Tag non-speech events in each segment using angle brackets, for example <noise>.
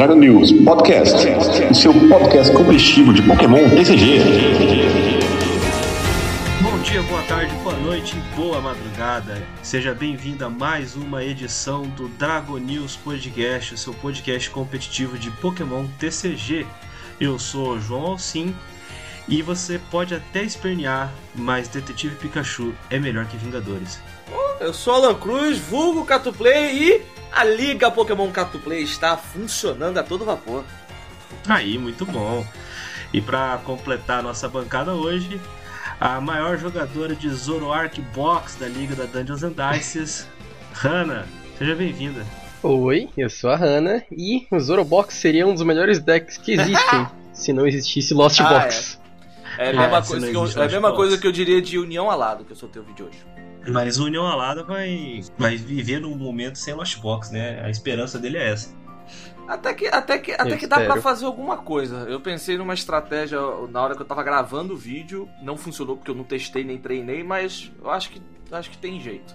Dragon News Podcast, o seu podcast competitivo de Pokémon TCG. Bom dia, boa tarde, boa noite, boa madrugada. Seja bem-vindo a mais uma edição do Dragon News Podcast, o seu podcast competitivo de Pokémon TCG. Eu sou o João Alcim e você pode até espernear, mas Detetive Pikachu é melhor que Vingadores. Eu sou Alan Cruz, vulgo Catuplay e a Liga Pokémon Catuplay está funcionando a todo vapor. Aí, muito bom. E para completar a nossa bancada hoje, a maior jogadora de Zoroark Box da Liga da Dungeons and Dices, Hanna. Seja bem-vinda. Oi, eu sou a Hanna e o Zorobox seria um dos melhores decks que existem <laughs> se não existisse Lost Ah, Box. É a mesma, Ah, coisa, que eu, é a mesma coisa que eu diria de União Alado, que eu soltei o vídeo hoje. Mas o União Alada vai, vai viver num momento sem Lost Box, né? A esperança dele é essa. Até que, até que, até Eu que dá pra espero. fazer alguma coisa. Eu pensei numa estratégia na hora que eu tava gravando o vídeo. Não funcionou porque eu não testei nem treinei, mas eu acho que, acho que tem jeito.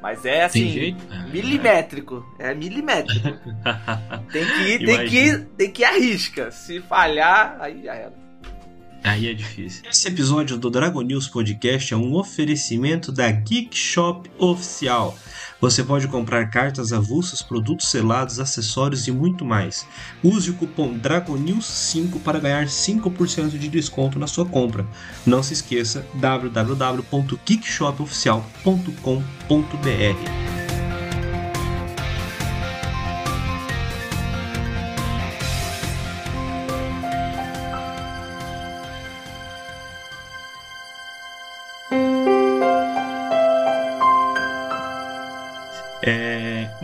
Mas é assim, Tem jeito? milimétrico. É milimétrico. <laughs> tem que ir, tem que ir, tem que ir à risca. Se falhar, aí já era. Aí é difícil. Esse episódio do Dragon News Podcast é um oferecimento da Geek Shop Oficial. Você pode comprar cartas avulsas, produtos selados, acessórios e muito mais. Use o cupom DRAGONEWS5 para ganhar 5% de desconto na sua compra. Não se esqueça www.geekshopoficial.com.br.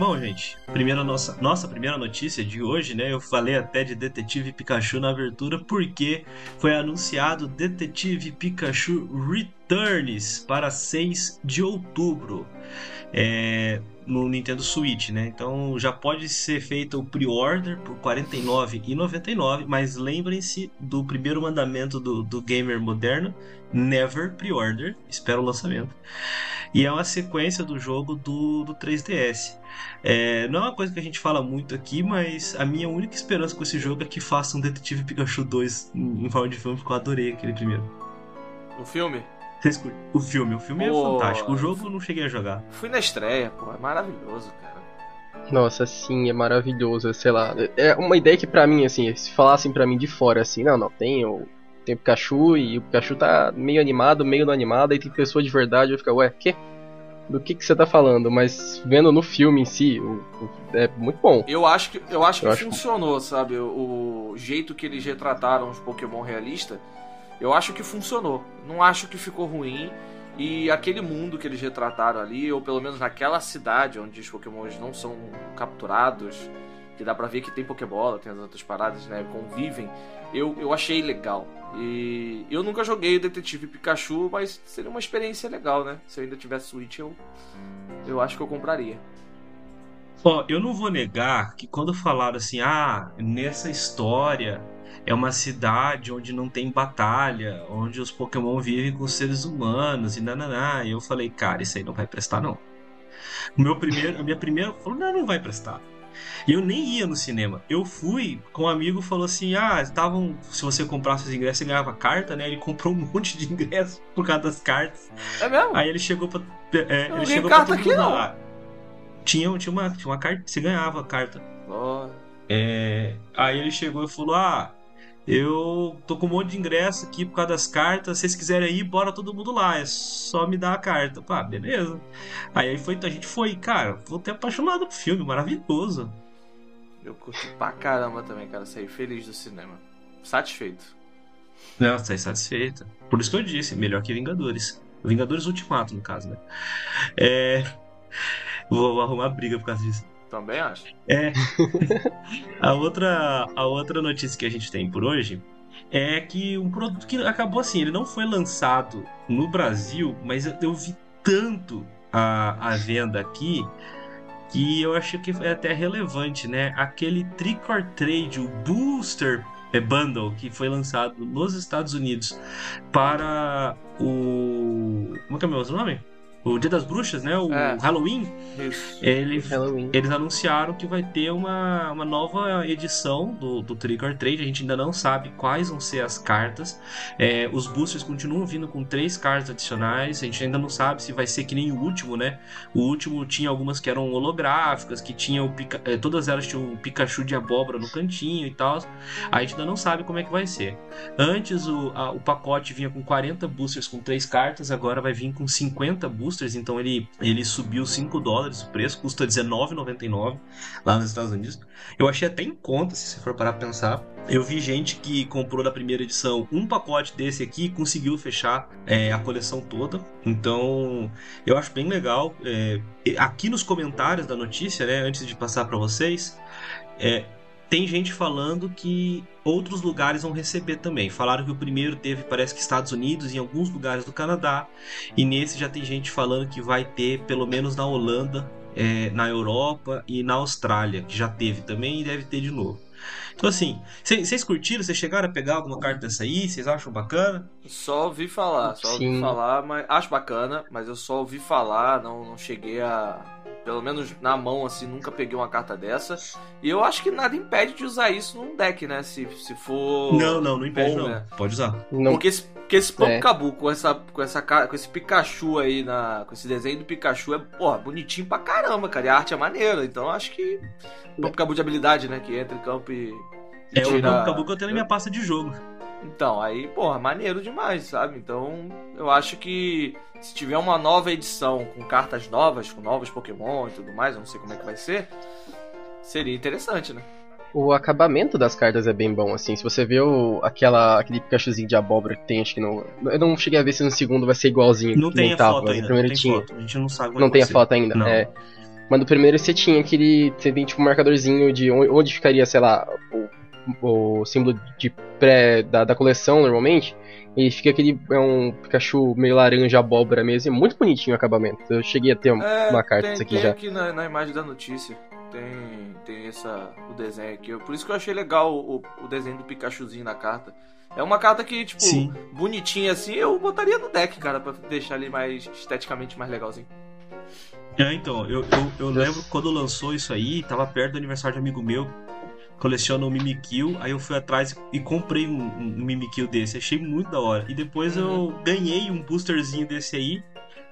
bom, gente, primeira nossa, nossa primeira notícia de hoje, né? Eu falei até de Detetive Pikachu na abertura porque foi anunciado Detetive Pikachu Returns para 6 de outubro é, no Nintendo Switch, né? Então já pode ser feito o pre-order por R$ 49,99, mas lembrem-se do primeiro mandamento do, do gamer moderno: never pre-order, espera o lançamento. E é uma sequência do jogo do, do 3DS. É, não é uma coisa que a gente fala muito aqui, mas a minha única esperança com esse jogo é que faça um Detetive Pikachu 2 em forma de filme, porque eu adorei aquele primeiro. O filme? Vocês curtem? O filme, o filme é Pô. fantástico. O jogo eu não cheguei a jogar. Fui na estreia, pô. É maravilhoso, cara. Nossa, sim, é maravilhoso, sei lá. É uma ideia que pra mim, assim, se falassem pra mim de fora, assim, não, não, tem o, tem o Pikachu e o Pikachu tá meio animado, meio não animado, aí tem pessoa de verdade, eu fico, ué, quê? Do que que você tá falando? Mas vendo no filme em si, o- o- é muito bom. Eu acho que, eu acho que Eu acho- funcionou, sabe? O, o jeito que eles retrataram os Pokémon realista, eu acho que funcionou. Não acho que ficou ruim. E aquele mundo que eles retrataram ali, ou pelo menos naquela cidade onde os Pokémons não são capturados, que dá pra ver que tem Pokébola, tem as outras paradas, né? Convivem. Eu, eu achei legal. E eu nunca joguei Detetive Pikachu, mas seria uma experiência legal, né? Se eu ainda tivesse Switch, eu, eu acho que eu compraria. Ó, eu não vou negar que quando falaram assim, ah, nessa história é uma cidade onde não tem batalha, onde os Pokémon vivem com os seres humanos e nananá, e eu falei, cara, isso aí não vai prestar não. O meu primeiro, a minha primeira falou, não, não vai prestar. E eu nem ia no cinema. Eu fui com um amigo falou assim: ah, estavam. Se você comprasse os ingressos, você ganhava carta, né? Ele comprou um <laughs> monte de ingressos por causa das cartas. É mesmo? Aí ele chegou pra. É, não ele ganhei chegou carta pra aqui, não. lá. Tinha, tinha, uma, tinha uma carta. Você ganhava a carta. Ó, É, aí ele chegou e falou: Ah, eu tô com um monte de ingresso aqui por causa das cartas. Se vocês quiserem ir, bora todo mundo lá. É só me dar a carta. Pá, beleza. Aí foi, a gente foi, cara, voltei apaixonado pro filme, maravilhoso. Eu curti pra caramba também, cara. Saí feliz do cinema. Satisfeito. Não, sai satisfeita. Por isso que eu disse, melhor que Vingadores. Vingadores Ultimato, no caso, né? É. Vou, vou arrumar briga por causa disso. Também acho. É. <laughs> a, outra, a outra notícia que a gente tem por hoje é que um produto que acabou assim, ele não foi lançado no Brasil, mas eu, eu vi tanto a, a venda aqui que eu achei que é até relevante, né? Aquele Trick or Trade, o Booster Bundle, que foi lançado nos Estados Unidos para o. Como é que é o meu nome? O Dia das Bruxas, né? O É. Halloween. Isso. Ele, Halloween. eles anunciaram que vai ter uma, uma nova edição do, do Trick or Trade. A gente ainda não sabe quais vão ser as cartas. É, os boosters continuam vindo com três cartas adicionais. A gente ainda não sabe se vai ser que nem o último, né? O último tinha algumas que eram holográficas, que tinham o Pika- eh, todas elas tinham o Pikachu de abóbora no cantinho e tal. A gente ainda não sabe como é que vai ser. Antes o, a- o pacote vinha com 40 boosters com três cartas, agora vai vir com 50 boosters, então ele, ele subiu 5 dólares o preço, custa R$19,99 lá nos Estados Unidos. Eu achei até em conta, se você for parar pra pensar. Eu vi gente que comprou da primeira edição um pacote desse aqui e conseguiu fechar é, a coleção toda. Então, eu acho bem legal. É, aqui nos comentários da notícia, né, antes de passar para vocês, é, tem gente falando que outros lugares vão receber também. Falaram que o primeiro teve, parece que Estados Unidos e em alguns lugares do Canadá. E nesse já tem gente falando que vai ter, pelo menos na Holanda, é, na Europa e na Austrália, que já teve também e deve ter de novo. Então assim, vocês curtiram? Vocês chegaram a pegar alguma carta dessa aí? Vocês acham bacana? Só ouvi falar, só ouvi Sim. falar, mas acho bacana, mas eu só ouvi falar, não, não cheguei a. Pelo menos na mão, assim, nunca peguei uma carta dessa. E eu acho que nada impede de usar isso num deck, né? Se, se for. Não, não, não impede bom, não. né? Pode usar. Não, Porque esse, porque esse Pampo É. Cabu com, essa, com, essa, com esse Pikachu aí, na, com esse desenho do Pikachu, é porra, bonitinho pra caramba, cara. E a arte é maneira. Então eu acho que. Pampo Cabu de habilidade, né? Que entra em campo e. e É o tira- Bambu que eu tenho na minha pasta de jogo. Então, aí, porra, maneiro demais, sabe? Então, eu acho que se tiver uma nova edição com cartas novas, com novos Pokémon e tudo mais, eu não sei como é que vai ser, seria interessante, né? o acabamento das cartas é bem bom, assim. Se você vê o, aquela, aquele Pikachuzinho de abóbora que tem, acho que no. Eu não cheguei a ver se no segundo vai ser igualzinho. Não que tem tava, foto mas ainda. No primeiro não tem tinha. foto. A gente não sabe Não é que tem a foto ainda. Não. É. Mas no primeiro você tinha aquele. Você tem tipo um marcadorzinho de onde, onde ficaria, sei lá, o, o símbolo de pré da, da coleção normalmente. E fica aquele. É um Pikachu meio laranja abóbora mesmo. É muito bonitinho o acabamento. Eu cheguei a ter É, uma carta tem, disso aqui tem já. aqui na, na imagem da notícia. Tem, tem essa, o desenho aqui. Por isso que eu achei legal o, o desenho do Pikachuzinho na carta. É uma carta que, tipo, Sim. bonitinha assim, eu botaria no deck, cara, pra deixar ele mais esteticamente mais legalzinho. É, então, eu, eu, eu lembro quando lançou isso aí, tava perto do aniversário de um amigo meu, coleciona o Mimikyu, aí eu fui atrás e comprei um, um Mimikyu desse, achei muito da hora. E depois eu ganhei um boosterzinho desse aí,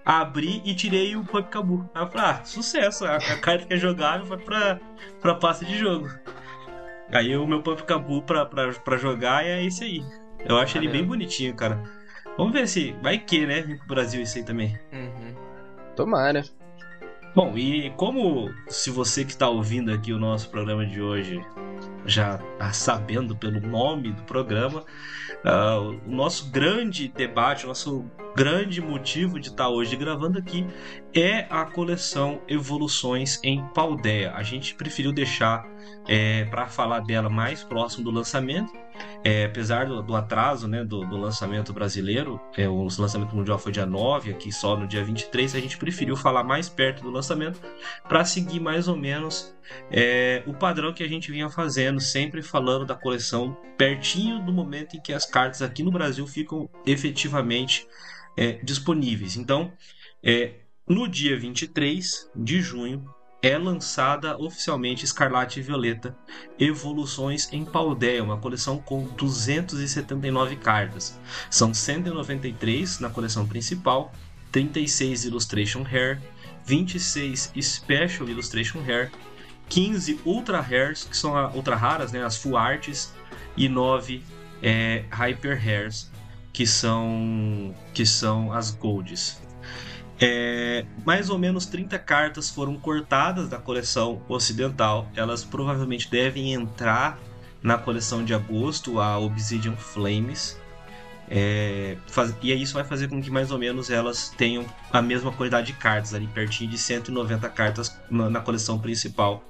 abri e tirei o Pump Cabu. Aí eu falei, ah, sucesso, a, a carta que é jogável vai pra, pra pasta de jogo. Aí o meu Pump Cabu pra, pra, pra jogar é esse aí. Eu acho ele bem bonitinho, cara. Vamos ver se vai que, né? Vem pro Brasil isso aí também. Uhum. Tomara. Bom, e como se você que está ouvindo aqui o nosso programa de hoje já tá sabendo pelo nome do programa, ah, o nosso grande debate, o nosso grande motivo de estar hoje gravando aqui é a coleção Evoluções em Paldeia. A gente preferiu deixar para falar dela mais próximo do lançamento. É, apesar do, do atraso né, do, do lançamento brasileiro, é, o lançamento mundial foi dia 9, aqui só no dia 23, a gente preferiu falar mais perto do lançamento para seguir mais ou menos é, o padrão que a gente vinha fazendo, sempre falando da coleção pertinho do momento em que as cartas aqui no Brasil ficam efetivamente é, disponíveis. Então, é, no dia 23 de junho, é lançada oficialmente Escarlate e Violeta Evoluções em Paldeia, uma coleção com 279 cartas. São 193 na coleção principal, 36 Illustration Rare, 26 Special Illustration Rare, 15 Ultra Rares, que são ultra raras, né, as Full Arts, e 9 é, Hyper Rares, que são, que são as Golds. É, mais ou menos 30 cartas foram cortadas da coleção ocidental. Elas provavelmente devem entrar na coleção de agosto, a Obsidian Flames. É, faz- e isso vai fazer com que mais ou menos elas tenham a mesma quantidade de cartas, ali pertinho de 190 cartas na, na coleção principal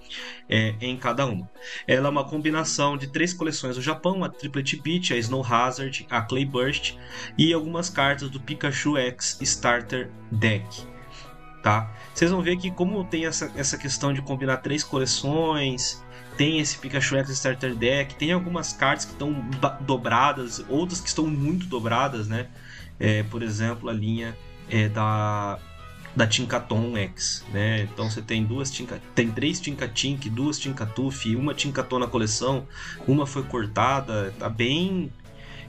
é, em cada uma. Ela é uma combinação de três coleções do Japão, a Triplet Beach, a Snow Hazard, a Clay Burst e algumas cartas do Pikachu X Starter Deck. Tá? Vocês vão ver que como tem essa, essa questão de combinar três coleções, tem esse Pikachu X Starter Deck, tem algumas cartas que estão dobradas, outras que estão muito dobradas, né? É, por exemplo, a linha é, da da Tinkaton X, né? Então você tem duas Tinka, tem três Tinkatink, duas Tinkatuf, uma Tinkaton na coleção, uma foi cortada, tá bem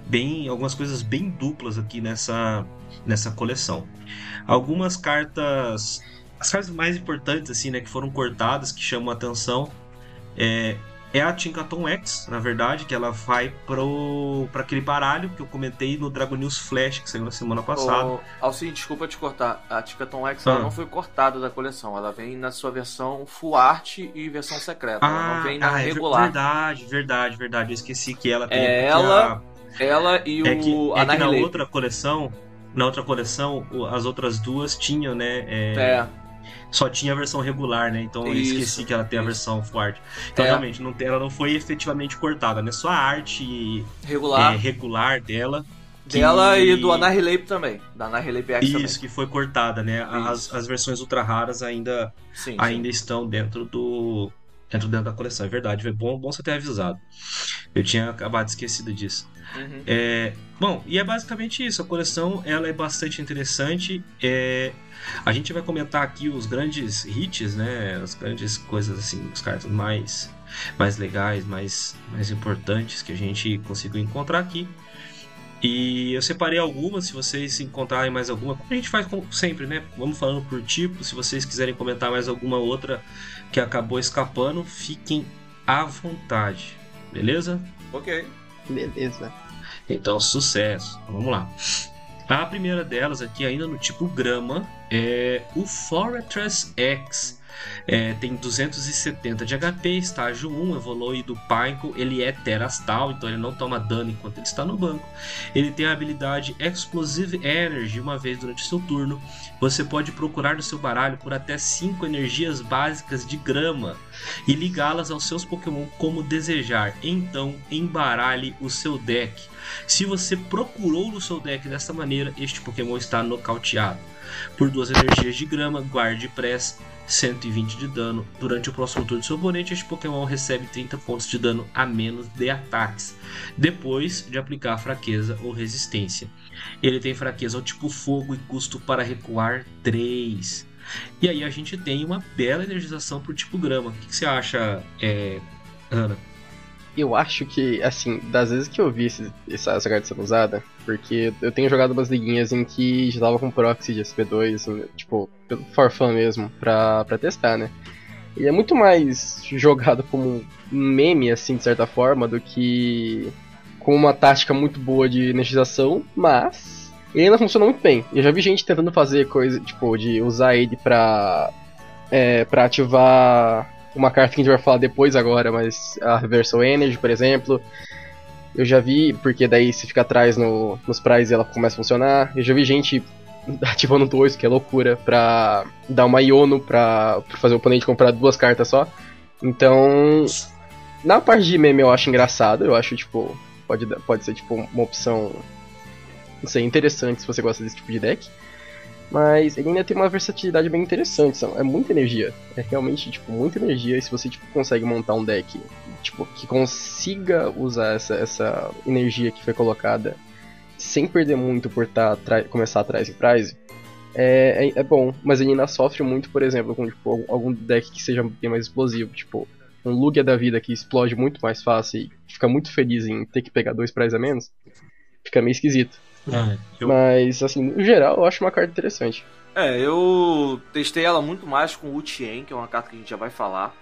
bem algumas coisas bem duplas aqui nessa nessa coleção. Algumas cartas as cartas mais importantes assim, né, que foram cortadas, que chamam a atenção, é é a Tinkaton X, na verdade, que ela vai pro para aquele baralho que eu comentei no Dragon News Flash que saiu na semana passada. Ô, Alcine, desculpa te cortar. A Tinkaton X Ah. ela não foi cortada da coleção. Ela vem na sua versão full art e versão secreta. ela não vem na ah, é regular. verdade, verdade, verdade. Eu esqueci que ela tem É ela a- Ela e é que, o é que na Annihilate. outra coleção, na outra coleção, as outras duas tinham, né? é, É, Só tinha a versão regular, né? Então eu Isso, esqueci que ela tem a isso. versão full art. Então É. realmente não tem- ela não foi efetivamente cortada, né? Só a arte regular. é, regular dela. que- Dela e do Annihilate também. Da Annihilate X também. Isso, que foi cortada, né? As, Isso. as versões ultra raras ainda, Sim, sim. ainda estão dentro do. Dentro, dentro da coleção, é verdade. É bom, bom você ter avisado. Eu tinha acabado esquecido disso. Uhum. É, bom, e é basicamente isso. A coleção ela é bastante interessante. É, a gente vai comentar aqui os grandes hits, né? As grandes coisas assim, os cartas mais, mais legais, mais, mais importantes que a gente conseguiu encontrar aqui. E eu separei algumas, se vocês encontrarem mais alguma, a gente faz como sempre, né? Vamos falando por tipo. Se vocês quiserem comentar mais alguma outra que acabou escapando, fiquem à vontade, beleza? Ok. Beleza. Então, sucesso. Vamos lá. A primeira delas aqui, ainda no tipo grama, é o Fortress X. É, tem 270 de HP, estágio 1, evolui do Pineco. Ele é terastal, então ele não toma dano enquanto ele está no banco. Ele tem a habilidade Explosive Energy uma vez durante seu turno. Você pode procurar no seu baralho por até 5 energias básicas de grama e ligá-las aos seus Pokémon como desejar. Então, embaralhe o seu deck. Se você procurou no seu deck dessa maneira, este Pokémon está nocauteado. Por duas energias de grama, guarde press 120 de dano. Durante o próximo turno do seu oponente, este Pokémon recebe 30 pontos de dano a menos de ataques, depois de aplicar fraqueza ou resistência. Ele tem fraqueza ao tipo fogo e custo para recuar 3. E aí a gente tem uma bela energização pro tipo grama. O que, que você acha, é, Ana? Eu acho que, assim, das vezes que eu vi esse, essa, essa carta sendo usada, porque eu tenho jogado umas liguinhas em que já tava com proxy de SP2, assim, tipo, pelo for fun mesmo, pra, pra testar, né? Ele é muito mais jogado como um meme, assim, de certa forma, do que com uma tática muito boa de energização, mas ele ainda funciona muito bem. Eu já vi gente tentando fazer coisa, tipo, de usar ele pra, é, pra ativar uma carta que a gente vai falar depois agora, mas a Reversal Energy, por exemplo. Eu já vi, porque daí se fica atrás no, nos prizes ela começa a funcionar. Eu já vi gente <laughs> ativando dois, que é loucura, pra dar uma Iono pra, pra fazer o oponente comprar duas cartas só. Então, na parte de meme eu acho engraçado, eu acho, tipo, pode, pode ser, tipo, uma opção, não sei, interessante se você gosta desse tipo de deck. Mas ele ainda tem uma versatilidade bem interessante, é muita energia. É realmente, tipo, muita energia e se você, tipo, consegue montar um deck, tipo, que consiga usar essa, essa energia que foi colocada sem perder muito por tá, começar atrás em prize, é, é, é bom. Mas ele ainda sofre muito, por exemplo, com, tipo, algum- deck que seja bem mais explosivo, tipo, um Lugia da vida que explode muito mais fácil e fica muito feliz em ter que pegar dois prizes a menos, fica meio esquisito. Eu, Mas, assim, no geral, eu acho uma carta interessante. É, eu testei ela muito mais com o Tien, que é uma carta que a gente já vai falar.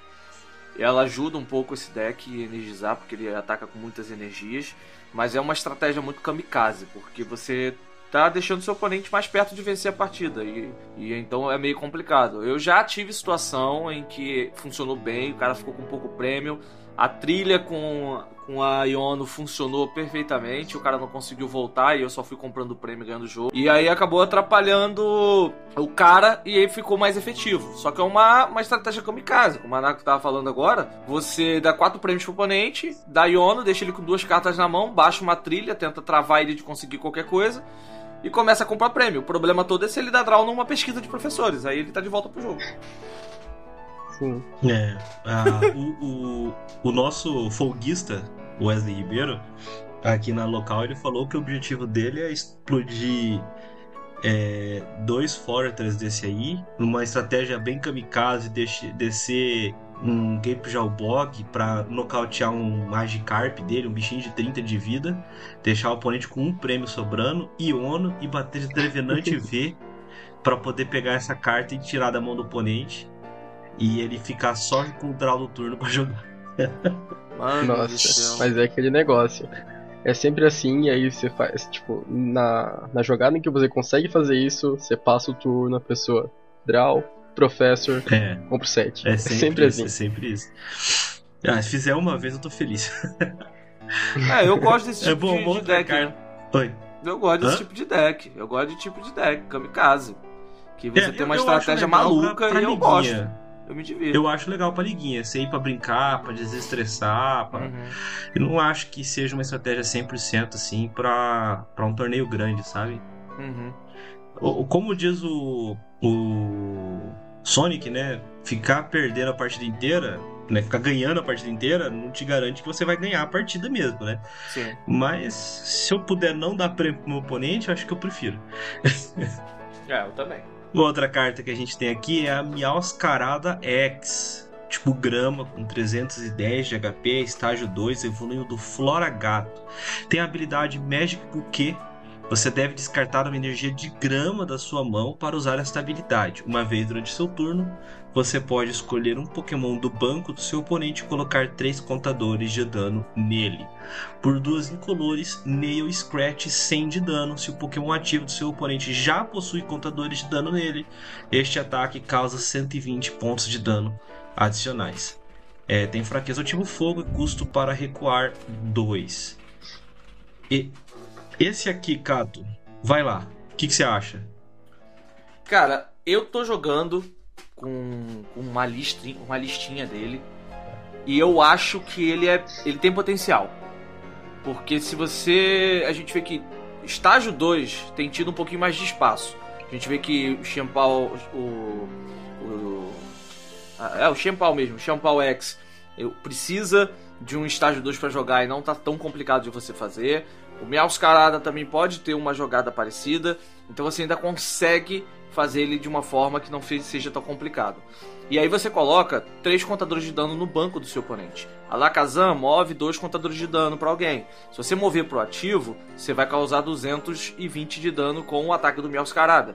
Ela ajuda um pouco esse deck a energizar, porque ele ataca com muitas energias. Mas é uma estratégia muito kamikaze, porque você tá deixando seu oponente mais perto de vencer a partida. E, e então é meio complicado. Eu já tive situação em que funcionou bem, o cara ficou com pouco prêmio. A trilha com, com a Iono funcionou perfeitamente, o cara não conseguiu voltar e eu só fui comprando prêmio e ganhando o jogo. E aí acabou atrapalhando o cara e aí ficou mais efetivo. Só que é uma, uma estratégia kamikaze, como a Nako tava falando agora. Você dá quatro prêmios pro oponente, dá Iono, deixa ele com duas cartas na mão, baixa uma trilha, tenta travar ele de conseguir qualquer coisa. E começa a comprar prêmio. O problema todo é se ele dá draw numa pesquisa de professores. Aí ele tá de volta pro jogo. Sim. É, ah, o, o, o nosso folguista, Wesley Ribeiro, aqui na local, ele falou que o objetivo dele é explodir é, dois Fortress desse aí, numa estratégia bem kamikaze, descer um Gape Jalbog pra nocautear um Magikarp dele, um bichinho de 30 de vida, deixar o oponente com um prêmio sobrando, Iono e bater de Trevenante <laughs> V pra poder pegar essa carta e tirar da mão do oponente. E ele ficar só com o draw do turno pra jogar. Mano Nossa, mas é aquele negócio. É sempre assim, e aí você faz, tipo, na, na jogada em que você consegue fazer isso, você passa o turno, a pessoa draw, professor, É. compra o set. É É sempre, sempre isso, assim. é sempre isso. Ah, se fizer uma vez eu tô feliz. <laughs> É, eu gosto desse É tipo bom, de, bom de deck. né? Oi. Eu gosto desse Hã? tipo de deck. Eu gosto de tipo de deck, kamikaze. Que você É, tem uma estratégia maluca pra- pra e eu gosto. Eu me divirto. Eu acho legal pra liguinha, você ir pra brincar, pra desestressar. Pra... Uhum. Eu não acho que seja uma estratégia 100% assim pra, pra um torneio grande, sabe? Uhum. O- o- Como diz o, o Sonic, né? Ficar perdendo a partida inteira, né? Ficar ganhando a partida inteira, não te garante que você vai ganhar a partida mesmo, né? Sim. Mas se eu puder não dar prêmio pro meu oponente, eu acho que eu prefiro. É, eu também. Outra carta que a gente tem aqui é a Miauscarada X. Tipo grama com 310 de HP, estágio 2, evoluindo do Flora Gato. Tem a habilidade Magic Bouquet. Você deve descartar uma energia de grama da sua mão para usar esta habilidade. Uma vez durante seu turno, você pode escolher um Pokémon do banco do seu oponente e colocar três contadores de dano nele. Por duas incolores, Nail Scratch 100 de dano. Se o Pokémon ativo do seu oponente já possui contadores de dano nele, este ataque causa 120 pontos de dano adicionais. É, tem fraqueza ao tipo fogo e custo para recuar 2. E esse aqui, Cato, vai lá. O que, que você acha? Cara, eu tô jogando com, com uma, listinha, uma listinha dele. E eu acho que ele é. ele tem potencial. Porque se você. A gente vê que estágio 2 tem tido um pouquinho mais de espaço. A gente vê que o Champal. O. o ah, é, o Champal mesmo, o Champal X. Precisa de um estágio 2 pra jogar e não tá tão complicado de você fazer. O Meowscarada também pode ter uma jogada parecida. Então você ainda consegue fazer ele de uma forma que não seja tão complicado. E aí você coloca três contadores de dano no banco do seu oponente. A Lakazam move dois contadores de dano para alguém. Se você mover pro ativo, você vai causar 220 de dano com o ataque do Meowscarada.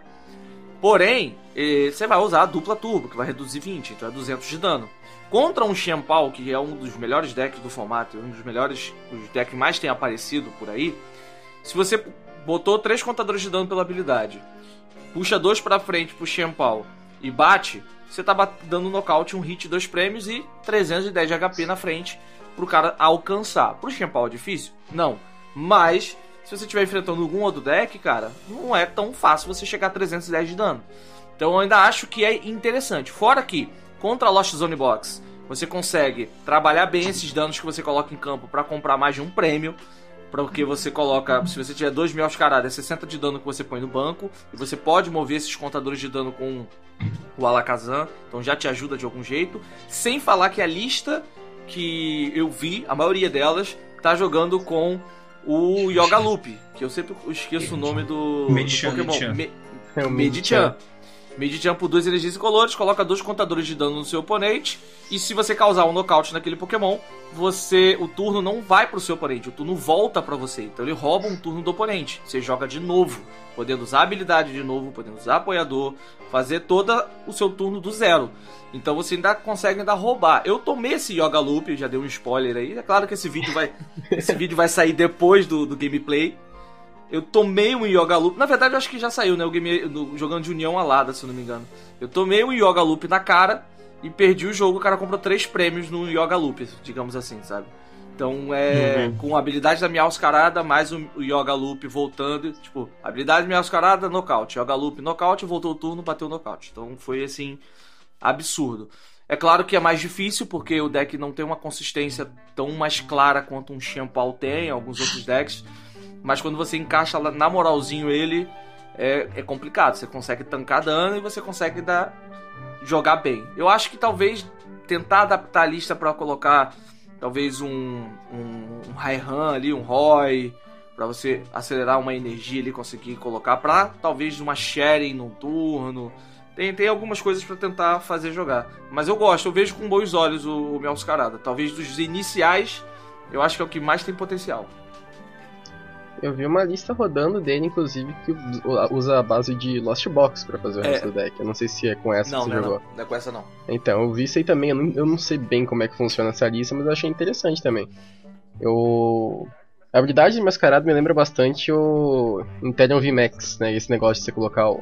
Porém, eh, você vai usar a dupla turbo, que vai reduzir 20, então é 200 de dano. Contra um Xianpao, que é um dos melhores decks do formato, um dos melhores, os decks mais tem aparecido por aí, se você botou três contadores de dano pela habilidade, puxa dois pra frente pro Xianpao e bate, você tá dando nocaute, um hit, dois prêmios e 310 de HP na frente pro cara alcançar. Pro Xianpao é difícil? Não. Mas, se você estiver enfrentando algum outro deck, cara, não é tão fácil você chegar a 310 de dano. Então eu ainda acho que é interessante. Fora que, contra a Lost Zone Box, você consegue trabalhar bem esses danos que você coloca em campo para comprar mais de um prêmio. Porque você coloca, se você tiver dois mil caradas, é 60 de dano que você põe no banco. E você pode mover esses contadores de dano com o Alakazam. Então já te ajuda de algum jeito. Sem falar que a lista que eu vi, a maioria delas, tá jogando com o Yoga Loop. Que eu sempre esqueço o nome do, do Medichan, Pokémon. Medichan. Me- É o Medichan. Medichan por duas energias incolores, coloca dois contadores de dano no seu oponente. E se você causar um nocaute naquele Pokémon, você o turno não vai pro seu oponente, o turno volta pra você. Então ele rouba um turno do oponente. Você joga de novo, podendo usar habilidade de novo, podendo usar apoiador, fazer todo o seu turno do zero. Então você ainda consegue ainda roubar. Eu tomei esse Yoga Loop, já dei um spoiler aí. É claro que esse vídeo vai, <laughs> esse vídeo vai sair depois do, do gameplay. Eu tomei um Yoga Loop. Na verdade, eu acho que já saiu, né? O game, no- jogando de União Alada, se não me engano. Eu tomei um Yoga Loop na cara e perdi o jogo. O cara comprou três prêmios no Yoga Loop, digamos assim, sabe? Então é. Uhum. Com a habilidade da Miauscarada, mais o, o Yoga Loop voltando. Tipo, habilidade Miauscarada, nocaute. Yoga Loop, nocaute, voltou o turno, bateu o nocaute. Então foi assim. Absurdo. É claro que é mais difícil, porque o deck não tem uma consistência tão mais clara quanto um Champal tem, alguns outros decks. Mas quando você encaixa na moralzinho ele, é, é complicado. Você consegue tancar dano e você consegue dar, jogar bem. Eu acho que talvez tentar adaptar a lista para colocar talvez um, um, um Raihan ali, um Roy, Pra você acelerar uma energia ali, conseguir colocar pra talvez uma sharing num turno. Tem, tem algumas coisas pra tentar fazer jogar. Mas eu gosto, eu vejo com bons olhos o, o Meowscarada. Talvez dos iniciais, eu acho que é o que mais tem potencial. Eu vi uma lista rodando dele, inclusive, que usa a base de Lost Box pra fazer o É. resto do deck. Eu não sei se é com essa Não, que você não, é jogou. não. Não é com essa não. Então, eu vi isso aí também. Eu não, eu não sei bem como é que funciona essa lista, mas eu achei interessante também. Eu. A habilidade de mascarado me lembra bastante o Intellion VMAX, né? Esse negócio de você colocar o.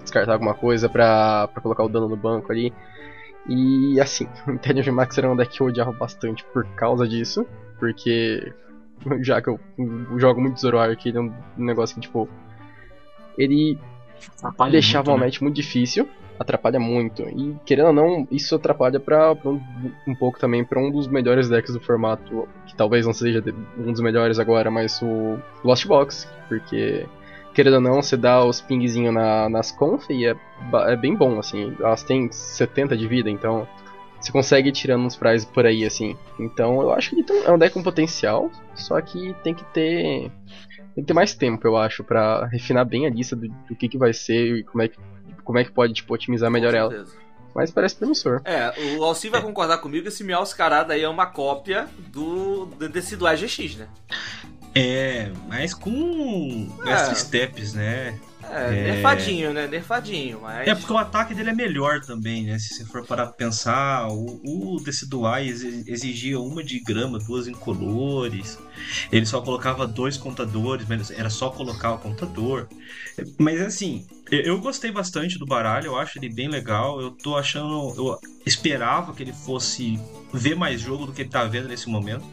descartar alguma coisa pra, pra colocar o dano no banco ali. E assim, <laughs> o Intellion VMAX era um deck que eu odiava bastante por causa disso. Porque. <laughs> Já que eu jogo muito Zoroark, ele é um negócio que, tipo. Ele Atrapalha deixava muito, o né? match muito difícil, atrapalha muito. E querendo ou não, isso atrapalha pra, pra um, um pouco também pra um dos melhores decks do formato, que talvez não seja um dos melhores agora, mas o Lost Box, porque querendo ou não, você dá os pingzinhos na, nas conf e é, é bem bom, assim. Elas têm 70 de vida, então você consegue ir tirando uns prizes por aí, assim. Então eu acho que é um deck com potencial, só que tem que ter tem que ter mais tempo, eu acho, pra refinar bem a lista do, do que, que vai ser e como é que, como é que pode tipo, otimizar melhor Com ela. Mas parece promissor. É, o Alci vai concordar comigo que esse Meowscarada aí é uma cópia do desse do AGX, né? É, mas com É. extra steps, né? É, É. nerfadinho, né? Nerfadinho, mas... É porque o ataque dele é melhor também, né? Se você for parar pra pensar, o, o Decidueye exigia uma de grama, duas incolores. Ele só colocava dois contadores, mas era só colocar o contador. Mas assim, eu, eu gostei bastante do baralho, eu acho ele bem legal. Eu tô achando. Eu esperava que ele fosse ver mais jogo do que ele tá vendo nesse momento.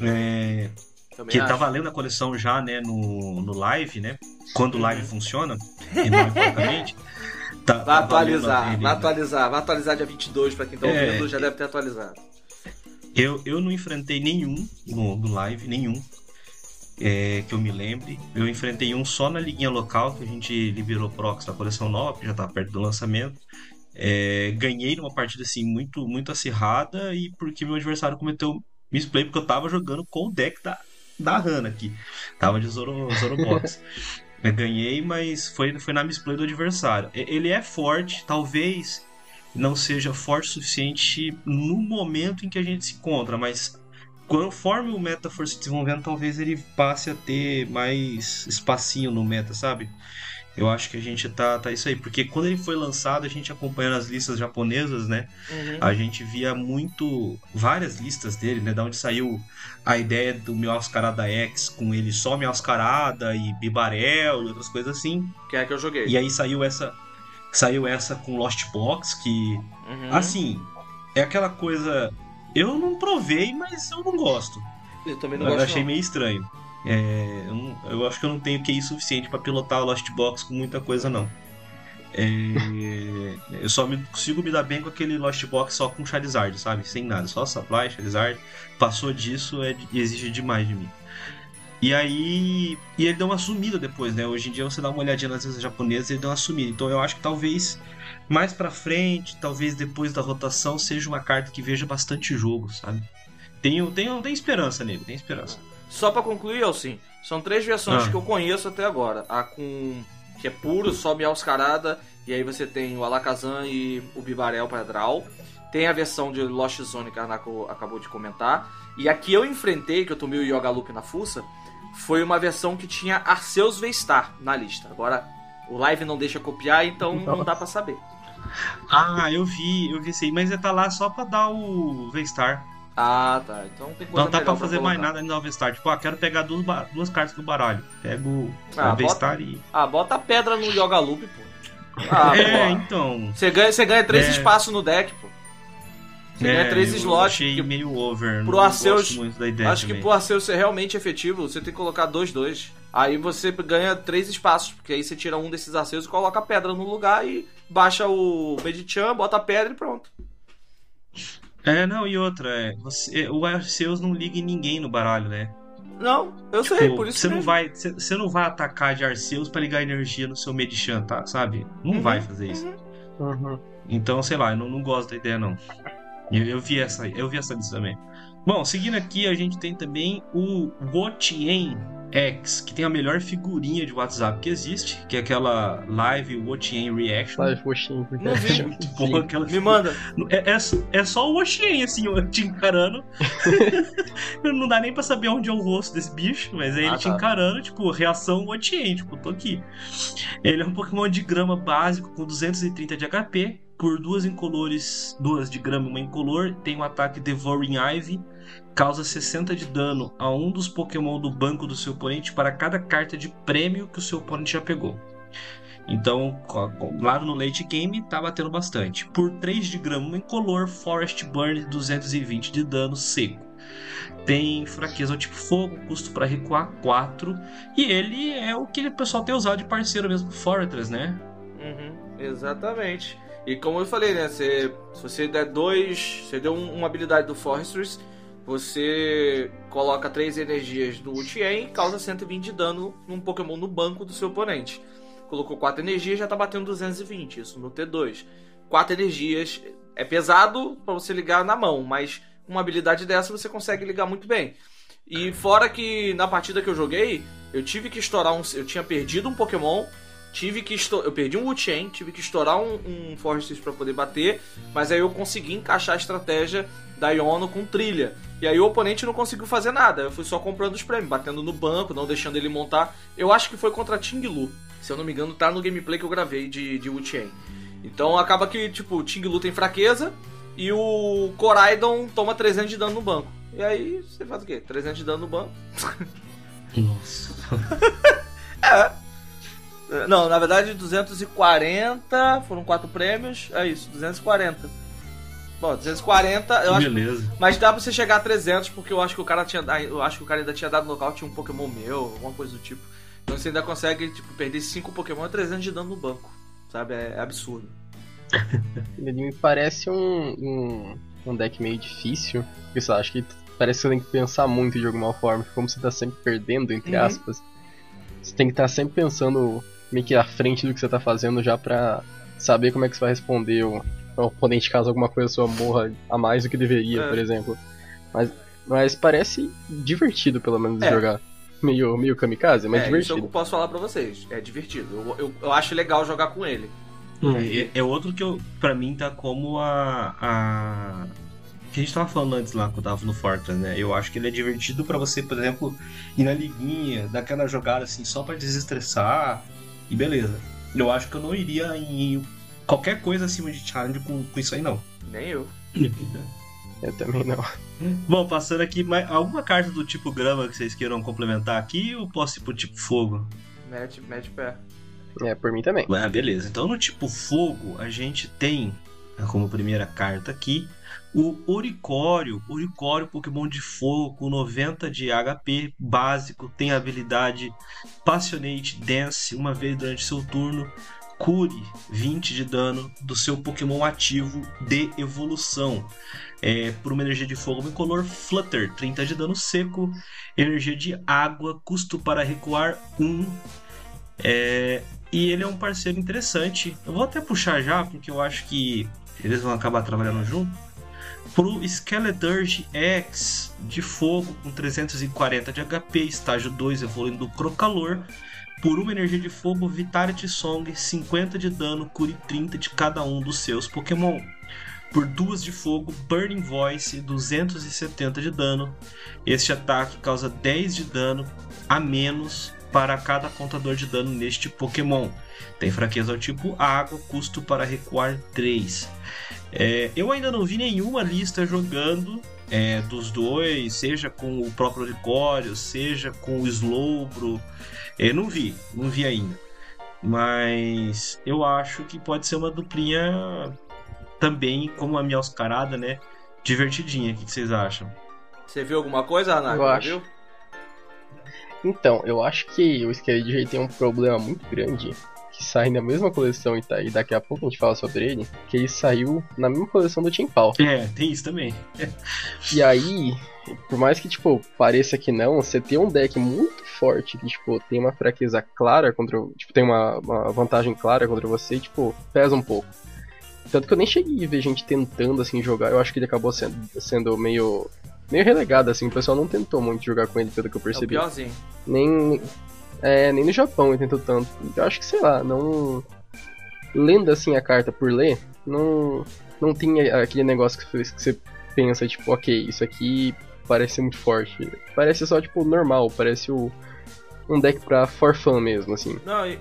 É, Também que acho. tá valendo a coleção já, né, no, no live, né? Quando o live funciona, e não importamente. Tá, Vai tá atualizar, valendo ele. vai atualizar, vai atualizar dia 22 pra quem tá É. ouvindo, já deve ter atualizado. Eu, eu não enfrentei nenhum no, no live, nenhum. é, que eu me lembre. Eu enfrentei um só na liguinha local, que a gente liberou Prox da coleção nova, que já tá perto do lançamento. É, ganhei numa partida assim muito, muito acirrada e porque meu adversário cometeu misplay, porque eu tava jogando com o deck da, da Hanna aqui. Tava de Zoro, Zoro Box. <laughs> Eu ganhei, mas foi, foi na misplay do adversário. Ele é forte, talvez não seja forte o suficiente no momento em que a gente se encontra, mas conforme o meta for se desenvolvendo, talvez ele passe a ter mais espacinho no meta, sabe? Eu acho que a gente tá, tá isso aí, porque quando ele foi lançado, a gente acompanhando as listas japonesas, né? Uhum. A gente via muito várias listas dele, né? Da onde saiu a ideia do Meowscarada X com ele só Meowscarada e Bibarel e outras coisas assim. Que é que eu joguei. E aí saiu essa saiu essa com Lost Box que Uhum. assim, é aquela coisa eu não provei, mas eu não gosto. eu também não Eu gosto achei não. meio estranho. É, eu, não- eu acho que eu não tenho QI suficiente pra pilotar o Lost Box com muita coisa, não. É, eu só me- consigo me dar bem com aquele Lost Box só com Charizard, sabe? Sem nada, só Supply, Charizard. Passou disso, é, exige demais de mim. E aí. E ele deu uma sumida depois, né? Hoje em dia você dá uma olhadinha nas listas japonesas e ele deu uma sumida. Então eu acho que talvez mais pra frente, talvez depois da rotação, seja uma carta que veja bastante jogo, sabe? Tenho, tenho, tenho esperança nele, tenho esperança. Só pra concluir, Alcim, são três versões Ah. que eu conheço até agora. A com. que é puro, só Meowscarada, e aí você tem o Alakazam e o Bibarel para Draw. Tem a versão de Lost Zone que a Anako acabou de comentar. E a que eu enfrentei, que eu tomei o Yoga Loop na fuça, foi uma versão que tinha Arceus V-Star na lista. Agora, o live não deixa copiar, então <laughs> não dá pra saber. Ah, eu vi, eu vi isso aí, mas ele tá lá só pra dar o V-Star. Ah, tá. Então tem coisa Não dá pra fazer mais colocar. nada no V-Star. Tipo, ah, quero pegar duas, duas cartas do baralho. Pego Ah, o V-Star e. Ah, bota pedra no Yoga Loop, pô. Ah, <laughs> é, pô. então. Você ganha, você ganha três É. espaços no deck, pô. Você é, ganha três eu slots. Achei que- meio over. pro Arceus- Acho que também. pro Arceus ser realmente efetivo, você tem que colocar dois, dois. Aí você ganha três espaços, porque aí você tira um desses Arceus e coloca a pedra no lugar e baixa o Medichan, bota a pedra e pronto. É, não, e outra, é, você, o Arceus não liga em ninguém no baralho, né? Não, eu sei, Tipo, por isso você não mesmo. vai, você, você não vai atacar de Arceus pra ligar energia no seu Medichan, tá? Sabe? Não Uhum, vai fazer isso. uhum. Então, sei lá, eu não, não gosto da ideia, não. Eu, eu vi essa, eu vi essa lista também. Bom, seguindo aqui, a gente tem também o Wotien X, que tem a melhor figurinha de WhatsApp que existe, que é aquela Live Watching Reaction. Live Watching Não vi. Muito boa aquela Me manda. <laughs> É, é, é só o Watching, assim, te encarando. <laughs> Não dá nem pra saber onde é o rosto desse bicho, mas é ele Ah, te tá. encarando, tipo, reação Watching, tipo, tô aqui. Ele é um Pokémon de grama básico com 230 de HP. Por duas incolores, duas de grama e uma incolor, tem o ataque Devouring Ivy, causa 60 de dano a um dos Pokémon do banco do seu oponente para cada carta de prêmio que o seu oponente já pegou. Então, lá no late game, tá batendo bastante. Por 3 de grama, incolor, Forest Burn, 220 de dano seco. Tem fraqueza ao tipo fogo, custo para recuar 4. E ele é o que o pessoal tem usado de parceiro mesmo, Fortress, né? Uhum, exatamente. E como eu falei, né? Se você der dois. Você deu um- uma habilidade do Foresters, você coloca três energias do Ultien e causa 120 de dano num Pokémon no banco do seu oponente. Colocou quatro energias já tá batendo 220, isso no T2. Quatro energias é pesado pra você ligar na mão, mas com uma habilidade dessa você consegue ligar muito bem. E fora que na partida que eu joguei, eu tive que estourar um. Eu tinha perdido um Pokémon tive que eu perdi um Wu-Chain, tive que estourar um, um Foresters pra poder bater, mas aí eu consegui encaixar a estratégia da Iono com trilha. E aí o oponente não conseguiu fazer nada. Eu fui só comprando os prêmios, batendo no banco, não deixando ele montar. Eu acho que foi contra Tinglu. Se eu não me engano, tá no gameplay que eu gravei de, de Wu-Chain. Então acaba que, tipo, o Tinglu tem fraqueza e o Coraidon toma 300 de dano no banco. E aí você faz o quê? 300 de dano no banco. Nossa. <laughs> Não, na verdade 240, foram quatro prêmios, é isso, 240. Bom, 240, eu acho, Beleza. mas dá pra você chegar a 300 porque eu acho que o cara tinha, eu acho que o cara ainda tinha dado nocaute um Pokémon meu, alguma coisa do tipo. Então você ainda consegue, tipo, perder 5 Pokémon e 300 de dano no banco, sabe? É absurdo. <laughs> Ele me parece um, um, um deck meio difícil. Lá, acho que parece que você tem que pensar muito de alguma forma. Como você tá sempre perdendo, entre Uhum. aspas, você tem que estar sempre pensando meio que à frente do que você tá fazendo já pra saber como é que você vai responder o, o oponente caso alguma coisa sua morra a mais do que deveria, É. por exemplo. Mas, mas parece divertido, pelo menos, de É. jogar. Meio, meio kamikaze, mas é, isso eu divertido. posso falar pra vocês. É divertido. Eu, eu, eu acho legal jogar com ele. É, é outro que eu, pra mim tá como a, a. Que a gente tava falando antes lá quando tava no Fortress, né? Eu acho que ele é divertido pra você, por exemplo, ir na liguinha, dar aquela jogada assim só pra desestressar e beleza. Eu acho que eu não iria em qualquer coisa acima de challenge com, com isso aí, não. Nem eu. Eu também não. Bom, passando aqui, mais, alguma carta do tipo grama que vocês queiram complementar aqui ou posso ir pro tipo fogo? Mete, mete pé. É, por mim também. Ah, beleza. Então no tipo fogo a gente tem né, como primeira carta aqui o Oricório. Oricório, Pokémon de fogo com 90 de HP básico, tem a habilidade Passionate Dance uma vez durante seu turno. Cure 20 de dano do seu Pokémon ativo de evolução. É, por uma energia de fogo incolor, Flutter, 30 de dano seco. Energia de água, custo para recuar 1. É, e ele é um parceiro interessante. Eu vou até puxar já, porque eu acho que eles vão acabar trabalhando junto. Pro Skeleturge X de fogo com 340 de HP, estágio 2 evoluindo Crocalor. Por uma energia de fogo, Vitality Song, 50 de dano, cure 30 de cada um dos seus Pokémon. Por duas de fogo, Burning Voice, 270 de dano. Este ataque causa 10 de dano a menos para cada contador de dano neste Pokémon. Tem fraqueza ao tipo água, custo para recuar 3. É, eu ainda não vi nenhuma lista jogando é, dos dois, seja com o próprio Oricório, seja com o Slowbro. Eu não vi, não vi ainda. Mas eu acho que pode ser uma duplinha também, como a minha Oscarada, né? Divertidinha. O que vocês acham? Você viu alguma coisa, Ana? Eu acho. Viu? Então, eu acho que o Skeleturge tem um problema muito grande que sai na mesma coleção e, tá, e daqui a pouco a gente fala sobre ele, que ele saiu na mesma coleção do Team Pau. É, tem isso também. <laughs> E aí, por mais que, tipo, pareça que não, você tem um deck muito forte que, tipo, tem uma fraqueza clara contra. o- Tipo, tem uma, uma vantagem clara contra você, tipo, pesa um pouco. Tanto que eu nem cheguei a ver gente tentando, assim, jogar. Eu acho que ele acabou sendo, sendo meio meio relegado, assim. O pessoal não tentou muito jogar com ele, pelo que eu É o percebi. piorzinho. nem, é, nem no Japão ele tentou tanto. Eu acho que, sei lá, não. Lendo assim a carta por ler, não, não tem aquele negócio que você- pensa, tipo, ok, isso aqui parece ser muito forte. Parece só, tipo, normal, parece o, um deck pra for fun mesmo, assim. Não, e,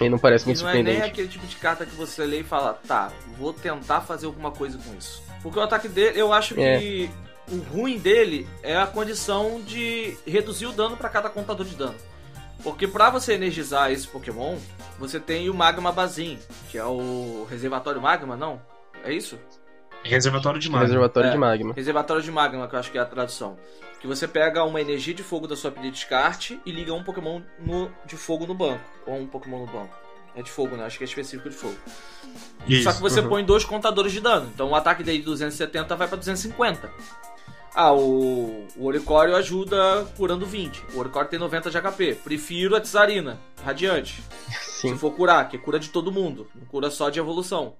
E não parece e muito não é nem surpreendente. aquele tipo de carta que você lê e fala, tá, vou tentar fazer alguma coisa com isso. Porque o ataque dele, eu acho que o ruim dele é a condição de reduzir o dano pra cada contador de dano. Porque pra você energizar esse Pokémon, você tem o Magma Bazin, que é o reservatório Magma, não? É isso? Reservatório de Magma. Reservatório É. de magma. Reservatório de Magma, que eu acho que é a tradução. Que você pega uma energia de fogo da sua pilha de descarte e liga um Pokémon no- de fogo no banco. Ou um Pokémon no banco. É de fogo, né? Acho que é específico de fogo. Isso. Só que você uhum. põe dois contadores de dano. Então o ataque dele de 270 vai pra 250. Ah, o, o Oricório ajuda curando 20. O Oricório tem 90 de HP. Prefiro a Tsarina, Radiante. Sim. Se for curar, que cura de todo mundo, não cura só de evolução.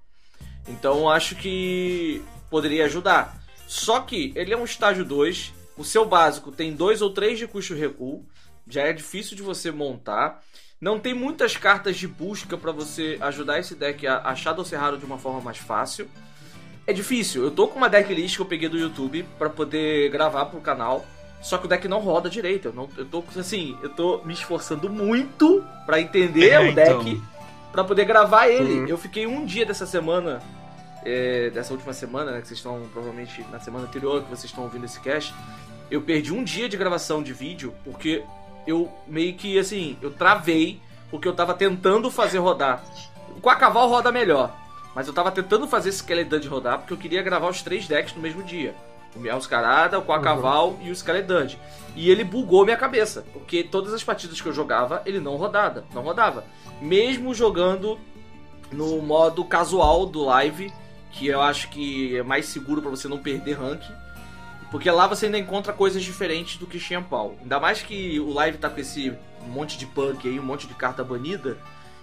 Então acho que poderia ajudar. Só que ele é um estágio 2, o seu básico tem dois ou três de custo recuo, já é difícil de você montar. Não tem muitas cartas de busca pra você ajudar esse deck a achar do Serraro de uma forma mais fácil. É difícil. Eu tô com uma decklist que eu peguei do YouTube pra poder gravar pro canal. Só que o deck não roda direito. Eu, não, eu tô assim, eu tô me esforçando muito pra entender <laughs> É, o deck então. pra poder gravar ele. Uhum. Eu fiquei um dia dessa semana, é, dessa última semana, né, que vocês estão provavelmente na semana anterior que vocês estão ouvindo esse cast. Eu perdi um dia de gravação de vídeo porque eu meio que assim, eu travei porque eu tava tentando fazer rodar. Com a cavalo roda melhor, mas eu tava tentando fazer esse Skeleton de rodar porque eu queria gravar os três decks no mesmo dia. O Meowscarada, o Quacaval e o Skeleton. E ele bugou minha cabeça, porque todas as partidas que eu jogava, ele não rodava, não rodava. Mesmo jogando no modo casual do live, que eu acho que é mais seguro pra você não perder rank. Porque lá você ainda encontra coisas diferentes do que Champal. Ainda mais que o live tá com esse monte de punk aí, um monte de carta banida.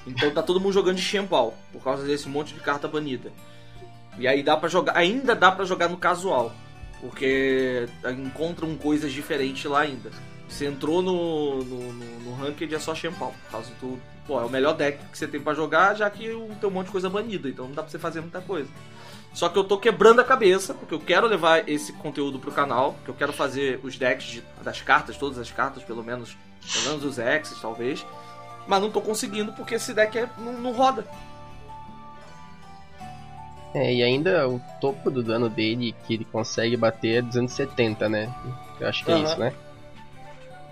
Então tá todo mundo jogando de Champal, por causa desse monte de carta banida. E aí dá para jogar, ainda dá pra jogar no casual, porque encontram coisas diferentes lá ainda. Você entrou no, no, no, no ranked é só Champal, por causa do. Pô, é o melhor deck que você tem pra jogar, já que tem um monte de coisa banida, então não dá pra você fazer muita coisa. Só que eu tô quebrando a cabeça, porque eu quero levar esse conteúdo pro canal, que eu quero fazer os decks de- das cartas, todas as cartas, pelo menos, pelo menos os X's, talvez. Mas não tô conseguindo porque esse deck é- não, não roda. É, e ainda o topo do dano dele que ele consegue bater é 270, né? Eu acho que é Aham. isso, né?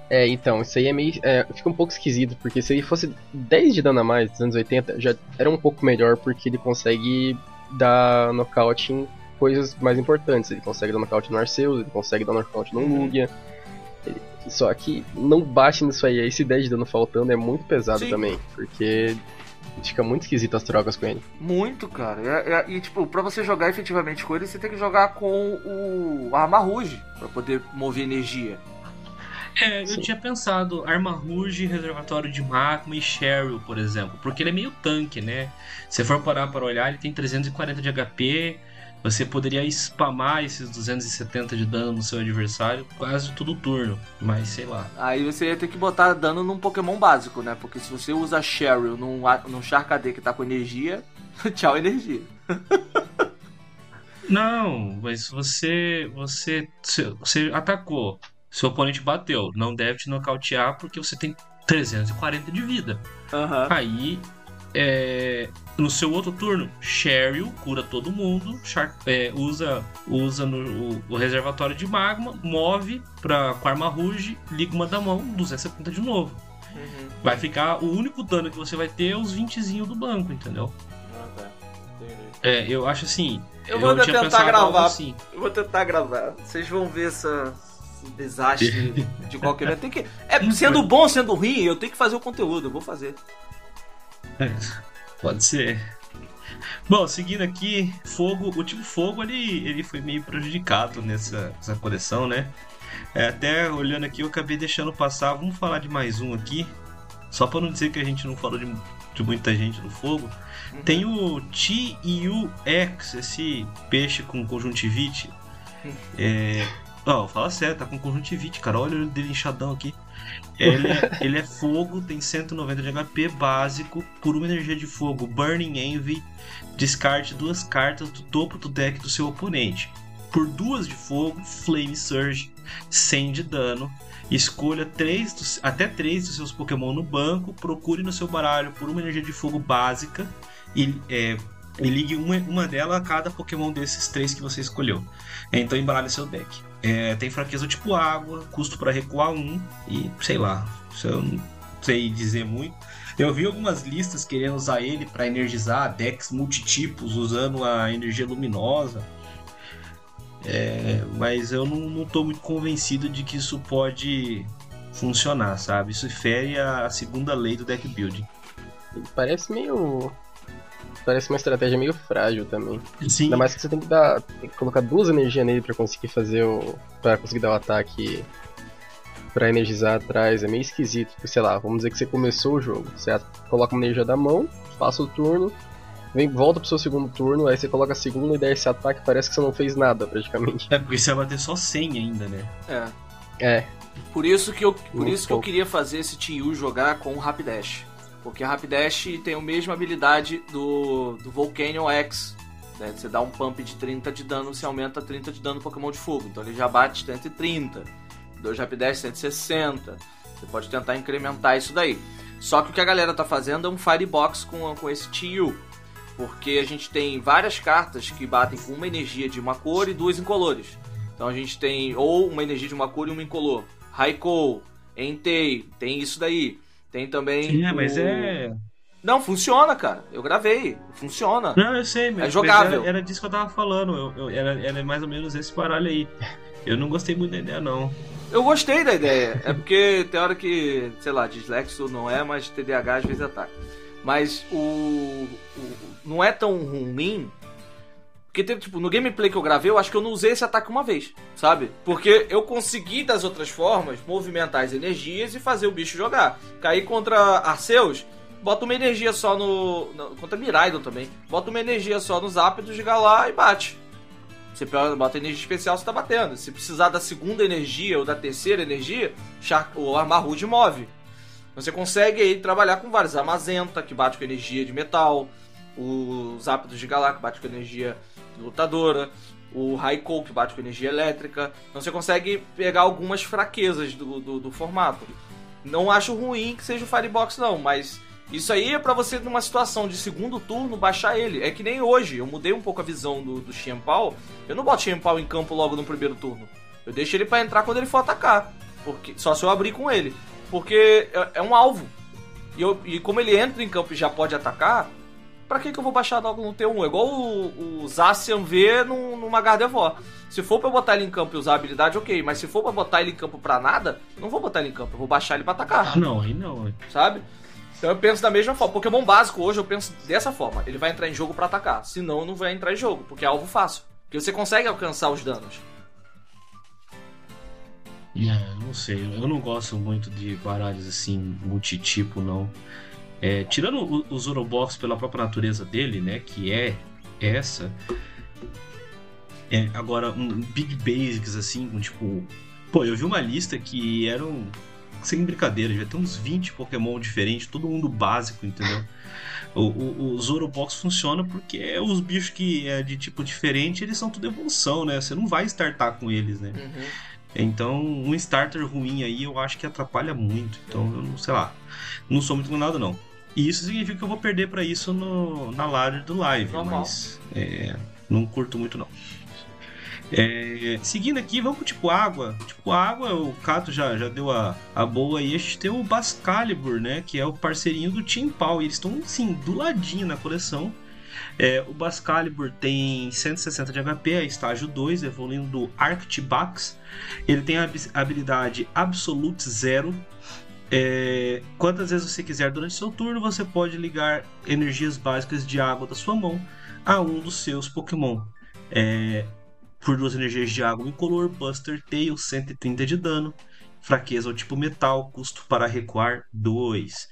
É, então, isso aí é meio. é, fica um pouco esquisito, porque se ele fosse 10 de dano a mais, 280, já era um pouco melhor, porque ele consegue dar nocaute em coisas mais importantes. Ele consegue dar nocaute no Arceus, ele consegue dar nocaute no Uhum. Lugia. Ele- Só que não bate nisso aí, esse 10 de dano faltando é muito pesado Sim. também, porque fica muito esquisito as trocas com ele. Muito, cara. É- é- E, tipo, pra você jogar efetivamente com ele, você tem que jogar com o Arma Rouge pra poder mover energia. É, eu Sim. tinha pensado Arma Rouge, Reservatório de Magma e Cheryl, por exemplo. Porque ele é meio tanque, né? Se for parar para olhar, ele tem 340 de HP. Você poderia spamar esses 270 de dano no seu adversário quase todo turno. Mas sei lá. Aí você ia ter que botar dano num Pokémon básico, né? Porque se você usa Cheryl num, num Charcadet que tá com energia, <laughs> tchau energia. <laughs> Não, mas você. Você. Você atacou. Seu oponente bateu. Não deve te nocautear porque você tem 340 de vida. Aham. Aí, é, no seu outro turno, Cheryl cura todo mundo, Char- é, usa, usa no, o, o reservatório de magma, move pra, com a arma Rouge, liga uma da mão, 270 de novo. Uhum. Vai ficar, o único dano que você vai ter é os 20 do banco, entendeu? Ah, tá. É, eu acho assim. Eu vou ainda tinha tentar gravar. assim. Eu vou tentar gravar. Vocês vão ver essa, esse desastre <laughs> de qualquer. Tem que. É, sendo bom, sendo ruim, eu tenho que fazer o conteúdo, eu vou fazer. É, pode ser. Bom, seguindo aqui, fogo, o tipo fogo ele, ele foi meio prejudicado nessa, nessa coleção, né? É, até olhando aqui, eu acabei deixando passar. Vamos falar de mais um aqui, só para não dizer que a gente não falou de, de muita gente no fogo. Tem o TIUX, esse peixe com conjuntivite. É, Ó, oh, fala sério, tá com conjuntivite, cara. Olha o dele inchadão aqui. Ele é, ele é fogo, tem 190 de HP básico, por uma energia de fogo, Burning Envy. Descarte duas cartas do topo do deck do seu oponente. Por duas de fogo, Flame Surge, 100 de dano. Escolha três dos, até três dos seus Pokémon no banco. Procure no seu baralho por uma energia de fogo básica e, é, e ligue uma, uma dela a cada Pokémon desses três que você escolheu. Então embaralhe seu deck. É, tem fraqueza tipo água, custo para recuar um e sei lá, isso eu não sei dizer muito. Eu vi algumas listas querendo usar ele para energizar decks multitipos usando a energia luminosa. É, mas eu não, não tô muito convencido de que isso pode funcionar, sabe? Isso fere a segunda lei do deck building. Parece meio parece uma estratégia meio frágil também. Sim. Ainda mais que você tem que dar. Tem que colocar duas energias nele para conseguir fazer o. para conseguir dar o ataque para energizar atrás. É meio esquisito. Porque, sei lá, vamos dizer que você começou o jogo. Você coloca uma energia da mão, passa o turno, vem, volta pro seu segundo turno, aí você coloca a segunda e dá esse ataque parece que você não fez nada praticamente. É, porque você vai bater só 100 ainda, né? É. É. Por isso que eu, por isso que eu queria fazer esse Tiu jogar com o Rapidash. Porque a Rapidash tem a mesma habilidade do, do Volcanion X. Né? Você dá um pump de 30 de dano, você aumenta 30 de dano no Pokémon de fogo. Então ele já bate 130. 2 Rapidash 160. Você pode tentar incrementar isso daí. Só que o que a galera tá fazendo é um Firebox com, com esse TU. Porque a gente tem várias cartas que batem com uma energia de uma cor e duas incolores. Então a gente tem ou uma energia de uma cor e uma incolor. Raikou, Entei, tem isso daí. Tem também. Sim, é, mas é. Não, funciona, cara. Eu gravei. Funciona. Não, eu sei, mas, é jogável. Era, era, disso que eu tava falando. Eu, eu, era, era mais ou menos esse baralho aí. Eu não gostei muito da ideia, não. Eu gostei da ideia. É porque tem hora que, sei lá, dislexo não é, mas TDAH às vezes ataca. Mas o, o não é tão ruim porque, tipo, no gameplay que eu gravei, eu acho que eu não usei esse ataque uma vez, sabe? Porque eu consegui, das outras formas, movimentar as energias e fazer o bicho jogar. Cair contra Arceus, bota uma energia só no. no contra Miraidon também. Bota uma energia só nos ápidos, chega lá e bate. Você bota energia especial, você tá batendo. Se precisar da segunda energia ou da terceira energia, o Armarude move. Você consegue aí trabalhar com vários. A Mazenta, que bate com energia de metal. Os ápidos de Galá, que bate com energia lutadora, o Raikou, que bate com energia elétrica. Então você consegue pegar algumas fraquezas do, do, do, formato. Não acho ruim que seja o Firebox, não, mas isso aí é para você, numa situação de segundo turno, baixar ele. É que nem hoje, eu mudei um pouco a visão do, do Xianpao. Eu não boto Xianpao em campo logo no primeiro turno. Eu deixo ele para entrar quando ele for atacar. Porque, só se eu abrir com ele. Porque é, é um alvo. E, eu, e como ele entra em campo e já pode atacar, pra que, que eu vou baixar logo no T1? É igual o, o Zacian V num, numa Gardevoir. Se for pra botar ele em campo e usar a habilidade, ok. Mas se for pra botar ele em campo pra nada, não vou botar ele em campo. Eu vou baixar ele pra atacar. Ah, não, aí não. Sabe? Então eu penso da mesma forma. Pokémon básico hoje eu penso dessa forma. Ele vai entrar em jogo para atacar. Senão não vai entrar em jogo, porque é alvo fácil. Porque você consegue alcançar os danos. É, não sei. Eu não gosto muito de baralhos assim, multitipo, não. É, tirando os Zorobox pela própria natureza dele, né? Que é essa. É, agora, um Big Basics, assim, com tipo. Pô, eu vi uma lista que eram. Sem brincadeira, já tem uns 20 Pokémon diferentes, todo mundo básico, entendeu? <laughs> O, o, o Zorobox funciona porque os bichos que é de tipo diferente, eles são tudo evolução, né? Você não vai startar com eles, né? Uhum. Então, um starter ruim aí eu acho que atrapalha muito. Então, eu não sei lá. Não sou muito nada não. E isso significa que eu vou perder para isso no, na ladder do live, Normal. mas é, não curto muito não. É, seguindo aqui, vamos pro tipo água. Tipo água, o Cato já, já deu a, a boa aí. A gente tem o Bascalibur, né? Que é o parceirinho do Team Pau. E eles estão, assim, do ladinho na coleção. É, o Bascalibur tem 160 de HP, é estágio 2, evoluindo do Arctibax. Ele tem a habilidade Absolute Zero, é, quantas vezes você quiser durante seu turno, você pode ligar energias básicas de água da sua mão a um dos seus Pokémon. É, por duas energias de água incolor, Buster Tail, 130 de dano, fraqueza ao tipo metal, custo para recuar 2.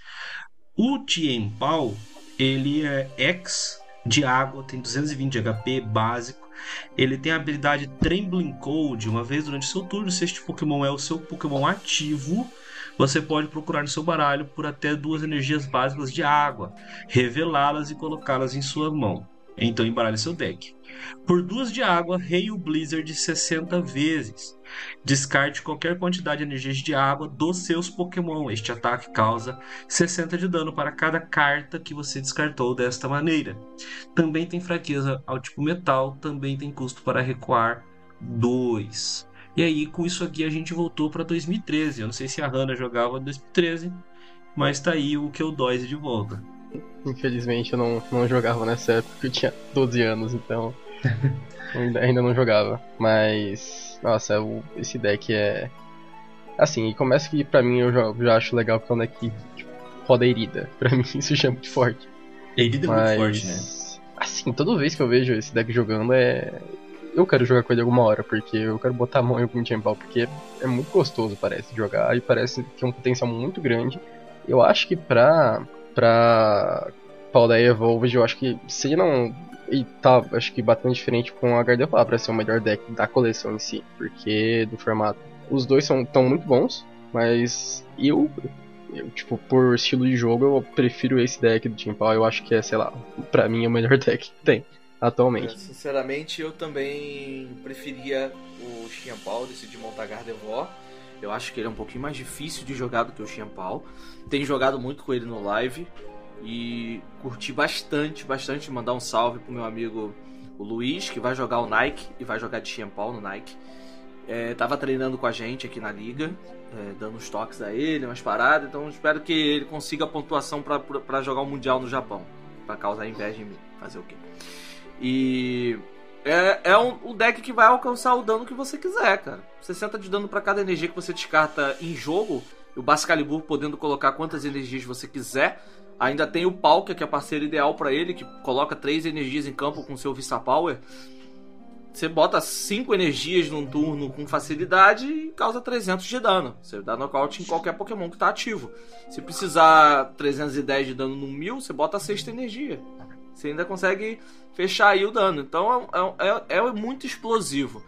O Tienpao, ele é X de água, tem 220 de HP básico, Ele tem a habilidade Trembling Cold. Uma vez durante seu turno, se este Pokémon é o seu Pokémon ativo, você pode procurar no seu baralho por até duas energias básicas de água, revelá-las e colocá-las em sua mão. Então embaralhe seu deck. Por duas de água, rei o Blizzard 60 vezes. Descarte qualquer quantidade de energias de água dos seus Pokémon. Este ataque causa 60 de dano para cada carta que você descartou desta maneira. Também tem fraqueza ao tipo metal, também tem custo para recuar 2. E aí, com isso aqui, a gente voltou para 2013. Eu não sei se a Hannah jogava em 2013, mas tá aí o que eu dói de volta. Infelizmente eu não, não jogava nessa época, porque eu tinha 12 anos, então <laughs> ainda não jogava. Mas, nossa, o, esse deck é. Assim, e começa que pra mim eu já, já acho legal porque é um deck tipo, roda herida. <laughs> Pra mim isso já é muito forte. Herida Mas, é muito forte, né? Assim, toda vez que eu vejo esse deck jogando é. Eu quero jogar com ele alguma hora, porque eu quero botar a mão em algum Chainball, porque é muito gostoso, parece, jogar, e parece que tem um potencial muito grande. Eu acho que pra, pra Paldeia Evolved, eu acho que se não. E tá, acho que batendo diferente com a Gardevoir pra ser o melhor deck da coleção em si, porque do formato. Os dois são tão muito bons, mas eu, eu, tipo, por estilo de jogo, eu prefiro esse deck do Team Paul. Eu acho que é, sei lá, pra mim é o melhor <laughs> deck que tem atualmente. É, sinceramente, eu também preferia o Xianpao, decidi montar Gardevoir. Eu acho que ele é um pouquinho mais difícil de jogar do que o Xianpao. Tenho jogado muito com ele no live e curti bastante, bastante. Mandar um salve pro meu amigo o Luiz, que vai jogar o Nike e vai jogar de Xianpao no Nike. É, tava treinando com a gente aqui na liga, é, dando uns toques a ele, umas paradas. Então espero que ele consiga a pontuação para jogar o Mundial no Japão. Para causar inveja em mim. Fazer o quê? E é, é um, um, deck que vai alcançar o dano que você quiser, cara. 60 de dano para cada energia que você descarta em jogo. O Bascalibur podendo colocar quantas energias você quiser. Ainda tem o Palkia, que é parceiro ideal para ele, que coloca 3 energias em campo com seu Vista Power. Você bota 5 energias num turno com facilidade e causa 300 de dano. Você dá nocaute em qualquer Pokémon que está ativo. Se precisar 310 de dano no 1000, você bota a sexta energia. Você ainda consegue fechar aí o dano. Então é, é, é, muito explosivo.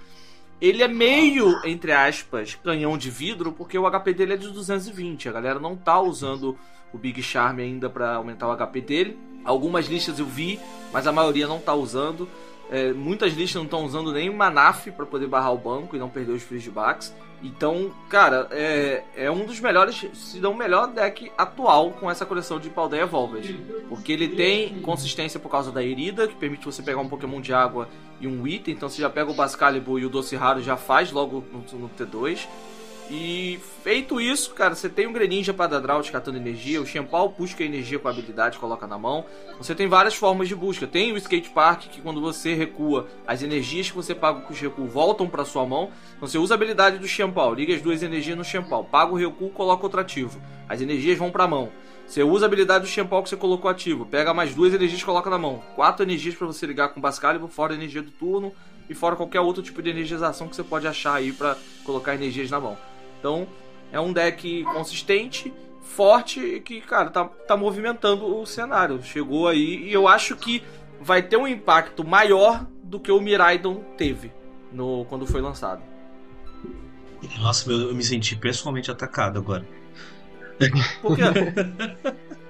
Ele é meio, entre aspas, canhão de vidro, porque o HP dele é de 220. A galera não tá usando o Big Charm ainda para aumentar o HP dele. Algumas listas eu vi, mas a maioria não tá usando. É, muitas listas não estão usando nem Manaf para poder barrar o banco e não perder os feedbacks. Então, cara, é, é um dos melhores, se não o melhor deck atual com essa coleção de Paldeia Evolved. Porque ele tem consistência por causa da herida, que permite você pegar um Pokémon de água e um item. Então você já pega o Bascalibur e o Doce Raro já faz logo no, no T2. E feito isso, cara, você tem um Greninja para dar drought catando energia, o Champal busca energia com habilidade, coloca na mão. Você tem várias formas de busca. Tem o Skate Park, que quando você recua, as energias que você paga com o recuo voltam para sua mão. Então você usa a habilidade do Champal, liga as duas energias no Champal, paga o recuo, coloca outro ativo. As energias vão para a mão. Você usa a habilidade do Champal que você colocou ativo, pega mais duas energias e coloca na mão. Quatro energias para você ligar com o Bascalibur, fora a energia do turno e fora qualquer outro tipo de energização que você pode achar aí para colocar energias na mão. Então, é um deck consistente, forte e que, cara, tá, tá movimentando o cenário. Chegou aí e eu acho que vai ter um impacto maior do que o Miraidon teve no, quando foi lançado. Nossa, eu me senti pessoalmente atacado agora. Por quê? <laughs>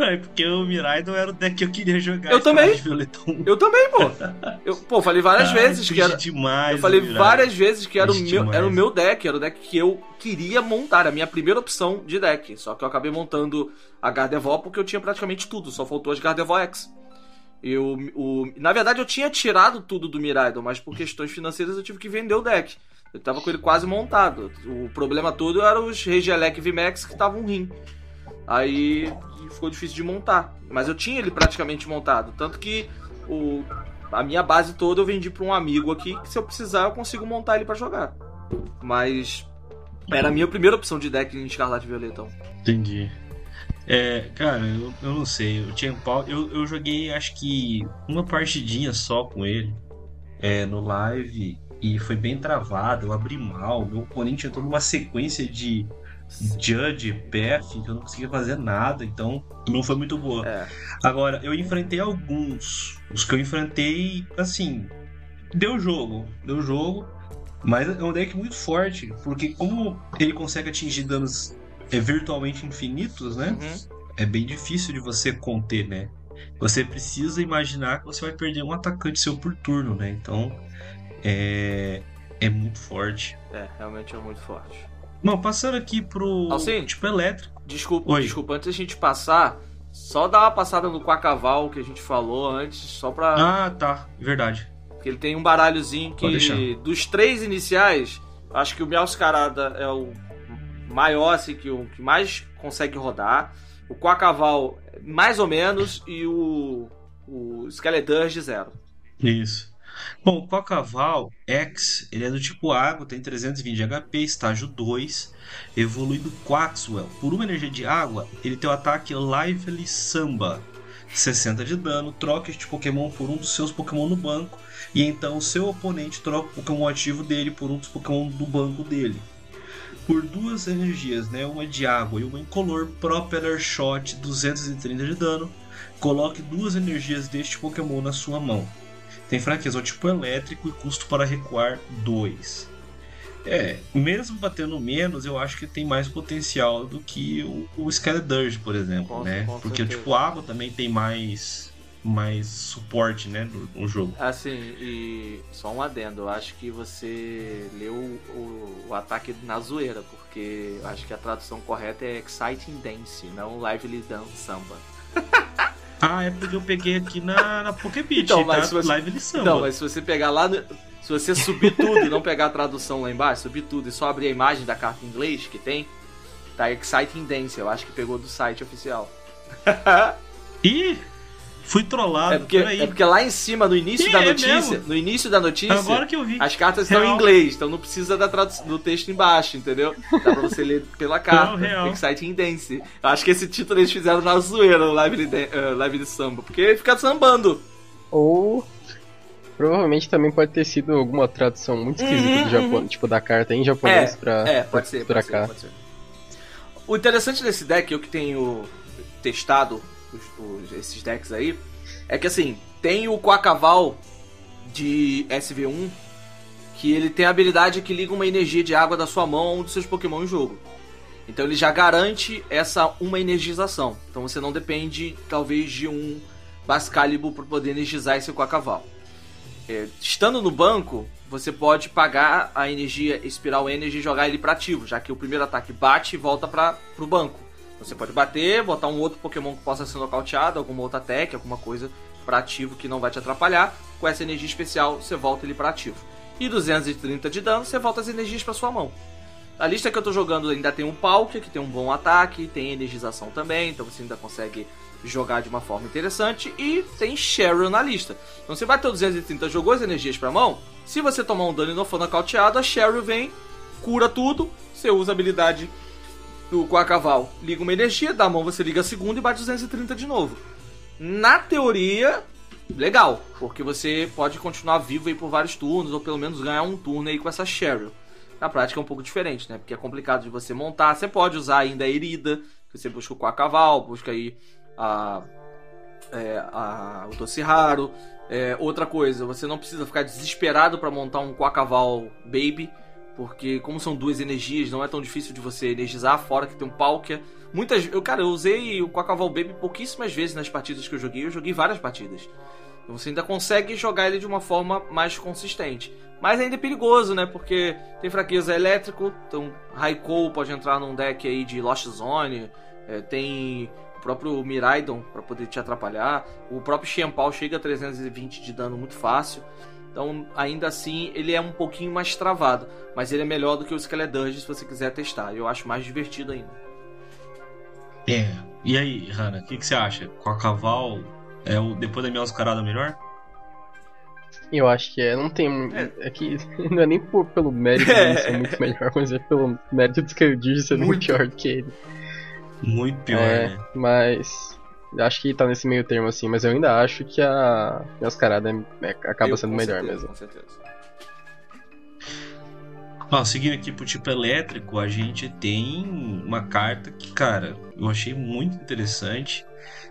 É, porque o Miraidon era o deck que eu queria jogar. Eu também. Eu também, pô. Eu, pô, falei várias ah, vezes que era. Demais, eu falei várias vezes que era o, meu, era o meu deck, era o deck que eu queria montar, a minha primeira opção de deck. Só que eu acabei montando a Gardevoir porque eu tinha praticamente tudo, só faltou as Gardevoir X. Eu, o, na verdade, eu tinha tirado tudo do Miraidon, mas por questões financeiras eu tive que vender o deck. Eu tava com ele quase montado. O problema todo era os Regielec VMAX que estavam ruim. Aí ficou difícil de montar. Mas eu tinha ele praticamente montado. Tanto que o, a minha base toda eu vendi para um amigo aqui. Que se eu precisar, eu consigo montar ele para jogar. Mas era a minha primeira opção de deck em Escarlate Violetão. Entendi. É, cara, eu, eu não sei. Eu, tinha, eu, eu joguei acho que uma partidinha só com ele é, no live e foi bem travado. Eu abri mal. Meu oponente tinha toda uma sequência de Judge, Path, que eu não conseguia fazer nada, então não foi muito boa. É. Agora, eu enfrentei alguns. Os que eu enfrentei, assim, deu jogo, deu jogo, mas é um deck muito forte, porque como ele consegue atingir danos é, virtualmente infinitos, né? Uhum. É bem difícil de você conter, né? Você precisa imaginar que você vai perder um atacante seu por turno, né? Então é, é muito forte. É, realmente é muito forte. Bom, passando aqui pro Alcim? tipo elétrico. Desculpa, Oi. desculpa, antes da gente passar, só dar uma passada no Quacaval que a gente falou antes, só pra. Ah, tá, verdade. que ele tem um baralhozinho que. Dos três iniciais, acho que o Miauscarada é o maior, assim, que o que mais consegue rodar. O Quacaval, mais ou menos, e o. O Skeledurge, zero. Isso. Bom, o Cocaval X, ele é do tipo água, tem 320 de HP, estágio 2, evoluído Quaxwell. Por uma energia de água, ele tem o ataque Lively Samba, 60 de dano, troca este Pokémon por um dos seus Pokémon no banco, e então o seu oponente troca o Pokémon ativo dele por um dos Pokémon do banco dele. Por duas energias, né, uma de água e uma incolor, Propeller Shot, 230 de dano, coloque duas energias deste Pokémon na sua mão. Tem fraqueza ao tipo elétrico e custo para recuar 2. É, mesmo batendo menos, eu acho que tem mais potencial do que o, o Skydirge, por exemplo, Com- né? com Porque o certeza. tipo água também tem mais mais suporte, né, no, no jogo. Assim, e só um adendo, eu acho que você leu o, o ataque na zoeira, porque eu acho que a tradução correta é Exciting Dance, não Lively Dance Samba. <laughs> Ah, é porque eu peguei aqui na, na Pokébit, Então, mas tá? se você- Live de samba. Então, mas se você pegar lá, no- se você subir tudo e não pegar a tradução lá embaixo, subir tudo e só abrir a imagem da carta em inglês que tem, tá Exciting Dance, eu acho que pegou do site oficial. Ih, fui trollado, É porque, é porque lá em cima, no início da é notícia, mesmo? no início da notícia, Agora que eu vi. As cartas estão em Real. inglês, então não precisa da tradução do texto embaixo, entendeu? Dá pra você ler pela carta. Não, real. Exciting Dance. Eu acho que esse título eles fizeram na zoeira, o live de, eh, live de samba. Porque ele fica sambando. Ou provavelmente também pode ter sido alguma tradução muito esquisita Uhum, do Japão, uhum. tipo da carta em japonês pra, É, pode ser, pra pode ser, cá. pode ser. O interessante desse deck, eu que tenho testado os- os- esses decks aí, é que assim, tem o Quacaval de SV1, que ele tem a habilidade que liga uma energia de água da sua mão a um dos seus Pokémon em jogo. Então ele já garante essa uma energização. Então você não depende, talvez, de um Bascalibur para poder energizar esse Quacaval. É, estando no banco, você pode pagar a energia Espiral Energy e jogar ele para ativo, já que o primeiro ataque bate e volta para o banco. Você pode bater, botar um outro Pokémon que possa ser nocauteado, alguma outra tech, alguma coisa para ativo que não vai te atrapalhar. Com essa energia especial, você volta ele para ativo. E 230 de dano, você volta as energias para sua mão. A lista que eu tô jogando ainda tem um Palkia, que tem um bom ataque, tem energização também, então você ainda consegue jogar de uma forma interessante. E tem Cheryl na lista. Então você bateu 230, jogou as energias pra mão. Se você tomar um dano e não for nocauteado, a Cheryl vem, cura tudo. Você usa a habilidade do Quacaval, liga uma energia, da mão você liga a segunda e bate 230 de novo. Na teoria, legal, porque você pode continuar vivo aí por vários turnos, ou pelo menos ganhar um turno aí com essa Cheryl. Na prática é um pouco diferente, né? Porque é complicado de você montar. Você pode usar ainda a herida, que você busca o Quacaval, busca aí a, é, a, o Raro. É, outra coisa, você não precisa ficar desesperado para montar um Quacaval Baby, porque como são duas energias, não é tão difícil de você energizar, fora que tem um Palkia. Muitas, eu, cara, eu usei o Quacaval Baby pouquíssimas vezes nas partidas que eu joguei, eu joguei várias partidas. Então você ainda consegue jogar ele de uma forma mais consistente. Mas ainda é perigoso, né? Porque tem fraqueza elétrico, então Raikou pode entrar num deck aí de Lost Zone, é, tem o próprio Miraidon para poder te atrapalhar, o próprio Xianpao chega a 320 de dano muito fácil. Então, ainda assim, ele é um pouquinho mais travado, mas ele é melhor do que o Skeledurge se você quiser testar. Eu acho mais divertido ainda. É. E aí, Hanna, o que, que você acha? Cocaval é o depois da minha oscarada melhor? Eu acho que é, não tem. É. É, que <laughs> não é nem por- pelo mérito dele ser <laughs> muito melhor, mas é pelo mérito do Skydir ser muito Muito. pior do que ele. Muito pior, é, né? mas. Eu Acho que tá nesse meio termo assim, mas eu ainda acho que a Mascarada é, é- acaba Eu, sendo melhor certeza, mesmo. Com certeza. Ó, seguindo aqui pro tipo elétrico, a gente tem uma carta que, cara, eu achei muito interessante.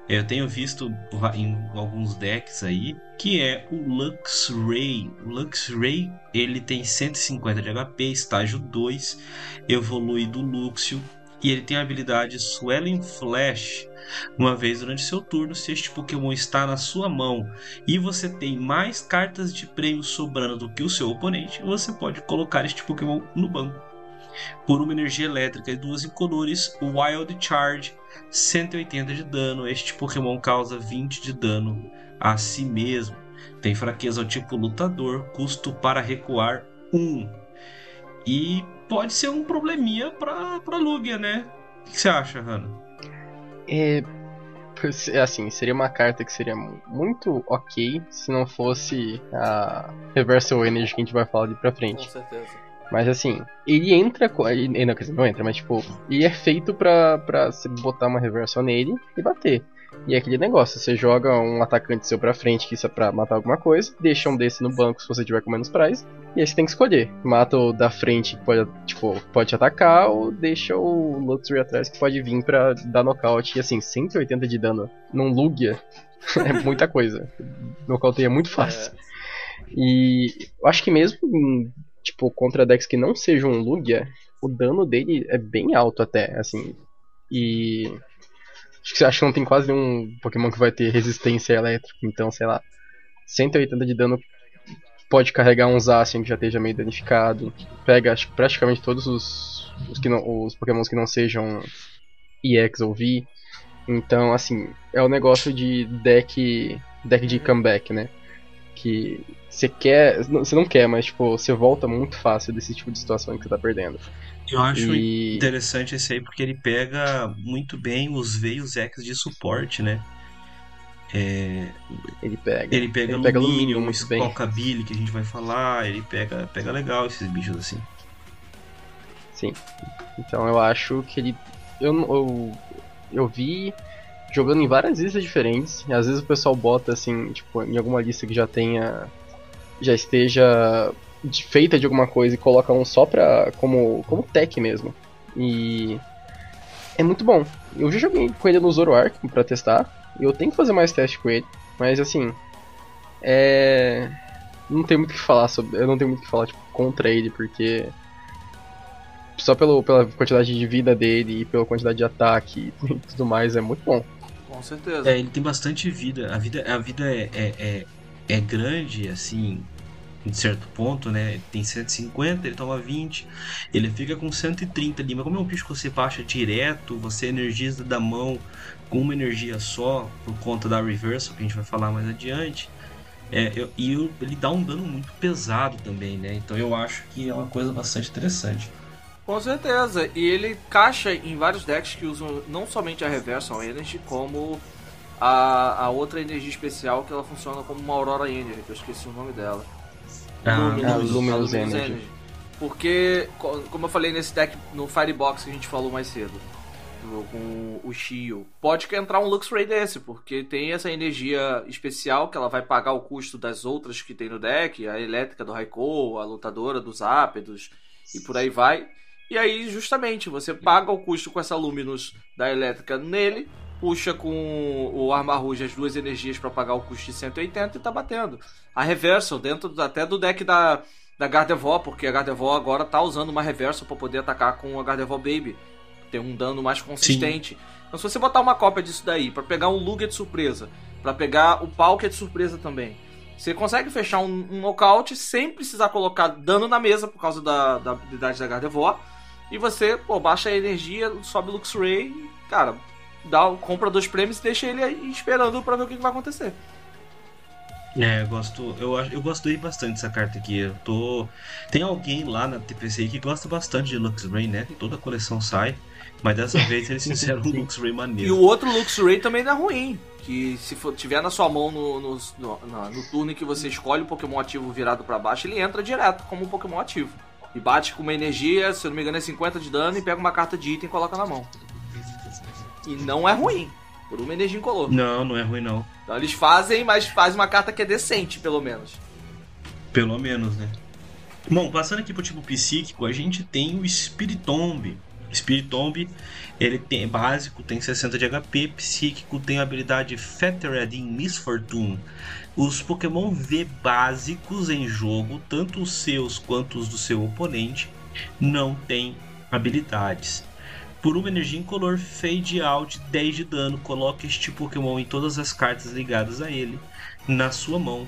Eu tenho visto em alguns decks aí, que é o Luxray. O Luxray, ele tem 150 de HP, estágio 2, evolui do Luxio, e ele tem a habilidade Swelling Flash. Uma vez durante seu turno, se este Pokémon está na sua mão e você tem mais cartas de prêmio sobrando do que o seu oponente, você pode colocar este Pokémon no banco. Por uma energia elétrica e duas incolores, Wild Charge 180 de dano. Este Pokémon causa 20 de dano a si mesmo. Tem fraqueza ao tipo lutador, custo para recuar 1. E pode ser um probleminha para pra Lugia, né? O que você acha, Hannah? É, assim, seria uma carta que seria muito ok se não fosse a Reversal Energy que a gente vai falar de pra frente. Com certeza. Mas assim, ele entra. Ele, não, quer dizer, não entra, mas tipo, ele é feito pra, pra você botar uma reversal nele e bater. E é aquele negócio, você joga um atacante seu pra frente, que isso é pra matar alguma coisa, deixa um desse no banco se você tiver com menos prize, e aí você tem que escolher. Mata o da frente que pode, tipo, pode te atacar, ou deixa o Luxury atrás que pode vir pra dar nocaute. E assim, 180 de dano num Lugia <laughs> é muita coisa. Nocauteia muito fácil. É. E eu acho que mesmo tipo, contra decks que não sejam Lugia, o dano dele é bem alto até, assim. E. Acho que, acho que não tem quase nenhum Pokémon que vai ter resistência elétrica, então, sei lá. 180 de dano pode carregar um Zacian que já esteja meio danificado. Pega acho, praticamente todos os, os, que não, os Pokémons que não sejam EX ou V. Então, assim, é o um negócio de deck, deck de comeback, né? Que você quer. Você não quer, mas tipo, você volta muito fácil desse tipo de situação que você tá perdendo. Eu acho e... interessante esse aí porque ele pega muito bem os veios X de suporte, né? É... Ele pega. Ele pega ele pega alumínio, um Rockabilly que a gente vai falar, ele pega, pega legal esses bichos assim. Sim. Então eu acho que ele. Eu, eu, eu vi jogando em várias listas diferentes. E às vezes o pessoal bota assim, tipo, em alguma lista que já tenha já esteja feita de alguma coisa e coloca um só pra, como, como tech mesmo. E é muito bom. Eu já joguei com ele no Zoroark pra testar. E eu tenho que fazer mais teste com ele. Mas assim. É. Não tem muito o que falar sobre. Eu não tenho muito o que falar tipo, contra ele, porque. Só pelo, pela quantidade de vida dele e pela quantidade de ataque <laughs> e tudo mais, é muito bom. Com certeza. É, ele tem bastante vida. A vida, a vida é, é, é é grande, assim, em certo ponto, né? Tem 150, ele toma 20, ele fica com 130 ali, mas como é um bicho que você baixa direto, você energiza da mão com uma energia só, por conta da reversal, que a gente vai falar mais adiante, é, eu, e eu, ele dá um dano muito pesado também, né? Então eu acho que é uma coisa bastante interessante. Com certeza, e ele caixa em vários decks que usam não somente a Reversal Energy, como a, a outra energia especial que ela funciona como uma Aurora Energy, que eu esqueci o nome dela. Ah, Luminous, Luminous, Energy. Porque, como eu falei nesse deck no Firebox que a gente falou mais cedo, com o Shio, pode entrar um Luxray desse, porque tem essa energia especial que ela vai pagar o custo das outras que tem no deck, a elétrica do Raikou, a lutadora dos Ápedos e por aí vai. E aí, justamente, você paga o custo com essa Luminous da elétrica nele puxa com o Armarouge as duas energias para pagar o custo de 180 e tá batendo. A Reversal, dentro até do deck da, da Gardevoir, porque a Gardevoir agora tá usando uma Reversal para poder atacar com a Gardevoir Baby. Ter um dano mais consistente. Sim. Então se você botar uma cópia disso daí, para pegar um Lugia de surpresa, para pegar o é de surpresa também, você consegue fechar um, um nocaute sem precisar colocar dano na mesa por causa da, da habilidade da Gardevoir. E você, pô, baixa a energia, sobe o Luxray, cara, dá, compra dois prêmios e deixa ele aí esperando para ver o que, que vai acontecer. É, eu gosto, eu, eu gostei bastante dessa carta aqui. Eu tô. Tem alguém lá na TPC que gosta bastante de Luxray, né? Toda a coleção sai. Mas dessa <laughs> vez eles fizeram um Luxray maneiro. E o outro Luxray também não é ruim. Que se for, tiver na sua mão no, no, no, no turno em que você escolhe o Pokémon ativo virado para baixo, ele entra direto como um Pokémon ativo. E bate com uma energia, se eu não me engano, é 50 de dano e pega uma carta de item e coloca na mão. E não é ruim. Por uma energia incolor. Não, não é ruim não. Então eles fazem, mas fazem uma carta que é decente, pelo menos. Pelo menos, né? Bom, passando aqui pro tipo psíquico, a gente tem o Spiritomb. Spiritomb, ele tem básico, tem 60 de HP, psíquico tem a habilidade Fettered in Misfortune. Os Pokémon V básicos em jogo, tanto os seus quanto os do seu oponente, não têm habilidades. Por uma energia incolor, Fade Out 10 de dano. Coloque este Pokémon em todas as cartas ligadas a ele na sua mão.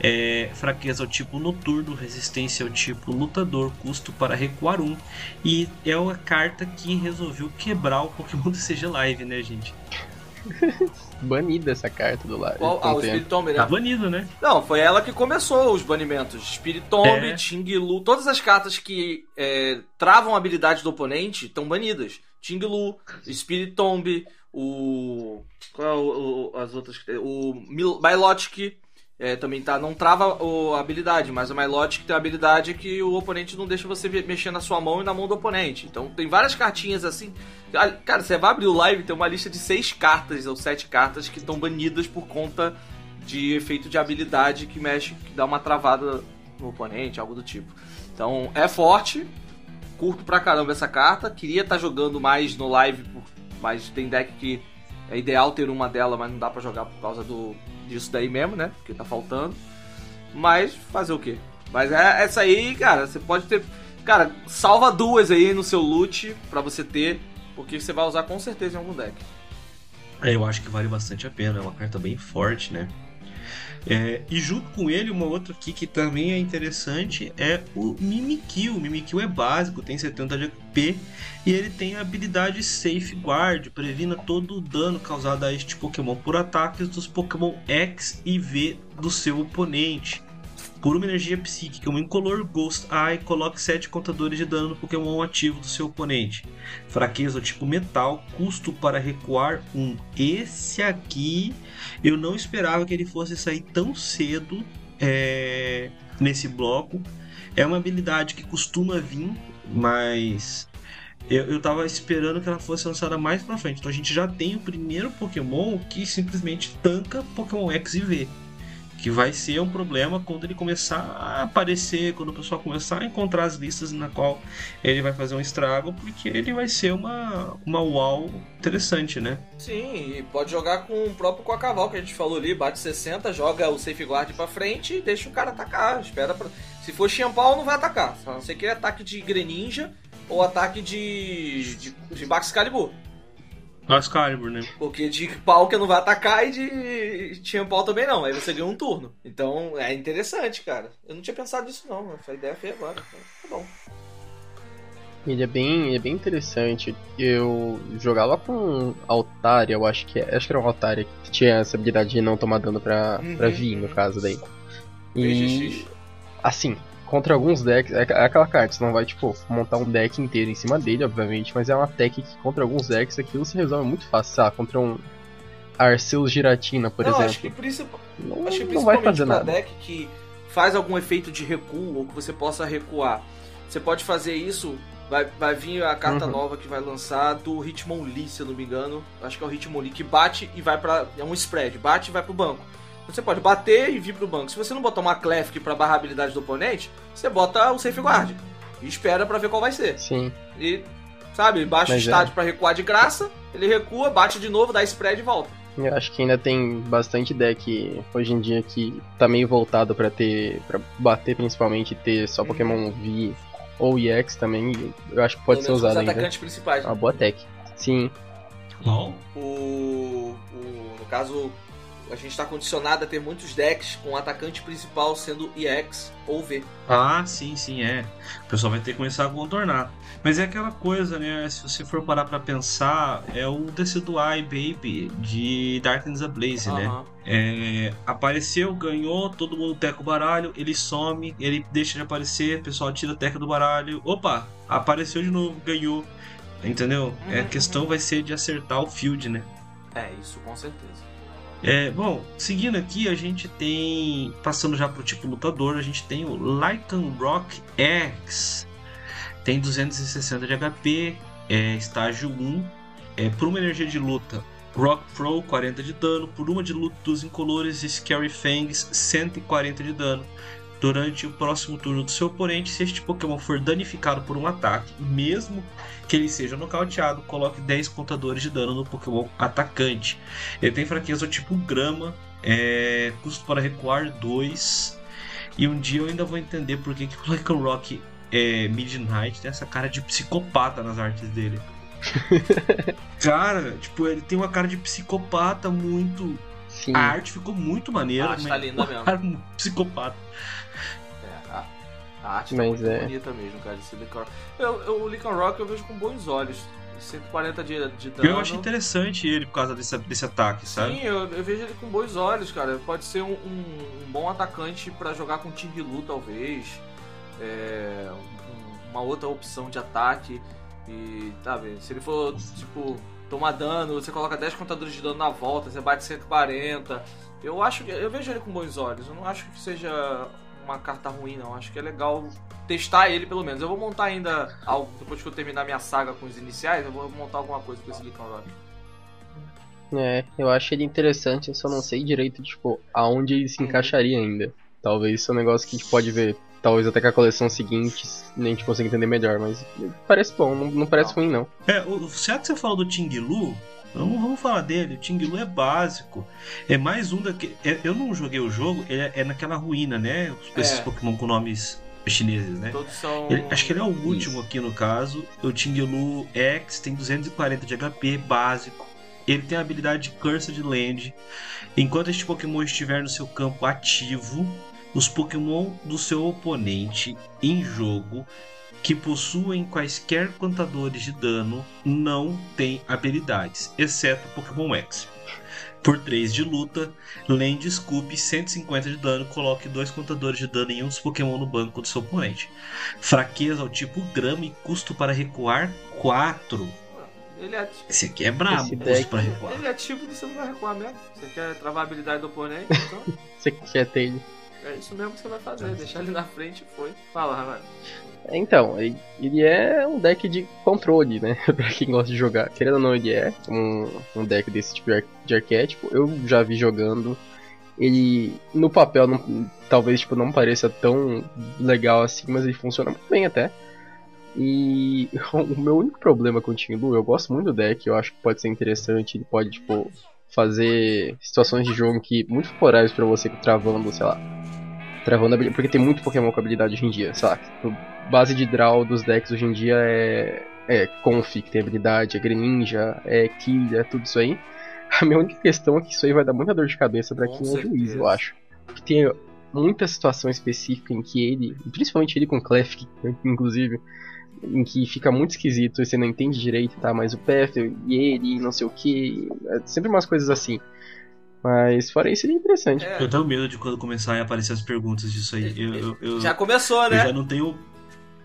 É, fraqueza ao tipo noturno, resistência ao tipo lutador, custo para recuar 1. E é uma carta que resolveu quebrar o Pokémon <laughs> do CG Live, né, gente? <laughs> Banida essa carta do lado. Ah, o Spiritomb, né? Tá banido, né? Não, foi ela que começou os banimentos. Spiritomb, É. Tinglu, todas as cartas que é, travam a habilidade do oponente estão banidas. Tinglu, Spiritomb, o. Qual é o, o- as outras? que tem? O Mil- Milotic é, também tá. Não trava o- a habilidade, mas o Milotic tem a habilidade que o oponente não deixa você mexer na sua mão e na mão do oponente. Então tem várias cartinhas assim. Ah, Cara, você vai abrir o live tem uma lista de seis cartas ou sete cartas que estão banidas por conta de efeito de habilidade que mexe, que dá uma travada no oponente, algo do tipo. Então é forte, curto pra caramba essa carta. Queria estar jogando mais no live, mas tem deck que é ideal ter uma dela, mas não dá pra jogar por causa do disso daí mesmo, né? Porque tá faltando. Mas fazer o quê? Mas é essa aí, cara, você pode ter. Cara, salva duas aí no seu loot pra você ter, porque você vai usar com certeza em algum deck. É, eu acho que vale bastante a pena, é uma carta bem forte, né? É, e junto com ele, uma outra aqui que também é interessante é o Mimikyu. O Mimikyu é básico, tem 70 de HP e ele tem a habilidade Safeguard, previna todo o dano causado a este Pokémon por ataques dos Pokémon X e V do seu oponente. Por uma energia psíquica, um incolor Ghost Eye, coloque 7 contadores de dano no Pokémon ativo do seu oponente. Fraqueza tipo metal, custo para recuar um. Esse aqui eu não esperava que ele fosse sair tão cedo é, nesse bloco. É uma habilidade que costuma vir, mas eu, eu tava esperando que ela fosse lançada mais pra frente. Então a gente já tem o primeiro Pokémon que simplesmente tanca Pokémon X e V. Que vai ser um problema quando ele começar a aparecer, quando o pessoal começar a encontrar as listas na qual ele vai fazer um estrago, porque ele vai ser uma, uma wall interessante, né? Sim, e pode jogar com o próprio Coacaval que a gente falou ali, bate 60, joga o safeguard pra frente e deixa o cara atacar. Espera pra... Se for Xianpao, não vai atacar. A não ser que é ataque de Greninja ou ataque de. de, de Baxcalibur. Excalibur, né? Porque de Palkia não vai atacar e de Xianpao também não. Aí você ganha um turno. Então é interessante, cara. Eu não tinha pensado nisso não, mas a ideia foi agora. Tá bom. Ele é bem, ele é bem interessante. Eu jogava com Altaria, eu acho que é. Acho que era um Altaria que tinha essa habilidade de não tomar dano pra, Uhum. pra vir, no caso daí. E assim, contra alguns decks, é é aquela carta, você não vai, tipo, montar um deck inteiro em cima dele, obviamente, mas é uma tech que contra alguns decks aquilo se resolve muito fácil, sabe? Contra um Arceus Giratina, por não, exemplo. acho que, princip... não, acho que não vai principalmente fazer nada. deck que faz algum efeito de recuo ou que você possa recuar. Você pode fazer isso. Vai, vai vir a carta Uhum. nova que vai lançar do Hitmonlee, se eu não me engano. Acho que é o Hitmonlee que bate e vai pra. É um spread, bate e vai pro banco. Você pode bater e vir pro banco. Se você não botar uma Clef pra barrar a habilidade do oponente, você bota o Safeguard. E espera pra ver qual vai ser. Sim. E, sabe, baixa o Mas é. estádio pra recuar de graça, ele recua, bate de novo, dá spread e volta. Eu acho que ainda tem bastante deck hoje em dia que tá meio voltado pra ter. para bater principalmente e ter só Pokémon V ou EX também. Eu acho que pode Pelo ser usado os ainda. atacantes principais. É uma boa tech. Sim. LOL? O, o- no caso, a gente está condicionado a ter muitos decks com o atacante principal sendo EX ou V. Ah, sim, sim, é. O pessoal vai ter que começar a contornar. Mas é aquela coisa, né? Se você for parar pra pensar, é o Decidueye Baby de Darkness Ablaze, né? Aham. É, apareceu, ganhou, todo mundo teca o baralho, ele some, ele deixa de aparecer, o pessoal tira a teca do baralho. Opa, apareceu de novo, ganhou. Entendeu? É, a Uhum, questão vai ser de acertar o field, né? É, isso com certeza. É, bom, seguindo aqui, a gente tem. Passando já pro tipo lutador, a gente tem o Lycanroc X. Tem 260 de HP, é estágio 1. É, por uma energia de luta, Rock Pro 40 de dano. Por uma de luta dos incolores, Scary Fangs 140 de dano. Durante o próximo turno do seu oponente. Se este Pokémon for danificado por um ataque, mesmo que ele seja nocauteado, coloque 10 contadores de dano no Pokémon atacante. Ele tem fraqueza tipo grama, é, custo para recuar 2. E um dia eu ainda vou entender por que, que o Lycanroc é, Midnight tem essa cara de psicopata nas artes dele. <laughs> cara, tipo, ele tem uma cara de psicopata muito. Sim. A arte ficou muito maneira. A arte tá linda <laughs> mesmo. psicopata. A, arte Mas tá muito é. bonita mesmo, cara. Esse Lycan... eu, eu, o Lycan Rock eu vejo com bons olhos. 140 de, de dano. Eu achei interessante ele por causa desse, desse ataque, sabe? Sim, eu, eu vejo ele com bons olhos, cara. Pode ser um, um- um bom atacante pra jogar com Tinglu, talvez. É, um- uma outra opção de ataque. E, sabe, se ele for, tipo, tomar dano, você coloca 10 contadores de dano na volta, você bate 140. Eu acho que. Eu vejo ele com bons olhos. Eu não acho que seja uma carta ruim, não. Acho que é legal testar ele, pelo menos. Eu vou montar ainda algo, depois que eu terminar minha saga com os iniciais, eu vou montar alguma coisa com esse Lycan Rock. É, eu acho ele interessante, eu só não sei direito, tipo, aonde ele se Uhum. encaixaria ainda. Talvez isso é um negócio que a gente pode ver, talvez até com a coleção seguinte, nem a gente consiga entender melhor, mas parece bom, não, não parece Não. ruim não. É, o, já que você falou do Tinglu, vamos, vamos falar dele. O Tinglu é básico. É mais um daqui. é- eu não joguei o jogo, ele é, é naquela ruína, né? Esses É. Pokémon com nomes chineses, né? Todos são. Ele- acho que ele é o último aqui no caso. O Tinglu X tem 240 de HP básico. Ele tem a habilidade Cursed Land. Enquanto este Pokémon estiver no seu campo ativo, os Pokémon do seu oponente em jogo que possuem quaisquer contadores de dano não têm habilidades, exceto Pokémon X. Por 3 de luta, Land Scoop 150 de dano, coloque dois contadores de dano em um dos Pokémon no banco do seu oponente. Fraqueza ao tipo grama e custo para recuar 4. Ele é ativo. Esse aqui é brabo, Esse custo deck- para recuar. Ele é ativo e você não vai recuar mesmo. Você quer travar a habilidade do oponente, então <laughs> Você quer ter ele. É isso mesmo que você vai fazer. Deixar ele na frente e foi. Fala, Rafael. É, Então, ele- é um deck de controle, né? <laughs> pra quem gosta de jogar. Querendo ou não, ele é um, um deck desse tipo de, ar- de arquétipo. Eu já vi jogando. Ele, no papel, não- talvez tipo, não pareça tão legal assim, mas ele funciona muito bem até. E <laughs> o meu único problema com o Tinglu, eu gosto muito do deck, eu acho que pode ser interessante, ele pode, tipo, fazer situações de jogo que muito favoráveis pra você travando, sei lá, travando habilidade, porque tem muito Pokémon com habilidade hoje em dia, lá, tipo, base de draw dos decks hoje em dia é, é Conf, que tem habilidade, é Greninja, é Kill, é tudo isso aí. <laughs> A minha única questão é que isso aí vai dar muita dor de cabeça Com quem é juiz, eu acho. Porque tem muita situação específica em que ele, principalmente ele com Clef, inclusive, em que fica muito esquisito e você não entende direito, tá? Mas o Pef e ele, não sei o que, é sempre umas coisas assim. Mas fora isso, ele é interessante. É, Eu tenho medo de quando começarem a aparecer as perguntas disso aí. Eu, eu, eu- já começou, eu né? já não tenho.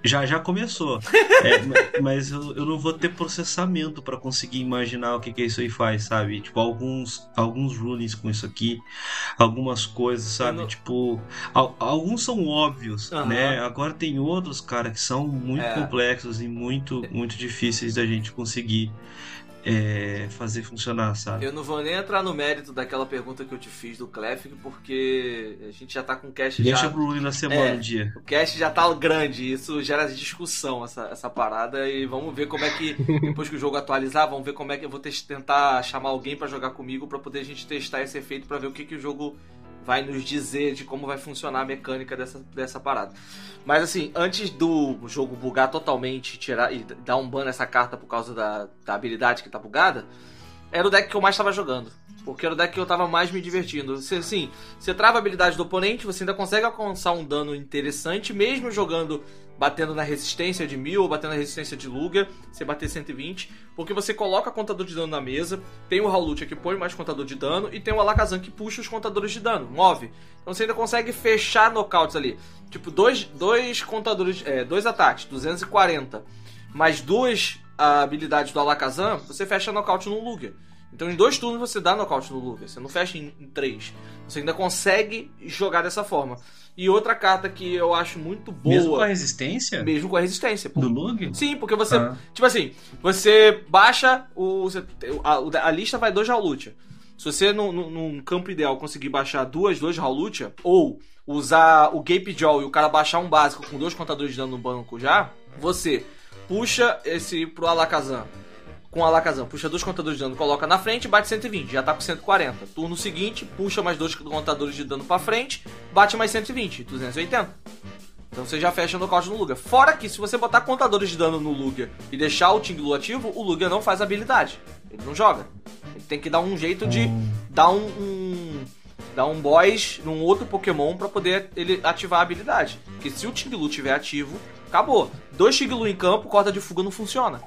Já, já começou. <laughs> É, ma- mas eu, eu não vou ter processamento pra conseguir imaginar o que, que isso aí faz, sabe? Tipo, alguns, alguns runes com isso aqui, algumas coisas, sabe? Eu não- Tipo, al- alguns são óbvios, Aham. né? Agora tem outros, cara, que são muito É. complexos e muito, muito difíceis da gente conseguir é, fazer funcionar, sabe? Eu não vou nem entrar no mérito daquela pergunta que eu te fiz do Clef, porque a gente já tá com o cast Deixa já. pro rune na semana É. um dia. O cast já tá grande, isso gera discussão, essa, essa parada, e vamos ver como é que, <laughs> depois que o jogo atualizar, vamos ver como é que eu vou tentar chamar alguém pra jogar comigo pra poder a gente testar esse efeito pra ver o que, que o jogo vai nos dizer de como vai funcionar a mecânica dessa, dessa parada. Mas assim, antes do jogo bugar totalmente tirar e dar um ban nessa carta por causa da, da habilidade que tá bugada, era o deck que eu mais tava jogando. Porque era o deck que eu tava mais me divertindo. Assim, você trava a habilidade do oponente, você ainda consegue alcançar um dano interessante, mesmo jogando, batendo na resistência de 1000 ou batendo na resistência de Lugia, você bater 120, porque você coloca contador de dano na mesa, tem o Howlucha que põe mais contador de dano, e tem o Alakazam que puxa os contadores de dano, move. Então você ainda consegue fechar knockouts ali. Tipo, dois, dois contadores, é, dois ataques, 240, mais duas ah, habilidades do Alakazam, você fecha nocaute no Lugia. Então em dois turnos você dá nocaute no Lugia, você não fecha em, em três. Você ainda consegue jogar dessa forma. E outra carta que eu acho muito boa, Mesmo com a resistência mesmo com a resistência. do Lug? Sim, porque você. Ah. Tipo assim, você baixa o. a, a lista vai dois Jaulutia. Se você, num, num- num campo ideal, conseguir baixar duas, dois Raulutia, ou usar o Gape Jaw e o cara baixar um básico com dois contadores de dano no banco já, você puxa esse pro Alakazam com Alakazam, puxa dois contadores de dano, coloca na frente, bate 120, já tá com 140. Turno seguinte, puxa mais dois contadores de dano pra frente, bate mais 120, 280. Então você já fecha o nocaute no Lugia. Fora que se você botar contadores de dano no Lugia e deixar o Tinglu ativo, o Lugia não faz habilidade. Ele não joga. Ele tem que dar um jeito de dar um, um dar um boss num outro Pokémon pra poder ele ativar a habilidade. Porque se o Tinglu tiver ativo, acabou. Dois Tinglu em campo, corda de fuga não funciona.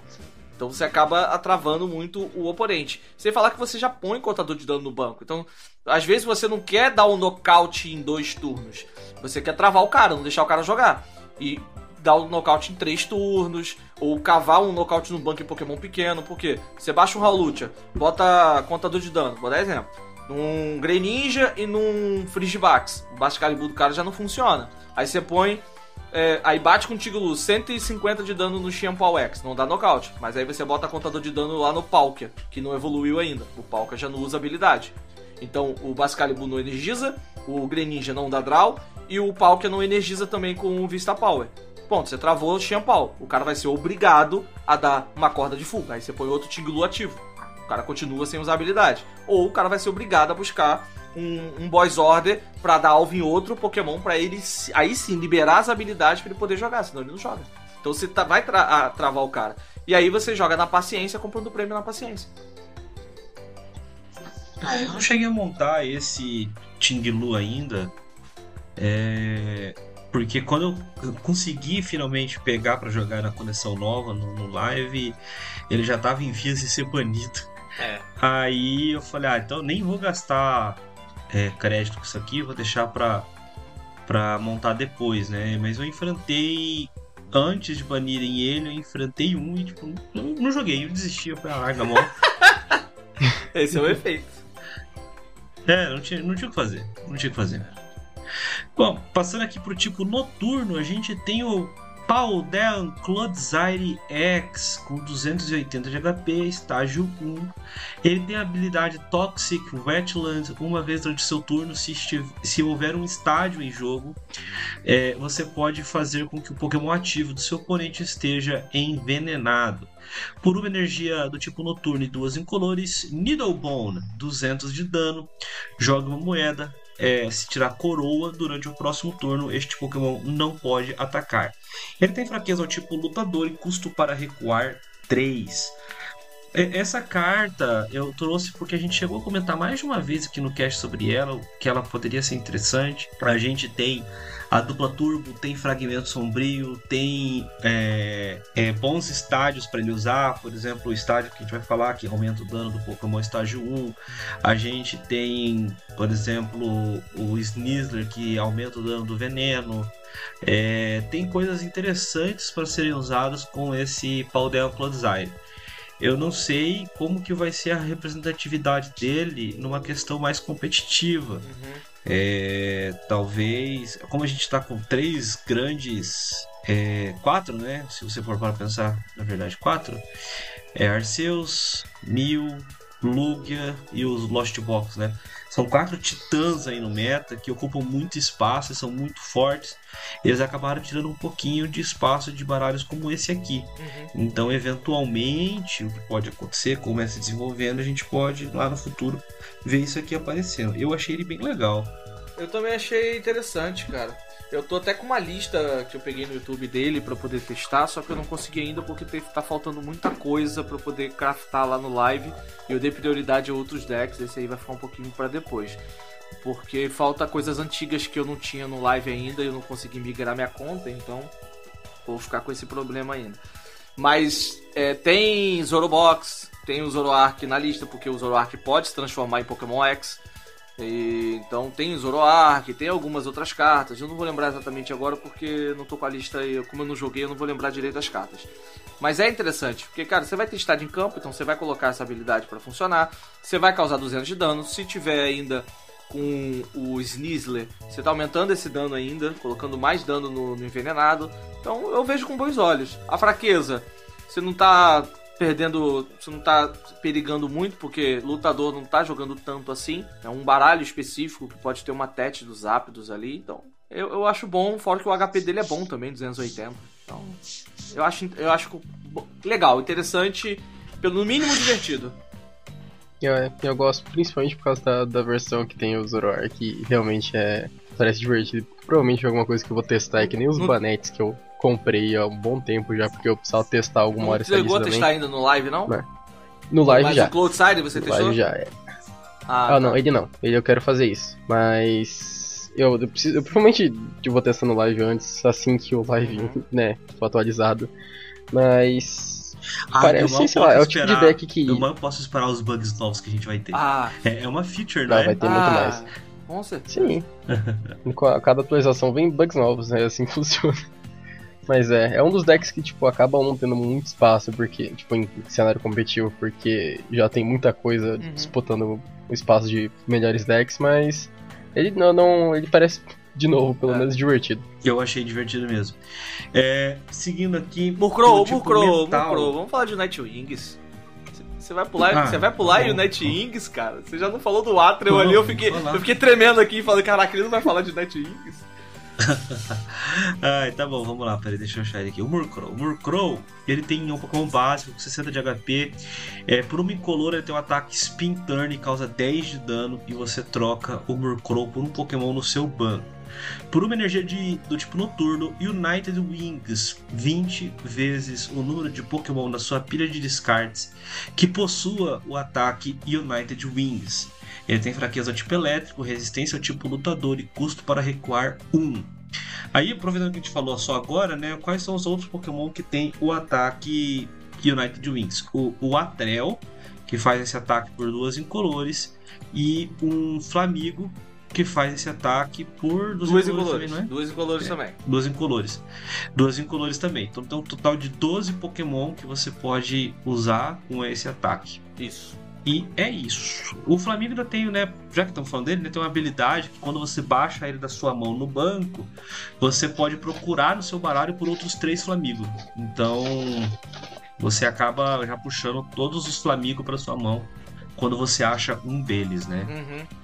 Então você acaba atravando muito o oponente. Sem falar que você já põe contador de dano no banco. Então, às vezes você não quer dar um nocaute em dois turnos. Você quer travar o cara, não deixar o cara jogar. E dar o nocaute em três turnos. Ou cavar um nocaute no banco em Pokémon pequeno. Por quê? Você baixa um Howlucha, bota contador de dano. Vou dar exemplo. Num Greninja e num Frigibax. O Bascalibu do cara já não funciona. Aí você põe é, aí bate com o Tiglu 150 de dano no Shampoo X, não dá nocaute. Mas aí você bota contador de dano lá no Palkia, que não evoluiu ainda. O Palkia já não usa habilidade. Então o Bascalibu não energiza, o Greninja não dá draw e o Palkia não energiza também com o Vista Power. Ponto, você travou o Shampoo. O cara vai ser obrigado a dar uma corda de fuga. Aí você põe outro Tiglu ativo. O cara continua sem usar habilidade. Ou o cara vai ser obrigado a buscar um, um Boys Order pra dar alvo em outro Pokémon pra ele se- aí sim liberar as habilidades pra ele poder jogar, senão ele não joga. Então você tá- vai tra- travar o cara. E aí você joga na paciência, comprando o prêmio na paciência. Ah, eu não cheguei a montar esse Tinglu ainda. É, Porque quando eu consegui finalmente pegar pra jogar na coleção nova, no, no live, ele já tava em vias de ser banido. É. Aí eu falei, ah, então nem vou gastar é, crédito com isso aqui, vou deixar pra, pra montar depois, né? Mas eu enfrentei. Antes de banirem ele, eu enfrentei um e tipo, não, não joguei, eu desisti, eu falei, ah, larga a mão. <laughs> Esse é o efeito. É, não tinha, não tinha o que fazer. Não tinha o que fazer. Bom, passando aqui pro tipo noturno, a gente tem o Paldean Clodsire X com 280 de HP, estágio 1. Ele tem a habilidade Toxic Wetland uma vez durante seu turno. Se, se houver um estádio em jogo, é, você pode fazer com que o Pokémon ativo do seu oponente esteja envenenado. Por uma energia do tipo noturno e duas incolores, Needlebone, 200 de dano, joga uma moeda. É, se tirar coroa durante o próximo turno, este Pokémon não pode atacar. Ele tem fraqueza ao tipo lutador e custo para recuar 3. E- Essa carta eu trouxe porque a gente chegou a comentar mais de uma vez aqui no cast sobre ela, que ela poderia ser interessante. A gente tem a dupla turbo, tem fragmento sombrio, tem é, é, bons estádios para ele usar, por exemplo, o estádio que a gente vai falar que aumenta o dano do Pokémon estágio 1. A gente tem, por exemplo, o Sneasler que aumenta o dano do veneno. É, tem coisas interessantes para serem usadas com esse Paldean Clodsire. Eu não sei como que vai ser a representatividade dele numa questão mais competitiva. É, talvez, como a gente está com três grandes, é, quatro, né? Se você for para pensar, na verdade, quatro. É Arceus, Mew, Lugia e os Lost Box, né? São quatro titãs aí no meta que ocupam muito espaço e são muito fortes. Eles acabaram tirando um pouquinho de espaço de baralhos como esse aqui. Então, eventualmente, o que pode acontecer, como é se desenvolvendo, a gente pode lá no futuro ver isso aqui aparecendo. Eu achei ele bem legal. Eu também achei interessante, cara. Eu tô até com uma lista que eu peguei no YouTube dele pra poder testar, só que eu não consegui ainda porque tá faltando muita coisa pra poder craftar lá no live. E eu dei prioridade a outros decks, esse aí vai ficar um pouquinho pra depois. Porque falta coisas antigas que eu não tinha no live ainda e eu não consegui migrar minha conta, então vou ficar com esse problema ainda. Mas é, tem Zorobox, tem o Zoroark na lista, porque o Zoroark pode se transformar em Pokémon X. E, então tem Zoroark, tem algumas outras cartas. Eu não vou lembrar exatamente agora porque não tô com a lista e como eu não joguei, eu não vou lembrar direito das cartas. Mas é interessante, porque cara, você vai testar em campo, então você vai colocar essa habilidade para funcionar. Você vai causar 200 de dano. Se tiver ainda com o Sneasler, você tá aumentando esse dano ainda, colocando mais dano no, no envenenado. Então eu vejo com bons olhos. A fraqueza, você não tá perdendo. Você não tá perigando muito, porque lutador não tá jogando tanto assim. É um baralho específico que pode ter uma tete dos ápidos ali. Então, eu, eu acho bom, fora que o HP dele é bom também, 280. Então, eu acho, eu acho legal, interessante, pelo mínimo divertido. Eu, eu gosto principalmente por causa da, da versão que tem o Zoroark, que realmente é parece divertido. Provavelmente é alguma coisa que eu vou testar, é que nem os banetes que eu comprei há um bom tempo já, porque eu precisava testar alguma não hora. Você chegou a testar ainda no live, não? não. No live Mas já. no Cloudside você no testou? live já, é. Ah, Ah, tá. não, ele não. Ele eu quero fazer isso. Mas. Eu, eu, preciso, eu provavelmente eu vou testar no live antes, assim que o live, Uhum. né, for atualizado. Mas. Ah, parece, eu sei lá, é o tipo de deck que. Eu mal posso esperar os bugs novos que a gente vai ter. Ah, É, é uma feature, não Não, é? vai ter muito ah, mais. Com certeza. Sim. <laughs> Com a- cada atualização vem bugs novos, né? Assim <laughs> funciona. Mas é, é um dos decks que, tipo, acabam não tendo muito espaço, porque, tipo, em cenário competitivo, porque já tem muita coisa Uhum. disputando o espaço de melhores decks, mas ele não, não ele parece, de novo, pelo É. menos divertido. Eu achei divertido mesmo. É, seguindo aqui. Murkrow, no tipo Murkrow, mental. Murkrow, vamos falar de Nightwings. Você vai pular, Ah, você vai pular o bom. Nightwings, cara. Você já não falou do Atrel ali, eu fiquei, eu fiquei tremendo aqui e falei, caraca, ele não vai falar de Nightwings. <laughs> Ai, tá bom, vamos lá, peraí, deixa eu achar ele aqui. O Murkrow. O Murkrow, ele tem um Pokémon básico com 60 de HP. É, por uma incolor, ele tem um ataque Spin Turn causa 10 de dano. E você troca o Murkrow por um Pokémon no seu banco. Por uma energia de, do tipo noturno, United Wings, 20 vezes o número de Pokémon da sua pilha de descartes que possua o ataque United Wings. Ele tem fraqueza ao tipo elétrico, resistência ao tipo lutador e custo para recuar 1. Aí, aproveitando que a gente falou só agora, né? Quais são os outros Pokémon que tem o ataque United Wings? O, o Atrel, que faz esse ataque por duas incolores, e um Flamigo, que faz esse ataque por duas, Duas incolores incolores, também, não é? duas incolores É. também. Duas incolores. Duas incolores também. Então tem um total de 12 Pokémon que você pode usar com esse ataque. Isso. E é isso. O Flamengo ainda tem, né? Já que estamos falando dele, né, tem uma habilidade que quando você baixa ele da sua mão no banco, você pode procurar no seu baralho por outros três Flamengo. Então você acaba já puxando todos os Flamengo para sua mão quando você acha um deles, né? Uhum.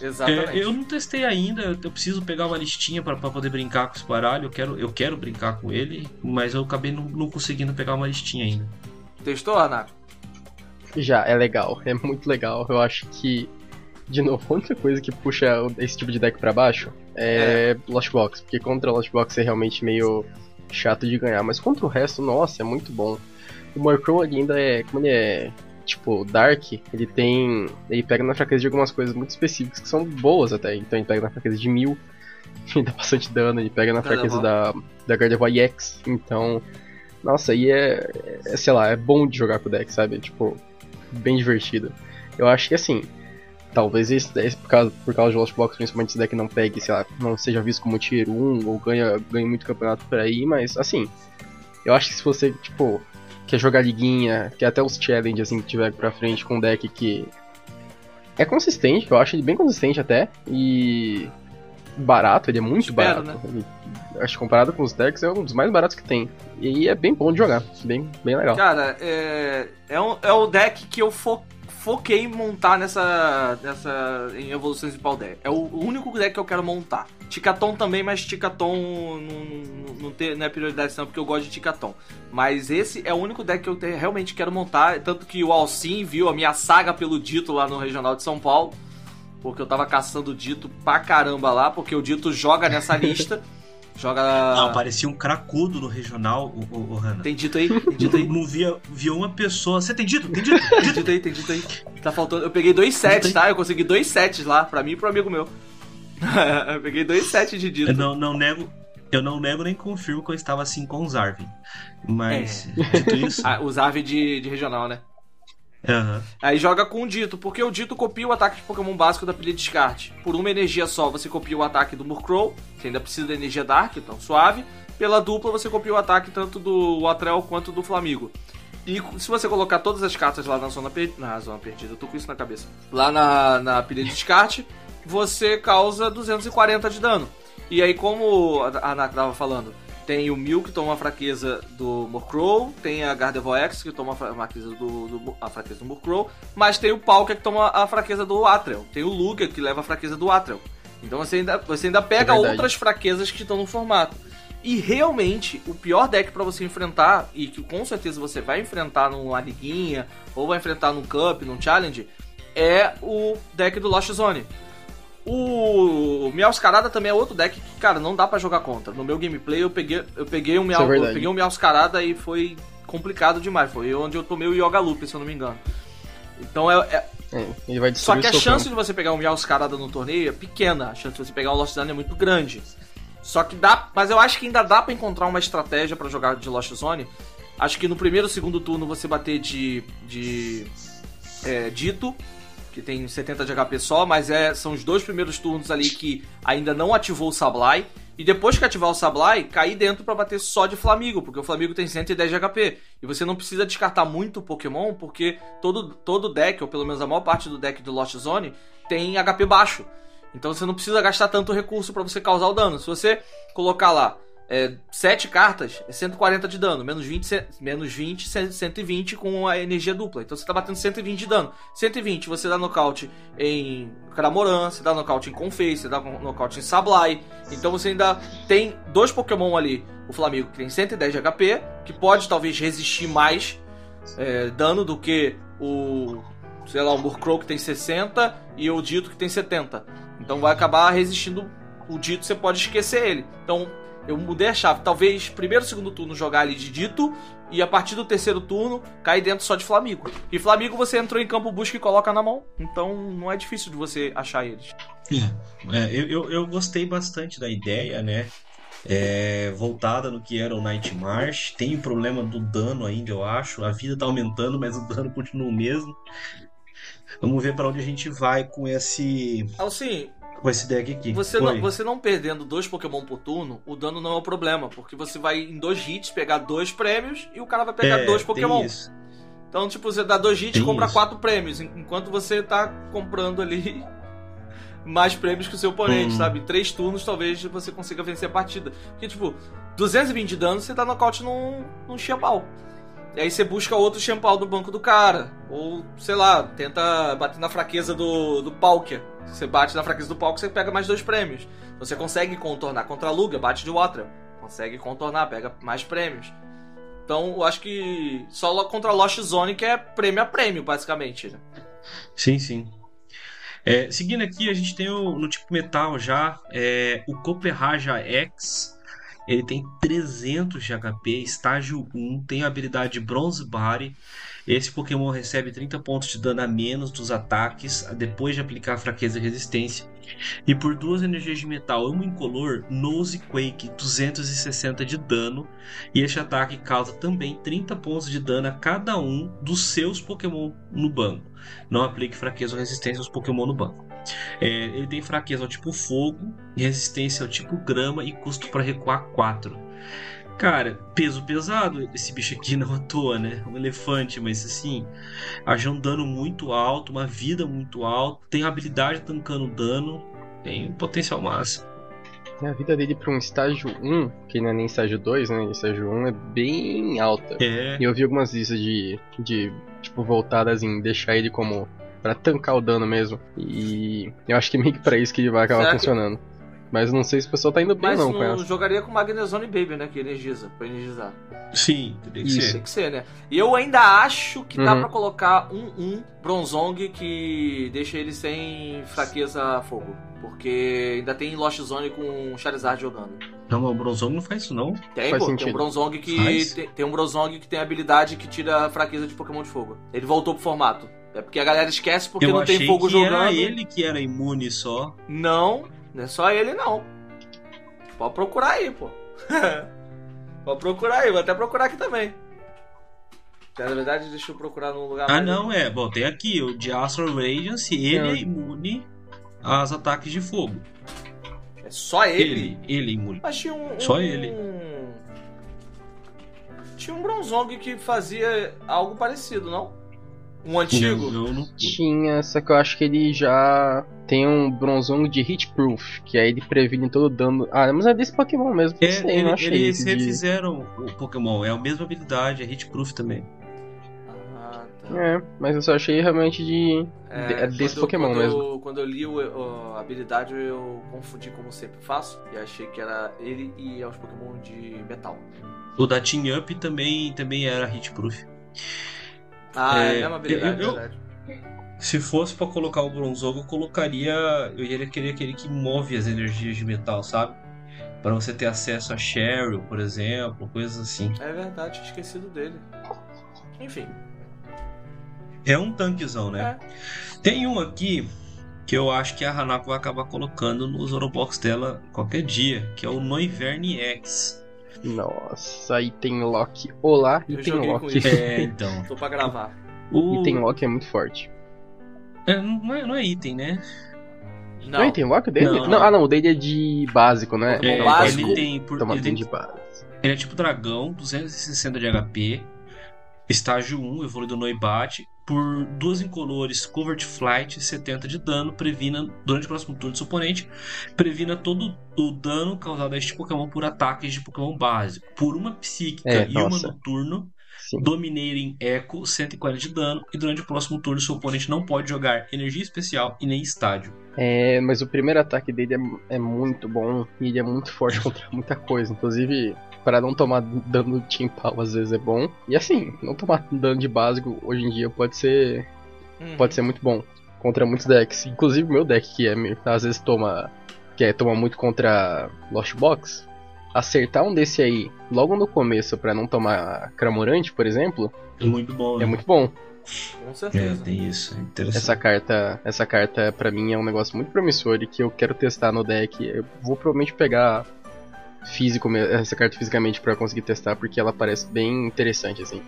É, Exatamente. eu não testei ainda, eu eu preciso pegar uma listinha para poder brincar com esse baralho. Eu quero, eu quero brincar com ele, mas eu acabei não, não conseguindo pegar uma listinha ainda. Testou, Renato? Já, é legal, <laughs> é muito legal. Eu acho que, de novo, a única coisa que puxa esse tipo de deck pra baixo é, Lost Box, porque contra Lost Box é realmente meio chato de ganhar, mas contra o resto, nossa, é muito bom. O Murkrow ali ainda é, como ele é, tipo, Dark, ele tem, ele pega na fraqueza de algumas coisas muito específicas que são boas até, então ele pega na fraqueza de mil, <laughs> ele dá bastante dano, ele pega na fraqueza da, da Gardevoir EX, então, nossa, aí é, é, sei lá, é bom de jogar com o deck, sabe, tipo, bem divertido. Eu acho que assim, talvez esse, esse por, causa, por causa de Lost Box, principalmente esse deck não pegue, sei lá, não seja visto como tier 1 ou ganha, ganha muito campeonato por aí, mas assim, eu acho que se você, tipo, quer jogar liguinha, quer até os challenges assim que tiver pra frente com um deck que é consistente, eu acho ele bem consistente até, e barato, ele é muito Espero, barato. Ele- acho que comparado com os decks é um dos mais baratos que tem. E é bem bom de jogar, bem, bem legal. Cara, é, é, um, é o deck que eu fo- foquei em montar nessa, nessa em evoluções de Paldeia. É o único deck que eu quero montar. Ticaton também, mas Ticaton não, não, não, tem, não é prioridade não, porque eu gosto de Ticaton. Mas esse é o único deck que eu te- realmente quero montar. Tanto que o Alcim viu a minha saga pelo Dito lá no Regional de São Paulo. Porque eu tava caçando o Dito pra caramba lá, porque o Dito joga nessa lista. <laughs> joga. Não, parecia um cracudo no regional, o, o, o Hanna. Tem dito aí? Tem dito aí? Não via, via uma pessoa. Você tem dito? Tem dito? Tem Tem dito? dito aí, tem dito aí. Tá faltando. Eu peguei dois sets, tá? Eu consegui dois sets lá, pra mim e pro amigo meu. <laughs> eu peguei dois sets de dito. Eu não, não nego. Eu não nego nem confirmo que eu estava assim com o Zarvin. Mas, dito isso. <laughs> Ah, os ave de, de regional, né? Aham. Aí joga com o Dito, porque o Dito copia o ataque de Pokémon básico da pilha de descarte. Por uma energia só, você copia o ataque do Murkrow, você ainda precisa da energia Dark, então suave. Pela dupla, você copia o ataque tanto do Atrel quanto do Flamigo. E se você colocar todas as cartas lá na zona, per... na zona perdida, eu tô com isso na cabeça. Lá na, na pilha de descarte, você causa 240 de dano. E aí, como a Anak tava falando, Tem o Mil que toma a fraqueza do Murkrow, tem a Gardevoir X que toma a fraqueza do, do, a fraqueza do Murkrow, mas tem o Palkia que toma a fraqueza do Atrel, tem o Lugia que leva a fraqueza do Atrel. Então você ainda, você ainda pega É outras fraquezas que estão no formato. E realmente, o pior deck pra você enfrentar, e que com certeza você vai enfrentar numa liguinha, ou vai enfrentar num Cup, num Challenge, é o deck do Lost Zone. O Miauscarada também é outro deck que, cara, não dá pra jogar contra. No meu gameplay eu peguei, eu peguei um Miau, é eu peguei um Miauscarada e foi complicado demais. Foi onde eu tomei o Yoga Loop, se eu não me engano. Então é, é- É, só que a chance campo. de você pegar um Miauscarada no torneio é pequena. A chance de você pegar um Lost Zone é muito grande. Só que dá. Mas eu acho que ainda dá pra encontrar uma estratégia pra jogar de Lost Zone. Acho que no primeiro segundo turno você bater de. de. É, Dito, que tem 70 de HP só, mas é, são os dois primeiros turnos ali que ainda não ativou o Sablai. E depois que ativar o Sablai, cair dentro pra bater só de Flamigo, porque o Flamigo tem 110 de HP. E você não precisa descartar muito Pokémon, porque todo, todo deck, ou pelo menos a maior parte do deck do Lost Zone, tem HP baixo. Então você não precisa gastar tanto recurso pra você causar o dano. Se você colocar lá é, 7 cartas, é 140 de dano, menos 20, ce- menos 20, ce- 120 com a energia dupla. Então você tá batendo 120 de dano. 120 você dá nocaute em Cramoran, você dá nocaute em Confei, você dá nocaute em Sablai. Então você ainda tem dois Pokémon ali. O Flamengo que tem 110 de HP, que pode talvez resistir mais é, dano do que o, sei lá, o Murkrow que tem 60 e o Dito que tem 70. Então vai acabar resistindo o Dito, você pode esquecer ele. Então eu mudei a chave. Talvez primeiro, segundo turno jogar ali de Dito e a partir do terceiro turno cair dentro só de Flamigo. E Flamigo você entrou em campo busca e coloca na mão. Então não é difícil de você achar eles. É, eu, eu, eu gostei bastante da ideia, né? É, voltada no que era o Night March. Tem o problema do dano ainda, eu acho. A vida tá aumentando, mas o dano continua o mesmo. Vamos ver para onde a gente vai com esse Assim, com esse deck aqui. Você Oi. não, você não perdendo dois Pokémon por turno, o dano não é o problema, porque você vai em dois hits pegar dois prêmios e o cara vai pegar É, dois Pokémon. isso. Então, tipo, você dá dois hits e compra isso. quatro prêmios, en- enquanto você tá comprando ali <laughs> mais prêmios que o seu oponente, Hum. sabe? Em três turnos talvez você consiga vencer a partida. Porque, tipo, 220 de dano você dá nocaute num, num Xempal. E aí você busca outro Xempal do banco do cara. Ou, sei lá, tenta bater na fraqueza do, do Palkia. Se você bate na fraqueza do Palkia, você pega mais dois prêmios. Você consegue contornar contra a Luga, bate de Water. Consegue contornar, pega mais prêmios. Então, eu acho que só contra a Lost Zone que é prêmio a prêmio, basicamente. né? Sim, sim. É, seguindo aqui, a gente tem o, no tipo metal já é, o Copperraja X. Ele tem 300 de HP, estágio 1, tem a habilidade Bronze Body. Esse Pokémon recebe 30 pontos de dano a menos dos ataques depois de aplicar fraqueza e resistência. E por duas energias de metal, uma incolor, Nose Quake, 260 de dano. E este ataque causa também 30 pontos de dano a cada um dos seus Pokémon no banco. Não aplique fraqueza ou resistência aos Pokémon no banco. É, ele tem fraqueza ao tipo fogo, resistência ao tipo grama e custo para recuar 4. Cara, peso pesado esse bicho aqui não à toa, né? Um elefante, mas assim, acha um dano muito alto, uma vida muito alta, tem habilidade tancando dano, tem um potencial massa. A vida dele pra um estágio 1, que não é nem estágio 2, né? Estágio 1 é bem alta. É, E eu vi algumas listas de, de tipo, voltadas em deixar ele como. Pra tancar o dano mesmo. E eu acho que meio que pra isso que ele vai acabar Será que- funcionando. Mas não sei se o pessoal tá indo bem Mas não com não essa. jogaria com Magnezone Baby, né? Que energiza, pra energizar. sim, teria que Isso. ser. Tem que ser, né? E eu ainda acho que dá Uhum. pra colocar um, um Bronzong que deixa ele sem fraqueza a fogo. Porque ainda tem Lost Zone com Charizard jogando. Não, mas o Bronzong não faz isso não. Tem, Faz pô, tem um Bronzong que. Tem, tem um Bronzong que tem habilidade que tira a fraqueza de Pokémon de fogo. Ele voltou pro formato. É porque a galera esquece porque Eu não tem fogo que jogando. era ele que era imune só. Não, não é só ele não. Pode procurar aí, pô. <laughs> Pode procurar aí, vou até procurar aqui também. Na verdade, deixa eu procurar num lugar Ah, não, é. Bom, tem aqui o de Astral Radiance, ele É. é imune aos ataques de fogo. É só ele? Ele, ele é imune. Mas tinha um. Só um- ele. Tinha um Bronzong que fazia algo parecido, não? Um antigo? Não... Tinha, só que eu acho que ele já tem um bronzong de hit proof, que aí ele previne todo dano. Ah, mas é desse Pokémon mesmo. É, sei, ele- não achei eles esse de... refizeram o Pokémon, é a mesma habilidade, é hit proof também. Ah, tá. É, mas eu só achei realmente de. de- é desse quando- Pokémon quando mesmo. Eu, quando eu li o- o- a habilidade, eu confundi como sempre faço. E achei que era ele e é os Pokémon de metal. O da Team Up também, também era hit proof. Ah, é, É, a mesma habilidade, eu- eu-. Se fosse pra colocar o Bronzong, eu colocaria. Eu iria querer aquele que move as energias de metal, sabe? Pra você ter acesso a Cheryl, por exemplo, coisas assim. É verdade, tinha esquecido dele. Enfim. É um tanquezão, né? Tem um aqui que eu acho que a Hanako vai acabar colocando no Zorobox dela qualquer dia, que é o Noivern X. Nossa, aí tem Loki. Olá, e Eu tem Loki. É, então. <laughs> Tô pra gravar. O... E tem Loki é muito forte. É, não, é, não é item, né? Não, Não, tem Loki dele? Não, Não, não. ah não, o dele é de básico, né? É, básico. Ele tem, por, ele, tem- de base. ele é tipo dragão, 260 de HP, estágio 1, evoluído no Ibate, por duas incolores, Covert Flight, 70 de dano, previna durante o próximo turno do seu oponente, previna todo o dano causado a este Pokémon por ataques de Pokémon básico, por uma psíquica É, e uma no turno, Sim. Dominating Echo, 140 de dano, e durante o próximo turno seu oponente não pode jogar energia especial e nem estádio. É, mas o primeiro ataque dele é, é muito bom e ele é muito forte <laughs> contra muita coisa. Inclusive, para não tomar dano de Pau às vezes é bom. E assim, não tomar dano de básico hoje em dia pode ser, Uhum. pode ser muito bom contra muitos decks. Inclusive o meu deck que é às vezes toma que é, toma muito contra Lost Box. Acertar um desse aí logo no começo pra não tomar Cramorante, por exemplo, É muito bom, é né? muito bom. Com É, certeza. tem isso, é interessante. Essa carta, essa carta para mim é um negócio muito promissor e que eu quero testar no deck. Eu vou provavelmente pegar físico, essa carta fisicamente pra conseguir testar porque ela parece bem interessante assim.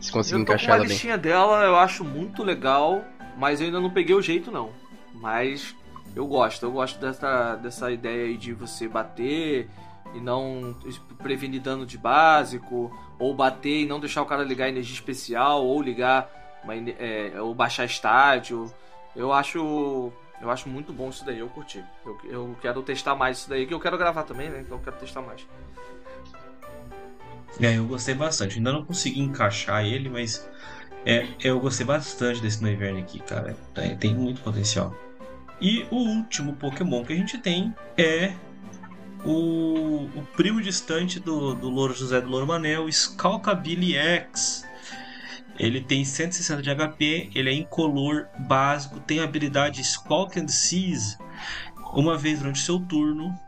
Se conseguir encaixar ela bem. listinha dela, eu acho muito legal, mas eu ainda não peguei o jeito não. Mas eu gosto, eu gosto dessa, dessa ideia aí de você bater e não prevenir dano de básico, ou bater e não deixar o cara ligar energia especial, ou ligar uma, é, ou baixar estádio. Eu acho. Eu acho muito bom isso daí, eu curti. Eu, eu quero testar mais isso daí, que eu quero gravar também, né? Então eu quero testar mais. É, eu gostei bastante. Ainda não consegui encaixar ele, mas é, eu gostei bastante desse no inverno aqui, cara. Tem, tem muito potencial. E o último Pokémon que a gente tem é o, o primo distante do, do Louro José do Louro Manel, Scalcabilly X. Ele tem 160 de HP, ele é incolor básico, tem a habilidade Squawk and Seize. Uma vez durante o seu turno,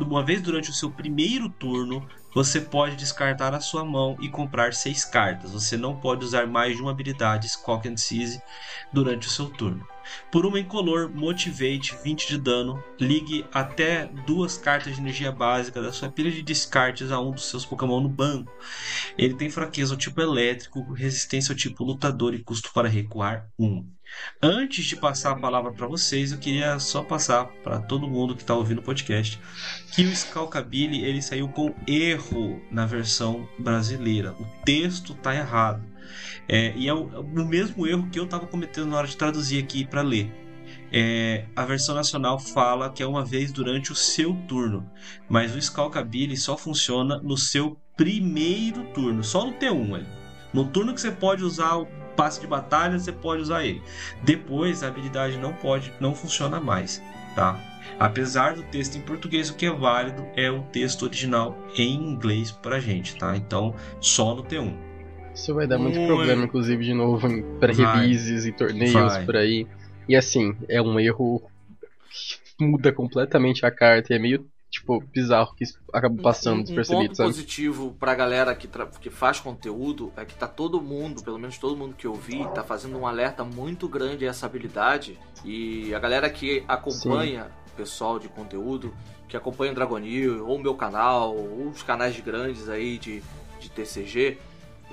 uma vez durante o seu primeiro turno, você pode descartar a sua mão e comprar seis cartas. Você não pode usar mais de uma habilidade Squawk and Seize durante o seu turno. Por uma incolor Motivate 20 de dano, ligue até duas cartas de energia básica da sua pilha de descartes a um dos seus Pokémon no banco. Ele tem fraqueza ao tipo elétrico, resistência ao tipo lutador e custo para recuar 1. Antes de passar a palavra para vocês, eu queria só passar para todo mundo que está ouvindo o podcast que o Scalcabilly ele saiu com erro na versão brasileira. O texto tá errado. É, e é o, o mesmo erro que eu estava cometendo na hora de traduzir aqui para ler. É, a versão nacional fala que é uma vez durante o seu turno, mas o Scalcabilly só funciona no seu primeiro turno, só no T1. Ele. No turno que você pode usar o passe de batalha, você pode usar ele. Depois a habilidade não pode, não funciona mais, tá? Apesar do texto em português, o que é válido é o texto original em inglês pra gente, tá? Então, só no T1. Isso vai dar muito Muito. problema, inclusive, de novo, em pré-releases e torneios Vai. por aí. E assim, é um erro que muda completamente a carta e é meio, tipo, bizarro que isso acaba passando um, um despercebido, ponto sabe? positivo pra galera que, tra- que faz conteúdo é que tá todo mundo, pelo menos todo mundo que eu vi, tá fazendo um alerta muito grande a essa habilidade. E a galera que acompanha o pessoal de conteúdo, que acompanha o Dragonil, ou o meu canal, ou os canais grandes aí de, de TCG,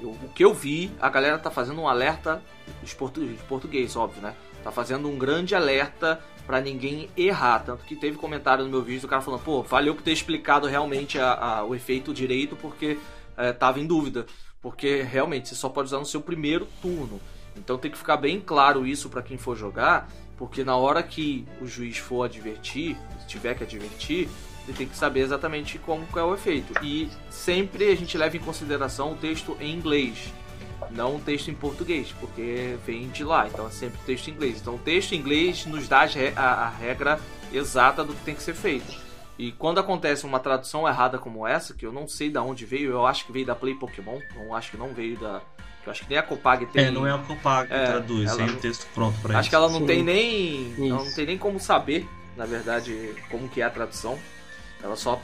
eu- o que eu vi, a galera tá fazendo um alerta de de português, óbvio, né? Tá fazendo um grande alerta pra ninguém errar. Tanto que teve comentário no meu vídeo do cara falando, pô, valeu por ter explicado realmente a- a- o efeito direito, porque é, tava em dúvida. Porque realmente você só pode usar no seu primeiro turno. Então tem que ficar bem claro isso para quem for jogar, porque na hora que o juiz for advertir, se tiver que advertir, ele tem que saber exatamente como é o efeito. E sempre a gente leva em consideração o texto em inglês, não o texto em português, porque vem de lá, então é sempre texto em inglês. Então o texto em inglês nos dá a, regra exata do que tem que ser feito. E quando acontece uma tradução errada como essa, que eu não sei de onde veio, eu acho que veio da Play Pokémon, não acho que não veio da. Eu acho que nem a Copag tem. É, não é a Copag que é, traduz, tem o texto pronto pra acho isso. Acho que ela não Sim. tem nem. Ela não tem nem como saber, na verdade, como que é a tradução. Ela só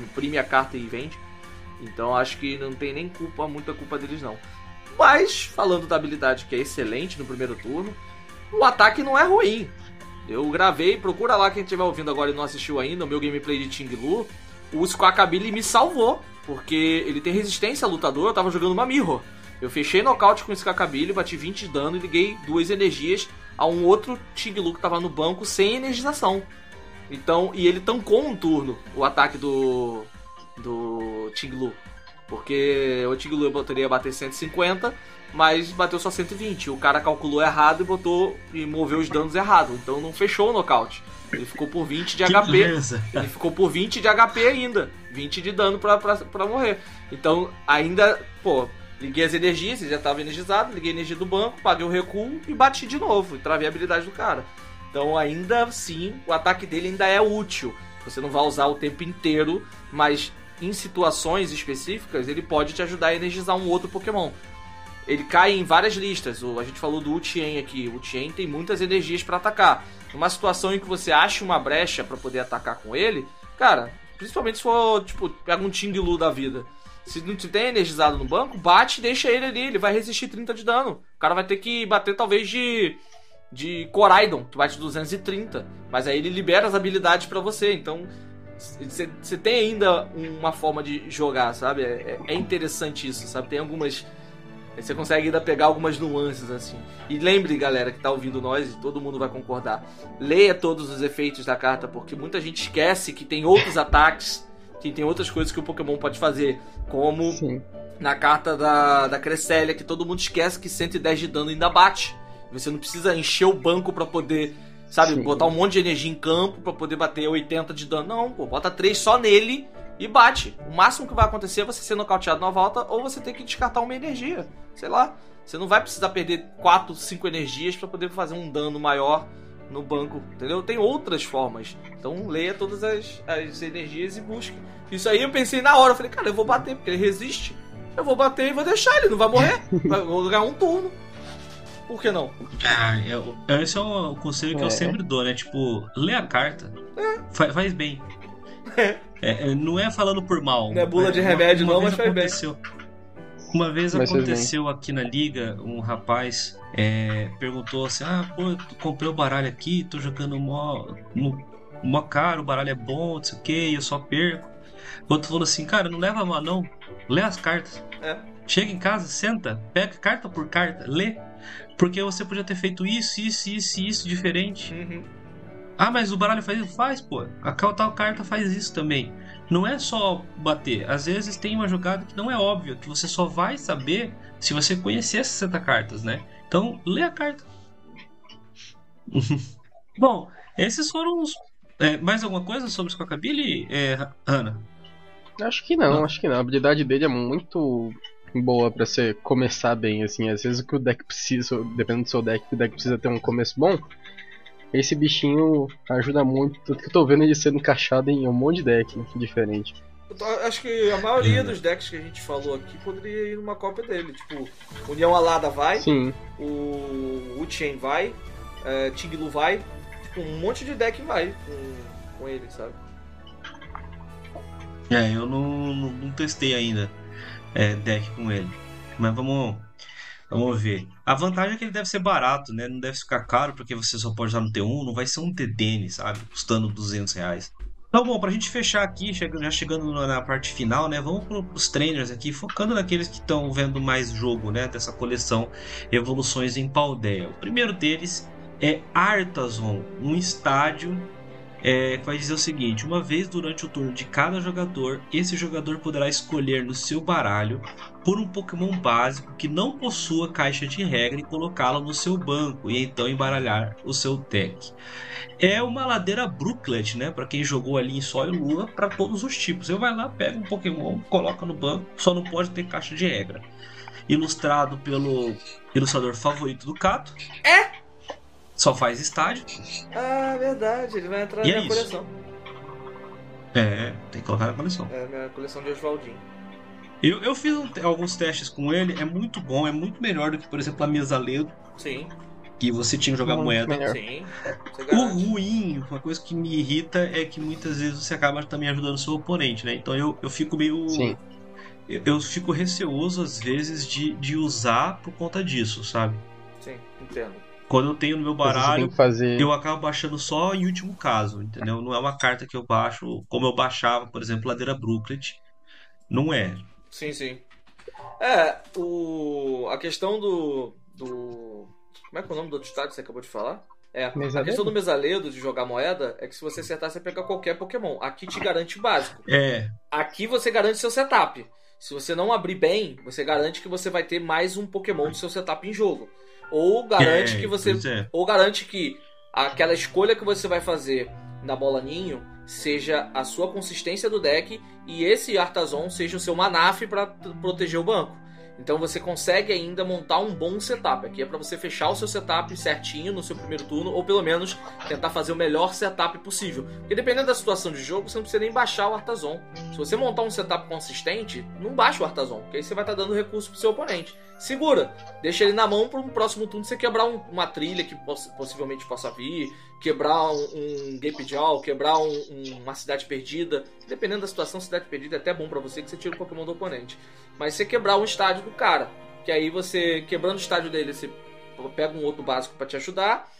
imprime a carta e vende. Então acho que não tem nem culpa, muita culpa deles não. Mas, falando da habilidade que é excelente no primeiro turno, o ataque não é ruim. Eu gravei, procura lá quem estiver ouvindo agora e não assistiu ainda, o meu gameplay de Ting Lu. O Squawkabilly me salvou, porque ele tem resistência a lutador, eu tava jogando uma Mirror. Eu fechei nocaute com o Squawkabilly, bati 20 de dano e liguei duas energias a um outro Ting Lu que tava no banco sem energização. Então, e ele tancou um turno o ataque do do Tinglu. Porque o Tinglu poderia bater 150, mas bateu só 120. O cara calculou errado e botou e moveu os danos errado. Então não fechou o nocaute. Ele ficou por 20 de que HP. Beleza. Ele ficou por 20 de HP ainda. 20 de dano pra, pra, pra morrer. Então, ainda, pô, liguei as energias, ele já tava energizado, liguei a energia do banco, paguei o recuo e bati de novo. E travei a habilidade do cara. Então, ainda assim, o ataque dele ainda é útil. Você não vai usar o tempo inteiro, mas em situações específicas ele pode te ajudar a energizar um outro Pokémon. Ele cai em várias listas. A gente falou do Utien aqui. O Utien tem muitas energias para atacar. Numa situação em que você acha uma brecha para poder atacar com ele, cara, principalmente se for, tipo, pega um Tinglu da vida. Se não te tem energizado no banco, bate e deixa ele ali. Ele vai resistir 30 de dano. O cara vai ter que bater talvez de de Coraidon, que bate 230. Mas aí ele libera as habilidades para você. Então você tem ainda uma forma de jogar, sabe? É, é, interessante isso, sabe? Tem algumas. Você consegue ainda pegar algumas nuances assim. E lembre, galera, que tá ouvindo nós, e todo mundo vai concordar. Leia todos os efeitos da carta, porque muita gente esquece que tem outros ataques, que tem outras coisas que o Pokémon pode fazer. Como Sim. na carta da, da Cresselia, que todo mundo esquece que 110 de dano ainda bate. Você não precisa encher o banco para poder, sabe, Sim. botar um monte de energia em campo para poder bater 80 de dano. Não, pô, bota 3 só nele e bate. O máximo que vai acontecer é você ser nocauteado na volta ou você ter que descartar uma energia. Sei lá. Você não vai precisar perder 4, 5 energias para poder fazer um dano maior no banco, entendeu? Tem outras formas. Então leia todas as, as energias e busque. Isso aí eu pensei na hora, eu falei, cara, eu vou bater, porque ele resiste. Eu vou bater e vou deixar ele, não vai morrer. <laughs> Vai, vou ganhar um turno. Por que não? Ah, eu, esse é o conselho que é. eu sempre dou, né? Tipo, lê a carta. É. Faz, faz bem. É. é. não é falando por mal. Não é bula de remédio, uma, uma não, mas faz aconteceu. bem. Uma vez mas aconteceu aqui na liga, um rapaz é, perguntou assim: Ah, pô, eu comprei o baralho aqui, tô jogando mó, mó caro, o baralho é bom, não sei o que, eu só perco. O outro falou assim: Cara, não leva mal não, lê as cartas. É. Chega em casa, senta, pega carta por carta, lê. Porque você podia ter feito isso, isso, isso isso diferente. Uhum. Ah, mas o baralho faz isso? Faz, pô. A tal carta faz isso também. Não é só bater. Às vezes tem uma jogada que não é óbvia, que você só vai saber se você conhecer essas 60 cartas, né? Então, lê a carta. <laughs> Bom, esses foram os. É, mais alguma coisa sobre o Squawkabilly, é, Ana? Acho que não, não, acho que não. A habilidade dele é muito boa para você começar bem, assim. Às vezes o que o deck precisa, dependendo do seu deck, o deck precisa ter um começo bom. Esse bichinho ajuda muito, tanto que eu tô vendo ele sendo encaixado em um monte de deck diferente. Tô, acho que a maioria dos decks que a gente falou aqui poderia ir numa cópia dele. Tipo, União Alada vai, Sim. o Uchain vai, é, Tinglu vai, tipo, um monte de deck vai com, com ele, sabe? É, eu não, não, não testei ainda é, deck com ele. Mas vamos, vamos ver. A vantagem é que ele deve ser barato, né? Não deve ficar caro porque você só pode usar no T1. Não vai ser um TDN, sabe? Custando 200 reais. Então, bom, pra gente fechar aqui, já chegando na parte final, né? Vamos pros trainers aqui, focando naqueles que estão vendo mais jogo, né? Dessa coleção Evoluções em Paldea. O primeiro deles é Artazon, um estádio é, que vai dizer o seguinte: uma vez durante o turno de cada jogador, esse jogador poderá escolher no seu baralho por um Pokémon básico que não possua caixa de regra e colocá-lo no seu banco e então embaralhar o seu deck. É uma ladeira Brooklet, né? Para quem jogou ali em Sol e Lua, para todos os tipos. Você vai lá, pega um Pokémon, coloca no banco, só não pode ter caixa de regra. Ilustrado pelo ilustrador favorito do Cato. É? Só faz estádio. Ah, verdade, ele vai entrar E na é minha isso. coleção. É, tem que colocar na coleção. É a minha coleção de Oswaldinho. Eu, eu fiz um- alguns testes com ele, é muito bom, é muito melhor do que, por exemplo, a mesa Ledo, Sim, que você tinha que jogar Muito moeda. melhor. sim. O ruim, uma coisa que me irrita é que muitas vezes você acaba também ajudando o seu oponente, né? Então eu, eu fico meio. Sim. Eu, eu fico receoso às vezes de, de usar por conta disso, sabe? Sim, entendo. Quando eu tenho no meu baralho, fazer. eu acabo baixando só em último caso, entendeu? Não é uma carta que eu baixo como eu baixava, por exemplo, Ladeira Brooklet. Não é. Sim, sim. É, o... a questão do. do. Como é que é o nome do outro estádio que você acabou de falar? É, a Mesaledo? questão do mesaledo de jogar moeda é que se você acertar, você pega qualquer Pokémon. Aqui te garante o básico. É, Aqui você garante seu setup. Se você não abrir bem, você garante que você vai ter mais um Pokémon do seu setup em jogo. Ou garante é, que você. é. Ou garante que aquela escolha que você vai fazer na bola ninho seja a sua consistência do deck e esse Artazon seja o seu Manaf para proteger o banco. Então você consegue ainda montar um bom setup. Aqui é para você fechar o seu setup certinho no seu primeiro turno, ou pelo menos tentar fazer o melhor setup possível. Porque dependendo da situação de jogo, você não precisa nem baixar o Artazon. Se você montar um setup consistente, não baixa o Artazon, porque aí você vai estar dando recurso pro seu oponente. Segura, deixa ele na mão para um próximo turno você quebrar um- uma trilha que poss- possivelmente possa vir, quebrar um, um Gape Jaw, quebrar um- um- uma cidade perdida. Dependendo da situação, cidade perdida é até bom pra você que você tira o Pokémon do oponente. Mas você quebrar um estádio do cara, que aí você quebrando o estádio dele, você pega um outro básico pra te ajudar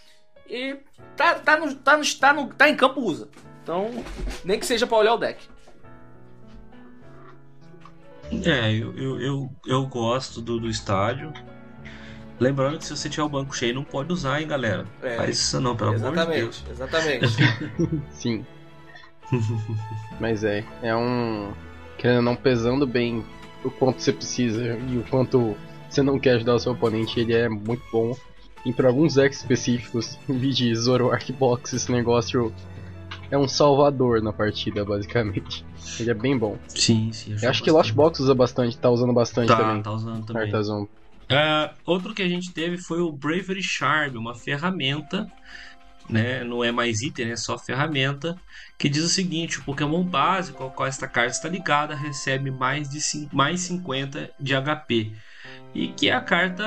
e tá, tá, no, tá, no, tá, no, tá em campo usa. Então, nem que seja pra olhar o deck. É, eu, eu, eu, eu gosto do, do estádio. Lembrando que se você tiver o banco cheio, não pode usar, hein, galera. É, Faz isso não, pelo amor de Deus. exatamente, exatamente. <laughs> Sim. Mas é, é um. Querendo não, pesando bem o quanto você precisa e o quanto você não quer ajudar o seu oponente, ele é muito bom. E para alguns decks específicos, <laughs> vi de Zoroark Box, esse negócio é um salvador na partida, basicamente. Ele é bem bom. Sim, sim. Eu acho que Lost Box usa bastante, tá usando bastante tá, também. tá usando também. Artazon. Ah, outro que a gente teve foi o Bravery Charm, uma ferramenta, né? Não é mais item, é só ferramenta, que diz o seguinte: o Pokémon básico ao qual esta carta está ligada recebe mais de cin- mais 50 de HP. E que é a carta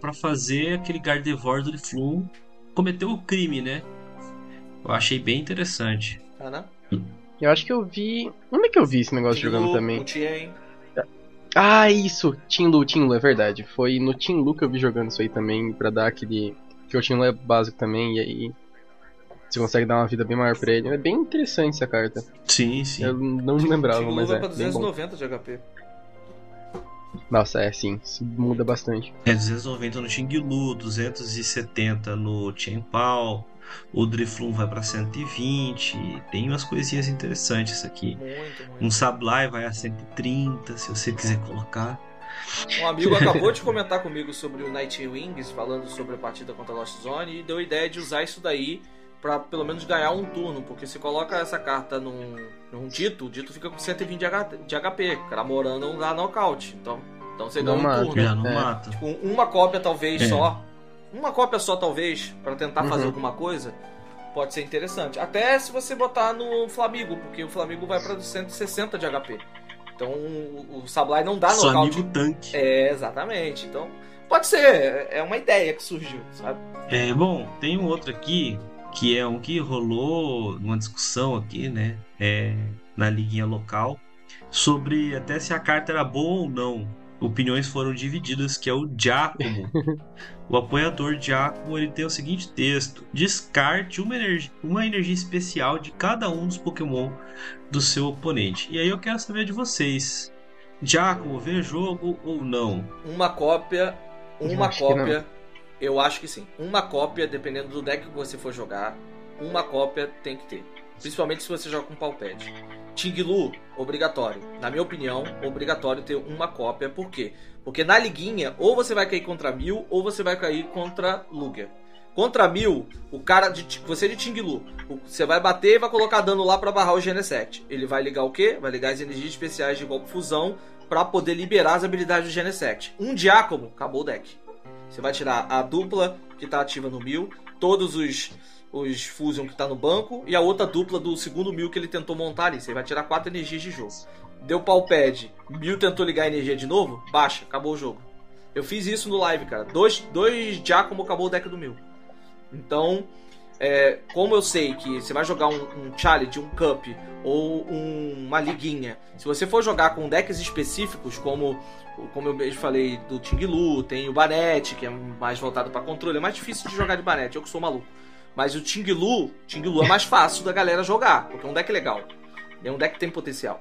para fazer aquele Gardevoir do Flum cometer o crime, né? Eu achei bem interessante. Tá, né? Eu acho que eu vi. Onde é que eu vi esse negócio jogando Tinlu, também? o Tien. Ah, isso! Tinlu, Tinlu, é verdade. Foi no Tinlu que eu vi jogando isso aí também, pra dar aquele. Porque o Tinlu é básico também, e aí. Você consegue dar uma vida bem maior pra ele. É bem interessante essa carta. Sim, sim. Eu não me lembrava, mas vai é. pra Bem bom. 290 de HP. Nossa, é sim, isso muda bastante. É 290 no Xinglu, 270 no Tianpao, o Drifloon vai pra 120, tem umas coisinhas interessantes aqui. Muito, muito. Um Sablai vai a 130, se você quiser colocar. Um amigo acabou de <laughs> comentar comigo sobre o Night Wings, falando sobre a partida contra a Lost Zone, e deu a ideia de usar isso daí pra pelo menos ganhar um turno, porque se coloca essa carta num, num Dito, o Dito fica com 120 de, H- de HP, o cara morando não dá nocaute. Então, então você ganha um mata. turno. Já não É. mata. Tipo, uma cópia talvez É. só. Uma cópia só talvez, pra tentar fazer Uhum. alguma coisa, pode ser interessante. Até se você botar no Flamigo, porque o Flamigo vai pra 160 de HP. Então o, Sablai não dá nocaute. amigo tanque. É, exatamente. Então, pode ser. É uma ideia que surgiu, sabe? É, bom, tem um outro aqui que é um que rolou numa discussão aqui, né? É, na liguinha local, sobre até se a carta era boa ou não. Opiniões foram divididas, que é o Giacomo. o apoiador Giacomo ele tem o seguinte texto: descarte uma energia, uma energia especial de cada um dos Pokémon do seu oponente. E aí eu quero saber de vocês. Giacomo, vê jogo ou não? Uma cópia. Eu Uma que cópia. Eu acho que sim. Uma cópia, dependendo do deck que você for jogar. uma cópia tem que ter. Principalmente se você joga com Palpad. Tinglu, obrigatório. Na minha opinião, obrigatório ter uma cópia. Por quê? Porque na liguinha, ou você vai cair contra Mil, ou você vai cair contra Lugia. Contra Mil, o cara de você de Tinglu, você vai bater e vai colocar dano lá para barrar o Genesect. Ele vai ligar o quê? Vai ligar as energias especiais de golpe fusão para poder liberar as habilidades do Genesect. Um Diácono, acabou o deck. Você vai tirar a dupla que está ativa no Mil, todos os os Fusion que tá no banco e a outra dupla do segundo Mil que ele tentou montar ali. Você vai tirar quatro energias de jogo. Deu pau pad, Mil tentou ligar a energia de novo, baixa, acabou o jogo. Eu fiz isso no live, cara. Dois, dois Giacomo acabou o deck do Mil. Então, é, como eu sei que você vai jogar um, um challenge, um cup ou um, uma liguinha, se você for jogar com decks específicos, como como eu mesmo falei do Tinglu, tem o Banete, que é mais voltado para controle, é mais difícil de jogar de Banete, eu que sou maluco. Mas o Tinglu, Tinglu é mais fácil da galera jogar, porque é um deck legal. É um deck que tem potencial.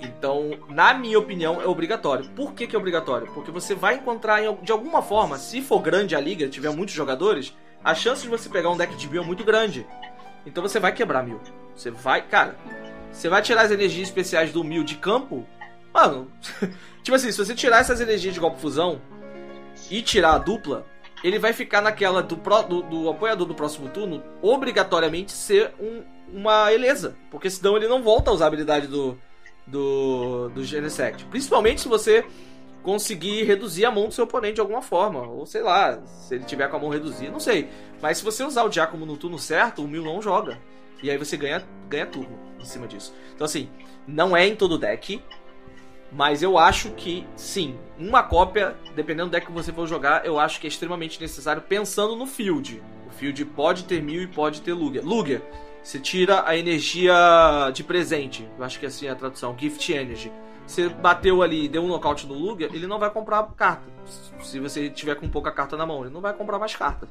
Então, na minha opinião, é obrigatório. Por que, que é obrigatório? Porque você vai encontrar, de alguma forma, se for grande a liga, tiver muitos jogadores, a chance de você pegar um deck de mil é muito grande. Então você vai quebrar mil. Você vai, cara, você vai tirar as energias especiais do mil de campo. Mano, <laughs> tipo assim, se você tirar essas energias de golpe fusão e tirar a dupla, ele vai ficar naquela do, pro, do, do, apoiador do próximo turno obrigatoriamente ser um, uma Eleza. Porque senão ele não volta a usar a habilidade do, do, do Genesect. Principalmente se você conseguir reduzir a mão do seu oponente de alguma forma. Ou sei lá, se ele tiver com a mão reduzida, não sei. Mas se você usar o Giacomo no turno certo, o Mil não joga. E aí você ganha, ganha turno em cima disso. Então assim, não é em todo deck. Mas eu acho que, sim, uma cópia, dependendo do deck que você for jogar, eu acho que é extremamente necessário pensando no field. O field pode ter mil e pode ter Lugia. Lugia, você tira a energia de presente. Eu acho que é assim a tradução, Gift Energy. Você bateu ali deu um nocaute no Lugia, ele não vai comprar carta. Se você tiver com pouca carta na mão, ele não vai comprar mais cartas.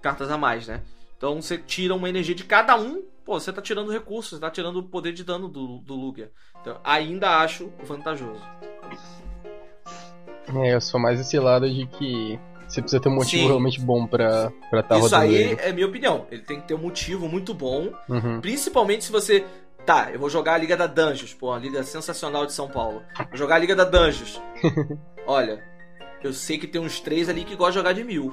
Cartas a mais, né? Então você tira uma energia de cada um pô, você tá tirando recursos, você tá tirando o poder de dano do, do Lugia. Então, ainda acho vantajoso. É, eu sou mais esse lado de que você precisa ter um motivo Sim. realmente bom pra estar tá Isso aí ele. é minha opinião. Ele tem que ter um motivo muito bom. Uhum. Principalmente se você. Tá, eu vou jogar a Liga da Dungeons, pô, a Liga sensacional de São Paulo. Vou jogar a Liga da Dungeons. <laughs> Olha, eu sei que tem uns três ali que gostam de jogar de mil.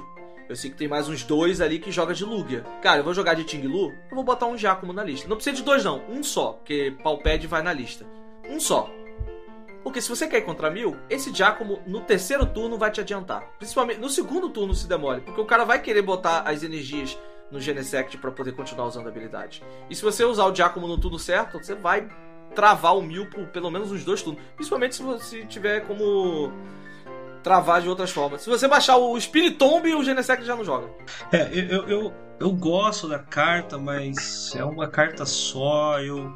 Eu sei que tem mais uns dois ali que joga de Lugia. Cara, eu vou jogar de Tinglu, eu vou botar um Giacomo na lista. Não precisa de dois, não. Um só, porque Palpad vai na lista. Um só. Porque se você quer contra mil, esse Giacomo no terceiro turno vai te adiantar. Principalmente no segundo turno se demore, porque o cara vai querer botar as energias no Genesect para poder continuar usando a habilidade. E se você usar o Giacomo no turno certo, você vai travar o mil por pelo menos uns dois turnos. Principalmente se você tiver como travar de outras formas. Se você baixar o Spiritomb, o Genesect já não joga. É, eu, eu, eu gosto da carta, mas é uma carta só, eu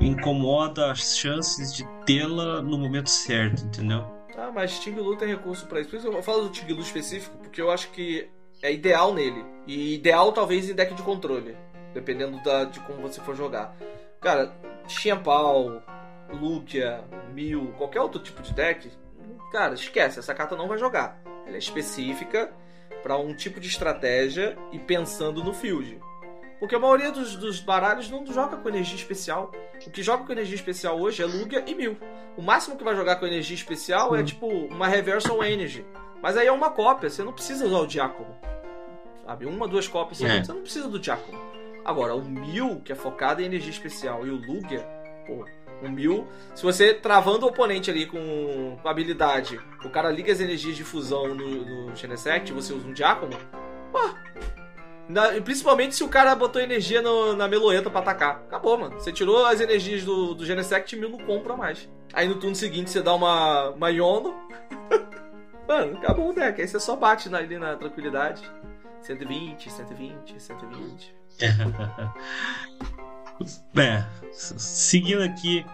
incomoda as chances de tê-la no momento certo, entendeu? Ah, mas Tinglu tem recurso para isso. Por isso eu falo do Tinglu específico, porque eu acho que é ideal nele. E ideal talvez em deck de controle, dependendo da, de como você for jogar. Cara, Xianpao, Lugia, Mil, qualquer outro tipo de deck, cara, esquece, essa carta não vai jogar. Ela é específica para um tipo de estratégia e pensando no field. Porque a maioria dos, dos, baralhos não joga com energia especial. O que joga com energia especial hoje é Lugia e Mil. O máximo que vai jogar com energia especial é tipo uma Reversal Energy. Mas aí é uma cópia, você não precisa usar o Diácono. Sabe? Uma, duas cópias, é. você não precisa do Diácono. Agora, o Mil, que é focado em energia especial, e o Lugia, pô, um mil. Se você travando o oponente ali com, com habilidade, o cara liga as energias de fusão no, no Genesect, você usa um Diácono, pô. Na, principalmente se o cara botou energia no, na meloeta pra atacar. Acabou, mano. Você tirou as energias do, do Genesect, mil não compra mais. Aí no turno seguinte você dá uma, uma Yono. <laughs> mano, acabou o deck. Aí você só bate na, ali na tranquilidade. 120, 120, 120. É, seguindo aqui,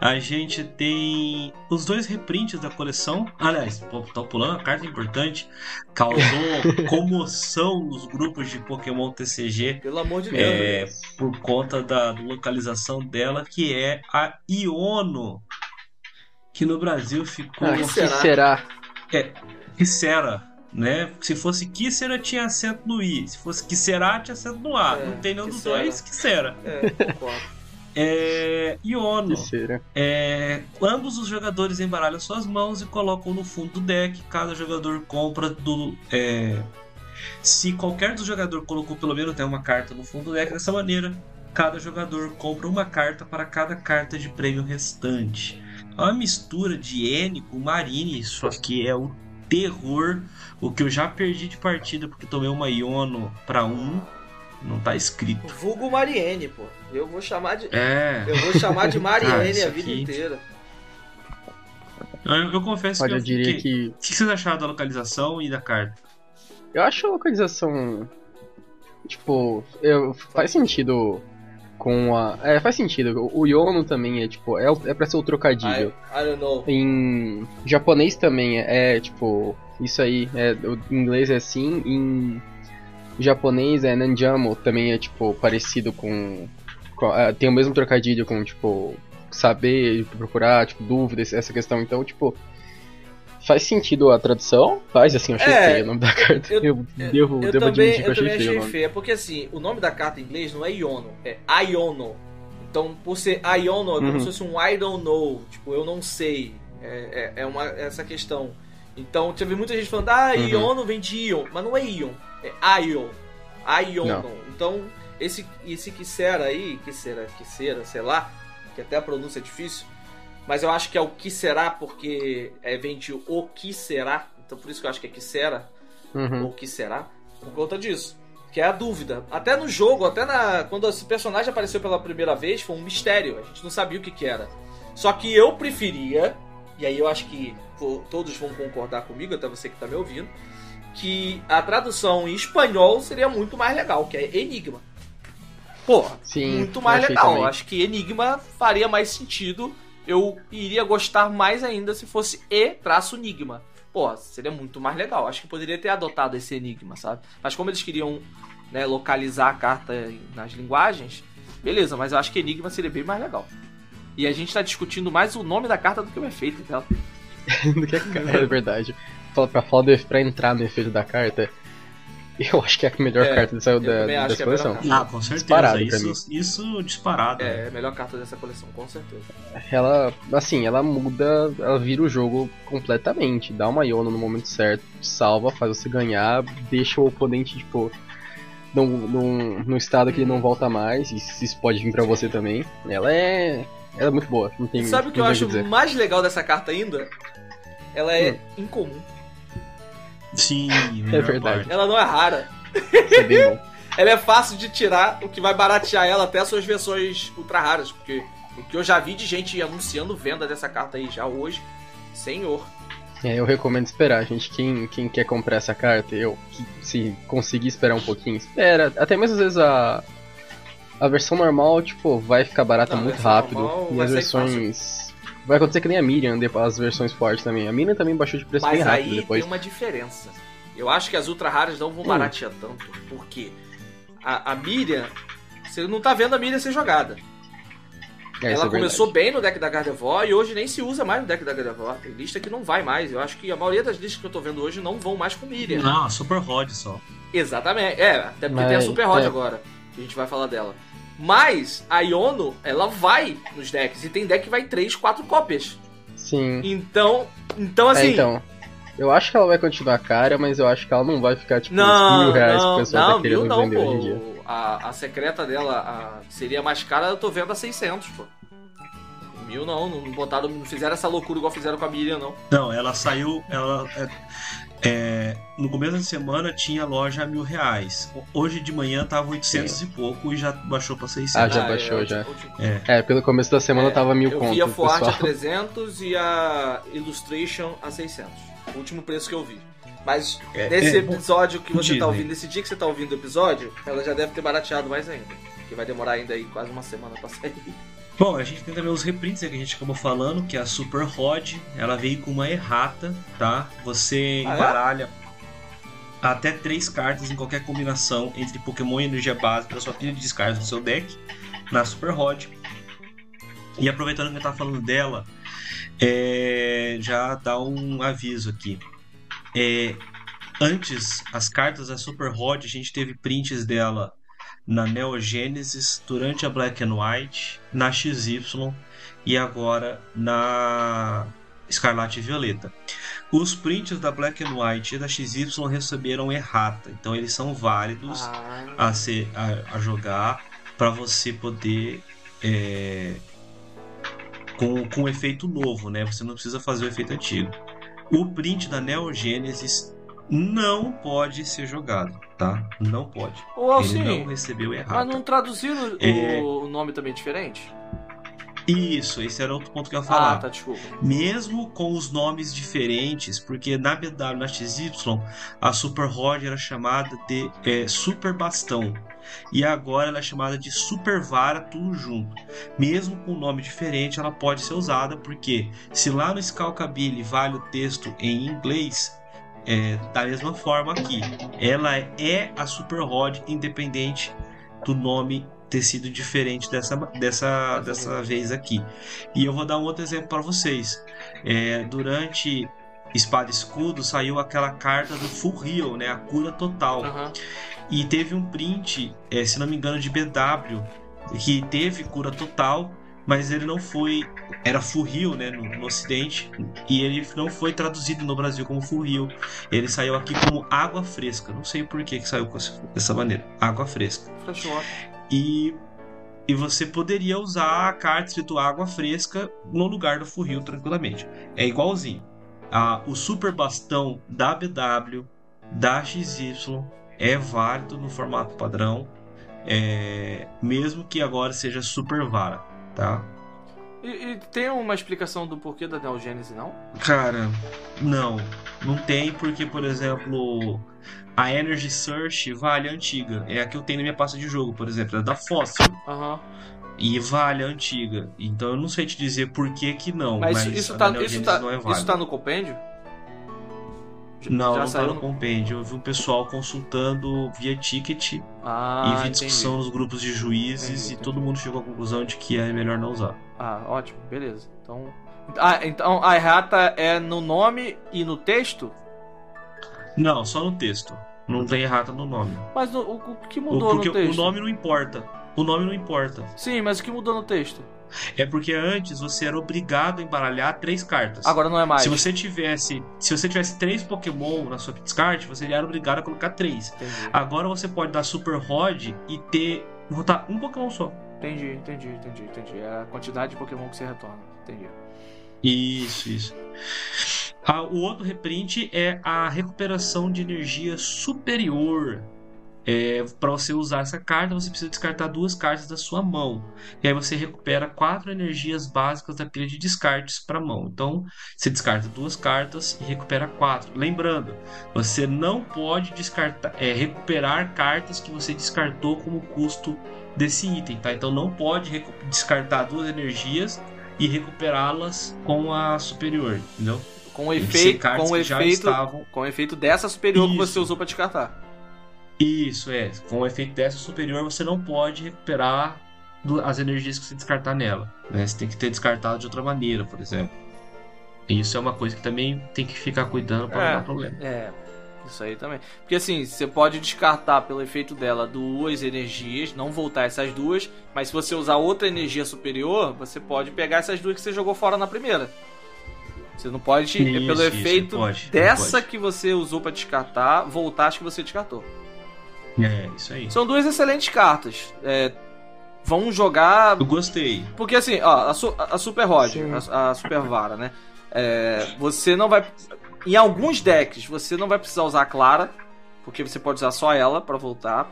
a gente tem os dois reprints da coleção. Aliás, tô pulando a carta importante. Causou <laughs> comoção nos grupos de Pokémon TCG. Pelo amor de é, Deus. Por conta da localização dela, que é a Iono. Que no Brasil ficou. Ah, que será? É, que será? Né? Se fosse Kissera, tinha acento no I. Se fosse Kisserá, tinha acento no A. É, não tem nenhum dos Kissera. dois, Kissera. É, concordo. <laughs> É, Iono. Terceira. É, ambos os jogadores embaralham suas mãos e colocam no fundo do deck. Cada jogador compra do. é, se qualquer dos jogadores colocou pelo menos até uma carta no fundo do deck dessa maneira, cada jogador compra uma carta para cada carta de prêmio restante. É uma mistura de N com Marine, só que é o terror. O que eu já perdi de partida porque tomei uma Iono para um, não tá escrito. Vulgo Mariene, pô. Eu vou chamar de. É. Eu vou chamar de <laughs> Mariene isso a vida aqui- inteira. Eu, eu confesso Olha, que eu eu diria fiquei- que. O que vocês acharam da localização e da carta? Eu acho a localização. Tipo, eu, faz sentido com a. É, faz sentido. O, Yono também é tipo. É, é pra ser o I, trocadilho. I don't know. Em japonês também é, é, tipo. Isso aí. É, o em inglês é assim. Em japonês é Nanjamo. Também é tipo parecido com. com- é, tem o mesmo trocadilho com, tipo. Saber, procurar, tipo, dúvidas, essa questão. Então, tipo. Faz sentido a tradução? Faz, assim, eu achei É, feio o nome da carta. eu- Eu, devo, Eu devo também, admitir que eu achei feio achei nome. feio. Porque assim, o nome da carta em inglês não é Iono, é Iono. Então, por ser Iono, é como Uhum. se fosse um I don't know. Tipo, eu não sei. É, é, é uma, essa questão. Então, teve muita gente falando, ah, Uhum. Iono vem de Ion. Mas não é Ion, é Ion. Iono. Não. Então, esse, esse Kissera aí, Kissera, Kissera, sei lá, que até a pronúncia é difícil. Mas eu acho que é o que será, porque é, vem de o que será. Então por isso que eu acho que é que será Uhum. ou que será, por conta disso. Que é a dúvida. Até no jogo, até na quando esse personagem apareceu pela primeira vez, foi um mistério. A gente não sabia o que, que era. Só que eu preferia, e aí eu acho que pô, todos vão concordar comigo, até você que tá me ouvindo, que a tradução em espanhol seria muito mais legal, que é Enigma. Porra, Sim, muito mais legal. também. Acho que Enigma faria mais sentido. Eu iria gostar mais ainda se fosse E traço Enigma. Pô, seria muito mais legal. Acho que poderia ter adotado esse Enigma, sabe? Mas como eles queriam né, localizar a carta nas linguagens, beleza, mas eu acho que Enigma seria bem mais legal. E a gente tá discutindo mais o nome da carta do que o efeito dela. <laughs> Do que a ca- é verdade. Pra, falar do, pra entrar no efeito da carta, <laughs> eu acho que é a melhor É, carta que saiu eu da, dessa é coleção. Ah, com certeza. Disparado pra Isso, isso disparado. né? É, a melhor carta dessa coleção, com certeza. Ela, assim, ela muda, ela vira o jogo completamente. Dá uma Iono no momento certo, salva, faz você ganhar, deixa o oponente, tipo, num, num, num estado que ele não volta mais, e isso pode vir pra você também. Ela é. Ela é muito boa, não tem Sabe o que eu acho dizer. mais legal dessa carta ainda? Ela é Hum. incomum. Sim, <laughs> melhor verdade. parte. Ela não é rara. Isso é bem bom. <laughs> Ela é fácil de tirar, o que vai baratear ela até as suas versões ultra raras. Porque o que eu já vi de gente anunciando venda dessa carta aí já hoje, senhor. É, eu recomendo esperar, gente. Quem, quem quer comprar essa carta, eu se conseguir esperar um pouquinho, espera. Até mesmo às vezes a a versão normal, tipo, vai ficar barata Não, muito rápido. E as versões vai acontecer que nem a Miriam, depois as versões fortes também. A Miriam também baixou de preço bem Mas rápido aí depois. tem uma diferença. Eu acho que as ultra raras não vão Hum. baratear tanto. Porque a, a Miriam, você não tá vendo a Miriam ser jogada. É, ela é começou bem no deck da Gardevoir e hoje nem se usa mais no deck da Gardevoir. Tem lista que não vai mais. Eu acho que a maioria das listas que eu tô vendo hoje não vão mais com Miriam. Não, Super Rod só. Exatamente. É, até porque Mas, tem a Super Rod é. agora. Que a gente vai falar dela. Mas a Iono, ela vai nos decks. E tem deck que vai 3, 4 cópias. Sim. Então. Então É, assim. então. Eu acho que ela vai continuar cara, mas eu acho que ela não vai ficar, tipo, não, uns mil reais que não, o pessoal não, tá querendo mil não, vender pô. hoje em dia. A, a secreta dela a- seria mais cara, eu tô vendo a 600, pô. Mil não, não botaram, não fizeram essa loucura igual fizeram com a Miriam, não. Não, ela saiu. Ela, é, no começo da semana tinha loja a mil reais. Hoje de manhã tava 800 e pouco e já baixou pra 600. Ah, já é, baixou, eu- já. eu- É. É, pelo começo da semana É, tava mil Eu conto, vi a Fuarte a pessoal. 300 e a Illustration a 600. O último preço que eu vi. Mas É, nesse é, episódio que você Disney. tá ouvindo, nesse dia que você tá ouvindo o episódio, ela já deve ter barateado mais ainda. Que vai demorar ainda aí quase uma semana pra sair. Bom, a gente tem também os reprints né, que a gente acabou falando, que é a Super Rod. Ela veio com uma errata, tá? Você Ah, é? embaralha até três cartas em qualquer combinação entre Pokémon e energia básica da sua pilha de descartes do seu deck na Super Rod. E aproveitando que a gente tá falando dela, é, já dá um aviso aqui. É, antes, as cartas da Super Hot, a gente teve prints dela na Neo Genesis, durante a Black and White, na XY e agora na Escarlate e Violeta. Os prints da Black and White e da XY receberam errata, então eles são válidos Ah, a, ser, a, a jogar para você poder é, com, com um efeito novo, né? Você não precisa fazer o efeito antigo. O print da Neo Genesis não pode ser jogado, tá? Não pode. Ô, Ele não recebeu mas errado. não traduziram o- É. o nome também diferente? Isso, esse era outro ponto que eu ia falar. Ah, tá, desculpa. Mesmo com os nomes diferentes, porque na BW, na XY, a Super Rod era chamada de é, Super Bastão. E agora ela é chamada de Super Vara, tudo junto. Mesmo com nome diferente, ela pode ser usada, porque se lá no Scalcabili vale o texto em inglês, é, da mesma forma aqui. Ela é a Super Rod, independente do nome ter sido diferente dessa, dessa, dessa vez aqui. E eu vou dar um outro exemplo para vocês. É, durante Espada e Escudo saiu aquela carta do Full Heal, né? A cura total. Aham. E teve um print, é, se não me engano, de BW, que teve cura total, mas ele não foi. Era Heal, né? No, no ocidente. E ele não foi traduzido no Brasil como Heal. Ele saiu aqui como Água Fresca. Não sei por que, que saiu dessa maneira. Água Fresca. E, e você poderia usar a carta escrito água fresca no lugar do furril tranquilamente. É igualzinho. Ah, o super bastão da BW, da XY, é válido no formato padrão, é, mesmo que agora seja super vara, tá? E, e tem uma explicação do porquê da Neogênese, não? Cara, não. Não tem porque, por exemplo, a Energy Search vale a antiga. É a que eu tenho na minha pasta de jogo, por exemplo, é da Fóssil. Aham. E vale a antiga. Então eu não sei te dizer por que que não. Mas, Mas, isso, tá, isso, Genesis tá, não é isso tá no compêndio? Não, já não saiu tá no compêndio. Eu vi um pessoal consultando via ticket Ah, e vi discussão entendi. nos grupos de juízes Entendi, e entendi. todo mundo chegou à conclusão de que é melhor não usar. Ah, ótimo, beleza. Então. Ah, então a errata é no nome e no texto? Não, só no texto. Não tem errata no nome. Mas o, o que O- mudou Porque no texto? o nome não importa. O nome não importa. Sim, mas o que mudou no texto? É porque antes você era obrigado a embaralhar três cartas. Agora não é mais. Se você tivesse, se você tivesse três Pokémon na sua descarte, você era obrigado a colocar três. Entendi. Agora você pode dar Super Rod e ter botar um Pokémon só. Entendi, entendi, entendi, entendi. É a quantidade de Pokémon que você retorna. Entendi. Isso, isso. Ah, o outro reprint é a recuperação de energia superior. É, para você usar essa carta, você precisa descartar duas cartas da sua mão. E aí você recupera quatro energias básicas da pilha de descartes para mão. Então, você descarta duas cartas e recupera quatro. Lembrando, você não pode descartar, é, recuperar cartas que você descartou como custo desse item, tá? Então não pode descartar duas energias e recuperá-las com a superior, entendeu? Com o que efeito, com o que efeito, estavam- com o efeito dessa superior que Isso. você usou pra descartar. Isso, é. Com o efeito dessa superior, você não pode recuperar as energias que você descartar nela. Né? Você tem que ter descartado de outra maneira, por exemplo. Isso é uma coisa que também tem que ficar cuidando para É. não dar problema. É, isso aí também. Porque assim, você pode descartar pelo efeito dela duas energias, não voltar essas duas, mas se você usar outra energia superior, você pode pegar essas duas que você jogou fora na primeira. Você não pode, é Isso, pelo isso, efeito pode, dessa pode. que você usou pra descartar, voltar as que você descartou. É, isso aí. São duas excelentes cartas. É, vão jogar Eu gostei. porque assim, ó, a, su- a Super Rod, a, a Super Vara, né? É, você não vai. Em alguns decks, você não vai precisar usar a Clara, porque você pode usar só ela pra voltar.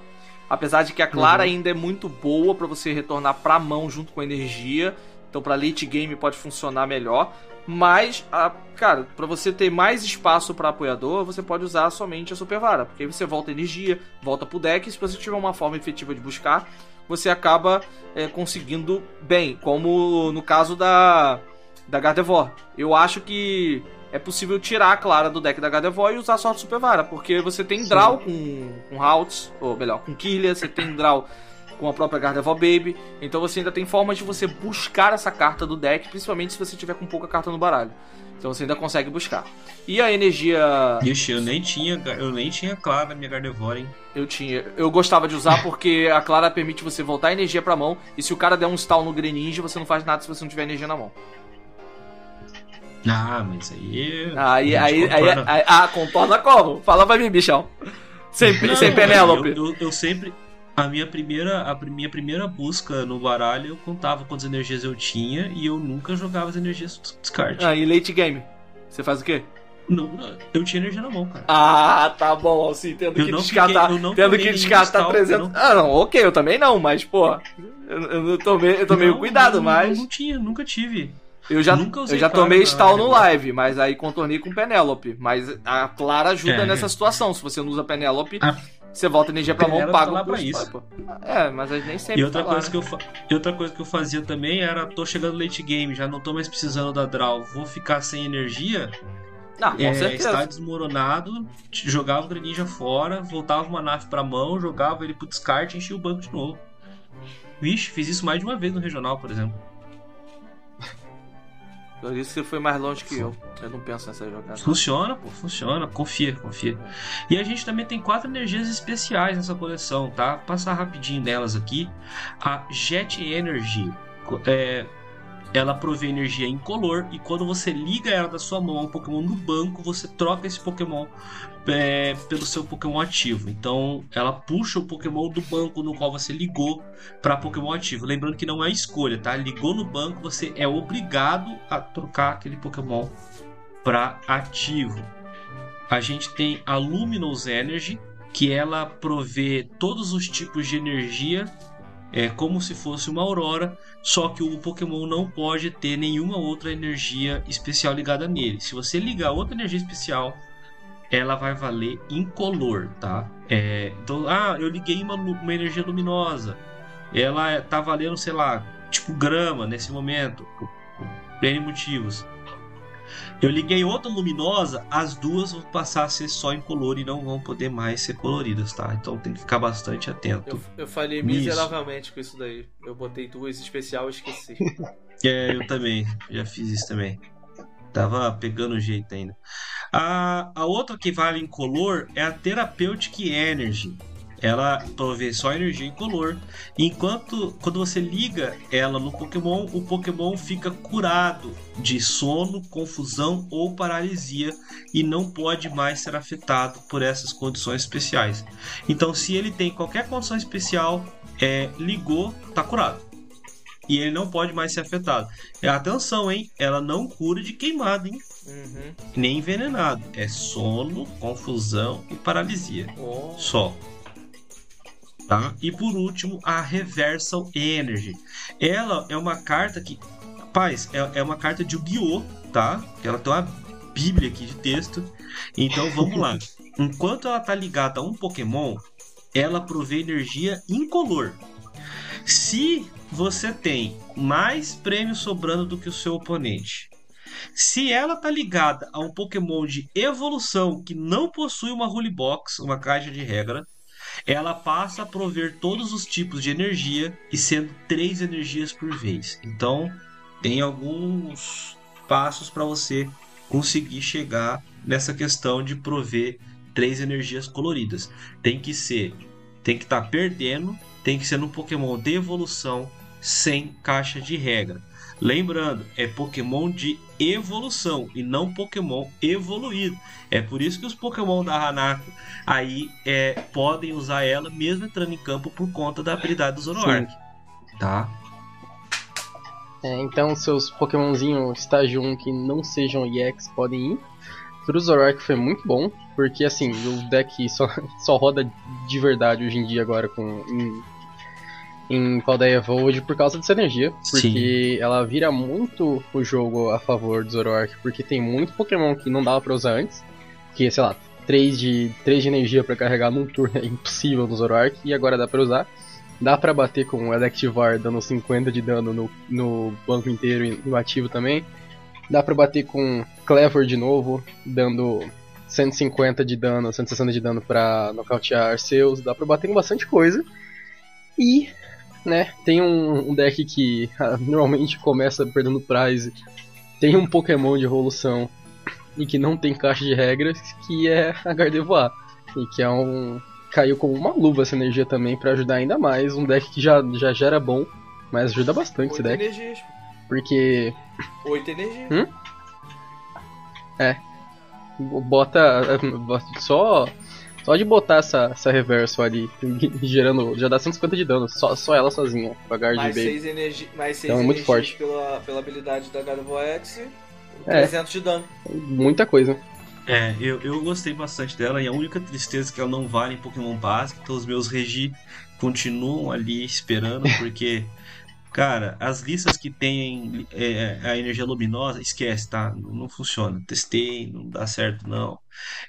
Apesar de que a Clara Uhum. ainda é muito boa pra você retornar pra mão junto com a energia. Então pra late game pode funcionar melhor. Mas, a, cara, pra você ter mais espaço pra apoiador, você pode usar somente a Super Vara. Porque aí você volta energia, volta pro deck. E se você tiver uma forma efetiva de buscar, você acaba é, conseguindo bem. Como no caso da, da Gardevoir. Eu acho que é possível tirar a Clara do deck da Gardevoir e usar só a Super Vara. Porque você tem draw com, com Haltz, ou melhor, com Killia, você tem draw com a própria Gardevoir Baby. Então você ainda tem formas de você buscar essa carta do deck, principalmente se você tiver com pouca carta no baralho. Então você ainda consegue buscar. E a energia. Ixi, eu nem tinha, eu nem tinha Clara na minha Gardevoir, hein? Eu tinha. Eu gostava de usar porque a Clara permite você voltar a energia pra mão. E se o cara der um stall no Greninja, você não faz nada se você não tiver energia na mão. Ah, mas aí. Aí, aí, aí- Ah, contorna como? Fala pra mim, bichão. Sem, Não, sem Penélope. Eu, eu, eu sempre. A minha primeira, a minha primeira busca no baralho, eu contava quantas energias eu tinha e eu nunca jogava as energias descarte. Ah, e late game? Você faz o quê? Não, não, eu tinha energia na mão, cara. Ah, tá bom, assim, tendo Eu que não descartar. fiquei- eu não tendo que descartar stall, 300. eu Ah, não, ok, eu também não, mas, pô. Eu, eu não tomei, eu tomei Não, cuidado, não, mas. Não, tinha, nunca tive. Eu já, eu já tomei stall no live, mas aí contornei com Penélope. Mas a Clara ajuda É. nessa situação. Se você não usa Penélope, A você volta energia pra mão, paga lá o pra custo, isso. É, mas a gente nem sempre E outra, tá lá, coisa né? que eu fa... e outra coisa que eu fazia também era, tô chegando late game, já não tô mais precisando da draw, vou ficar sem energia, Não, com é, certeza. está desmoronado, jogava o Greninja fora, voltava uma nave pra mão, jogava ele pro descarte e enchia o banco de novo. Vixe, fiz isso mais de uma vez no regional, por exemplo. Por isso que você foi mais longe que eu. Eu não penso nessa jogada. Funciona, pô, funciona, confia, confia. E a gente também tem quatro energias especiais nessa coleção, tá? Vou passar rapidinho nelas aqui. A Jet Energy, é, ela provê energia incolor e quando você liga ela da sua mão a um Pokémon no banco, você troca esse Pokémon é, pelo seu Pokémon ativo. Então, ela puxa o Pokémon do banco no qual você ligou para Pokémon ativo. Lembrando que não é escolha, tá? Ligou no banco, você é obrigado a trocar aquele Pokémon para ativo. A gente tem a Luminous Energy, que ela provê todos os tipos de energia, é como se fosse uma aurora, só que o Pokémon não pode ter nenhuma outra energia especial ligada nele. Se você ligar outra energia especial, ela vai valer incolor, tá? É, então, ah, eu liguei uma, uma energia luminosa, ela tá valendo, sei lá, tipo grama nesse momento, por N motivos. Eu liguei outra luminosa, as duas vão passar a ser só incolor e não vão poder mais ser coloridas, tá? Então tem que ficar bastante atento. Eu, eu falhei Isso. miseravelmente com isso daí. Eu botei duas especial e esqueci. <laughs> É, eu também, já fiz isso também. Tava pegando jeito ainda. A, a outra que vale incolor é a Therapeutic Energy. Ela provê só energia incolor. Enquanto quando você liga ela no Pokémon, o Pokémon fica curado de sono, confusão ou paralisia e não pode mais ser afetado por essas condições especiais. Então, se ele tem qualquer condição especial, é, ligou, tá curado. E ele não pode mais ser afetado. E Atenção, hein? Ela não cura de queimado, hein? Uhum. Nem envenenado. É sono, confusão e paralisia. Oh. Só. Tá? E por último, a Reversal Energy. Ela é uma carta que. Rapaz, é, é uma carta de Yu-Gi-Oh! tá? Ela tem uma bíblia aqui de texto. Então vamos lá. <laughs> Enquanto ela tá ligada a um Pokémon, ela provê energia incolor. Se você tem mais prêmio sobrando do que o seu oponente, se ela tá ligada a um Pokémon de evolução que não possui uma Rule Box, uma caixa de regra, ela passa a prover todos os tipos de energia e sendo três energias por vez. Então, tem alguns passos para você conseguir chegar nessa questão de prover três energias coloridas. Tem que ser, tem que estar perdendo, tem que ser num Pokémon de evolução sem caixa de regra. Lembrando, é Pokémon de evolução e não Pokémon evoluído. É por isso que os Pokémon da Hanako aí é, podem usar ela mesmo entrando em campo por conta da habilidade do Zoroark. Tá? É, então seus Pokémonzinhos estágio 1 que não sejam EX podem ir. Pro Zoroark foi muito bom, porque assim, o deck só, <laughs> só roda de verdade hoje em dia agora com em, em Paldeia Void por causa dessa energia. Porque ela vira muito o jogo a favor do Zoroark, porque tem muito Pokémon que não dava pra usar antes. Que, sei lá, 3 de, 3 de energia pra carregar num turno é impossível no Zoroark, e agora dá pra usar. Dá pra bater com o Electivar dando 50 de dano no, no banco inteiro e no ativo também. Dá pra bater com Clever de novo, dando 150 de dano, 160 de dano pra nocautear Arceus. Dá pra bater com bastante coisa. E, né, tem um, um deck que <laughs> ah, normalmente começa perdendo prize tem um Pokémon de evolução e que não tem caixa de regras, que é a Gardevoir. E que é um. Caiu como uma luva essa energia também para ajudar ainda mais. Um deck que já, já, já era bom, mas ajuda bastante esse Oito deck. energias. Porque Oito energias. Hum? bota. Só. Só de botar essa, essa reverso ali, <laughs> gerando. Já dá 150 de dano, só, só ela sozinha, com a Guard Mais Baby. 6 energi mais Então é muito energias forte. Pela, pela habilidade da Gardevoir X. É. 300 de dano. Muita coisa. É, eu, eu gostei bastante dela e a única tristeza é que ela não vale em Pokémon básico, então os meus Regi continuam ali esperando, porque, cara, as listas que tem é, a energia luminosa, esquece, tá? Não, não funciona. Testei, não dá certo, não.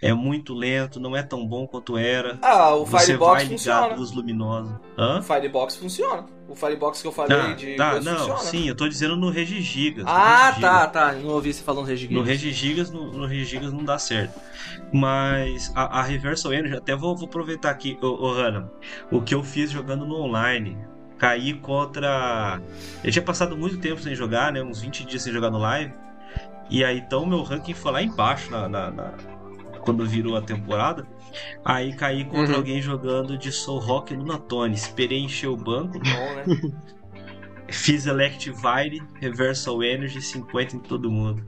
É muito lento, não é tão bom quanto era. Ah, o Você Firebox vai ligar funciona. luz luminosa. Hã? O Firebox funciona. O Firebox que eu falei Tá, de tá, não, funciona. sim, eu tô dizendo no Regigigas. no Ah, Regigigas. tá, tá. Não ouvi você falando Regigigas. No Regigigas, no, no Regigigas não dá certo. Mas a, a Reversal Energy, até vou, vou aproveitar aqui, ô, ô Hanna, o que eu fiz jogando no online. Caí contra. Eu tinha passado muito tempo sem jogar, né? Uns 20 dias sem jogar no live. E aí então meu ranking foi lá embaixo na, na- na- quando virou a temporada. Aí caí contra Uhum. alguém jogando de Soul Rock Lunatone. Esperei encher o banco, Bom, né? <laughs> Fiz Electivire, Reversal Energy, 50 em todo mundo.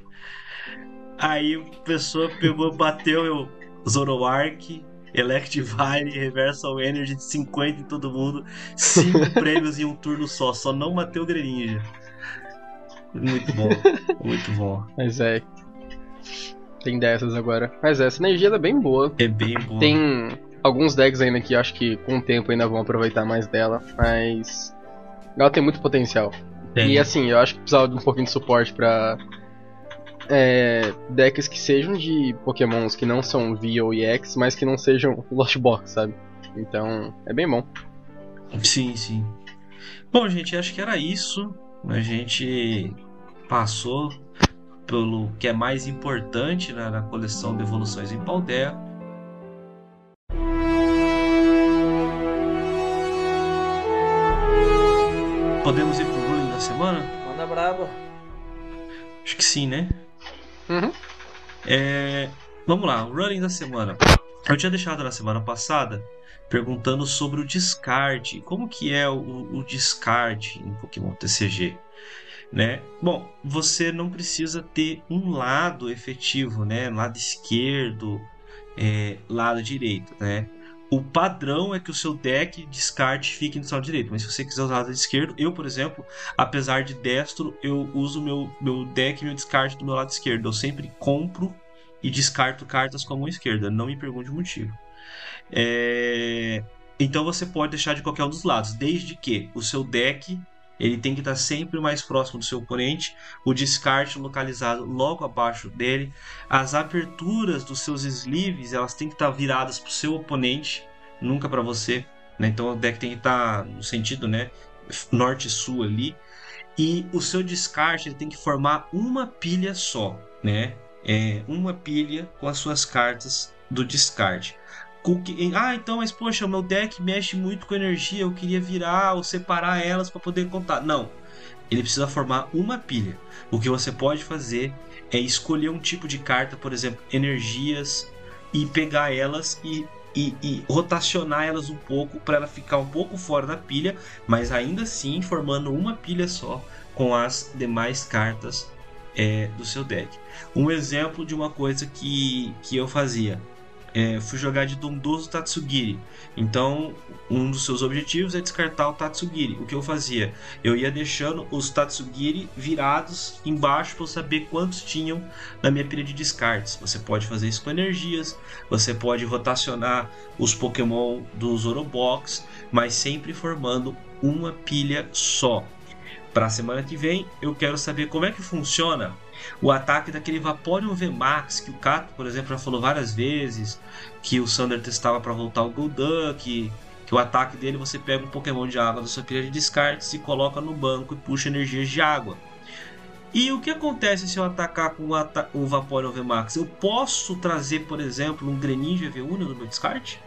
Aí a pessoa pegou, bateu eu, Zoroark, Electivire, Reversal Energy, 50 em todo mundo. Cinco <laughs> prêmios em um turno só, só não bateu o Greninja. Muito bom, muito bom. Mas é. Tem dessas agora. Mas essa energia é bem boa. É bem bom. Tem alguns decks ainda que acho que com o tempo ainda vão aproveitar mais dela, mas ela tem muito potencial. Tem. E assim, eu acho que precisava de um pouquinho de suporte pra é, decks que sejam de pokémons que não são V ou EX, mas que não sejam <laughs> Lost Box, sabe? Então, é bem bom. Sim, sim. Bom, gente, acho que era isso. A gente passou pelo que é mais importante né, na coleção de evoluções em Paldea. Podemos ir pro ruling da semana? Manda braba. Acho que sim, né? Uhum. É, vamos lá, o running da semana. Eu tinha deixado na semana passada perguntando sobre o descarte. Como que é o, o descarte em Pokémon TCG? Né? Bom, você não precisa ter um lado efetivo, né? Lado esquerdo, é, lado direito, né? O padrão é que o seu deck descarte fique no lado direito, mas se você quiser usar o lado esquerdo, eu, por exemplo, apesar de destro, eu uso meu, meu deck e meu descarte do meu lado esquerdo. Eu sempre compro e descarto cartas com a mão esquerda. Não me pergunte o motivo. É, Então você pode deixar de qualquer um dos lados, desde que o seu deck ele tem que estar sempre mais próximo do seu oponente, o descarte localizado logo abaixo dele, as aberturas dos seus sleeves elas têm que estar viradas para o seu oponente, nunca para você. né? Então o deck tem que estar no sentido, né, norte-sul ali. E o seu descarte ele tem que formar uma pilha só, né? É uma pilha com as suas cartas do descarte. Ah, então, mas poxa, o meu deck mexe muito com energia, eu queria virar ou separar elas para poder contar. Não. Ele precisa formar uma pilha. O que você pode fazer é escolher um tipo de carta, por exemplo, energias, e pegar elas e, e, e rotacionar elas um pouco para ela ficar um pouco fora da pilha, mas ainda assim formando uma pilha só com as demais cartas é, do seu deck. Um exemplo de uma coisa que, que eu fazia. É, fui jogar de Dondoso Tatsugiri. Então, um dos seus objetivos é descartar o Tatsugiri. O que eu fazia? Eu ia deixando os Tatsugiri virados embaixo para saber quantos tinham na minha pilha de descartes. Você pode fazer isso com energias, você pode rotacionar os Pokémon do Zorobox, mas sempre formando uma pilha só. Para a semana que vem, eu quero saber como é que funciona o ataque daquele Vaporeon VMAX, que o Cato, por exemplo, já falou várias vezes, que o Sander testava para voltar o Golduck, que o ataque dele você pega um Pokémon de água da sua pilha de descartes e coloca no banco e puxa energias de água. E o que acontece se eu atacar com o, ata o Vaporeon VMAX? Eu posso trazer, por exemplo, um Greninja V1 no meu descarte?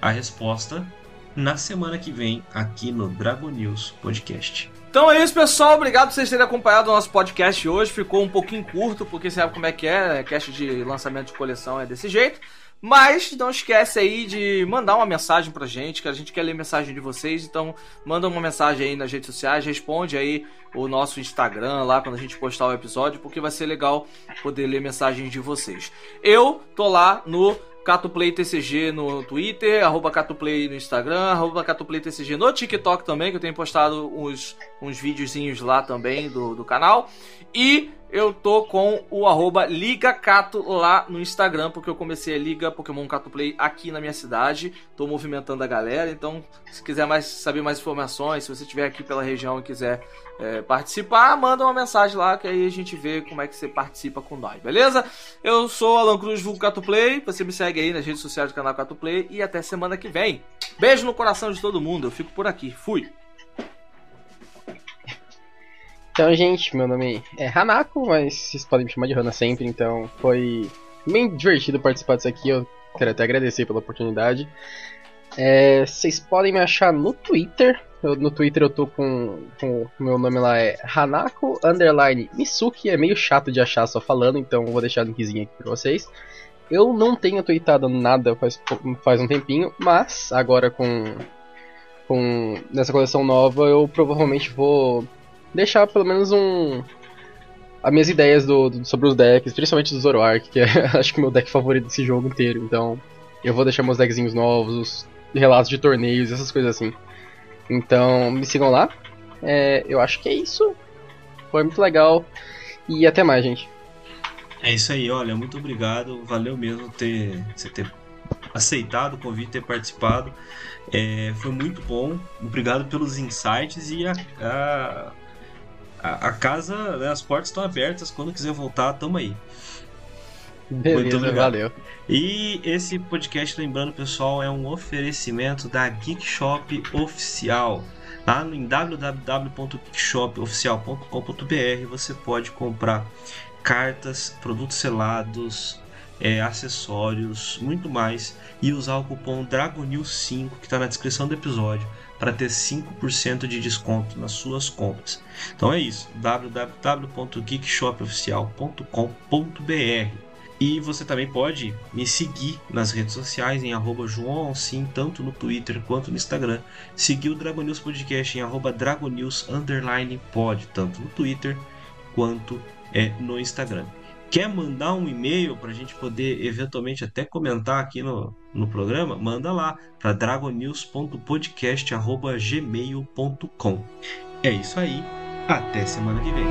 A resposta na semana que vem aqui no Dragon News Podcast. Então é isso, pessoal. Obrigado por vocês terem acompanhado o nosso podcast hoje. Ficou um pouquinho curto, porque sabe como é que é, né? Cast de lançamento de coleção é desse jeito. Mas não esquece aí de mandar uma mensagem pra gente, que a gente quer ler mensagem de vocês. Então manda uma mensagem aí nas redes sociais, responde aí o nosso Instagram lá quando a gente postar o episódio, porque vai ser legal poder ler mensagens de vocês. Eu tô lá no Catuplay TCG no Twitter, arroba Catuplay no Instagram, arroba Catuplay TCG no TikTok também, que eu tenho postado uns, uns videozinhos lá também do, do canal. E eu tô com o arroba Liga Cato lá no Instagram, porque eu comecei a Liga Pokémon Cato Play aqui na minha cidade. Tô movimentando a galera, então se quiser mais saber mais informações, se você estiver aqui pela região e quiser é, participar, manda uma mensagem lá que aí a gente vê como é que você participa com nós, beleza? Eu sou Alan Cruz do Cato Play, você me segue aí nas redes sociais do canal Cato Play e até semana que vem. Beijo no coração de todo mundo, eu fico por aqui. Fui! Então, gente, meu nome é Hanako, mas vocês podem me chamar de Hana sempre, então foi bem divertido participar disso aqui, eu quero até agradecer pela oportunidade. É, vocês podem me achar no Twitter, eu, no Twitter eu tô com, com meu nome lá é Hanako underline Misuki, é meio chato de achar só falando, então vou deixar o linkzinho aqui pra vocês. Eu não tenho tweetado nada faz, faz um tempinho, mas agora com, com nessa coleção nova eu provavelmente vou deixar pelo menos um. As minhas ideias do, do sobre os decks, principalmente do Zoroark, que é <laughs> acho que meu deck favorito desse jogo inteiro. Então, eu vou deixar meus deckzinhos novos, os relatos de torneios, essas coisas assim. Então, me sigam lá. É, eu acho que é isso. Foi muito legal. E até mais, gente. É isso aí, olha, muito obrigado. Valeu mesmo ter, você ter aceitado o convite, ter participado. É, foi muito bom. Obrigado pelos insights e a, a a, a casa, né, as portas estão abertas. Quando quiser voltar, tamo aí. Beleza, valeu. E esse podcast, lembrando, pessoal, é um oferecimento da Geek Shop Oficial. Lá em www.geekshopoficial.com.br você pode comprar cartas, produtos selados, é, acessórios, muito mais e usar o cupom DRAGONIL5 que está na descrição do episódio para ter 5% de desconto nas suas compras. Então é isso, www.geekshopoficial.com.br. E você também pode me seguir nas redes sociais em João Alcim, tanto no Twitter quanto no Instagram. Seguir o Dragon News Podcast em arroba Dragonews Pod, tanto no Twitter quanto é, no Instagram. Quer mandar um e-mail para a gente poder eventualmente até comentar aqui no, no programa? Manda lá para dragonews.podcast.gmail.com. É isso aí, até semana que vem.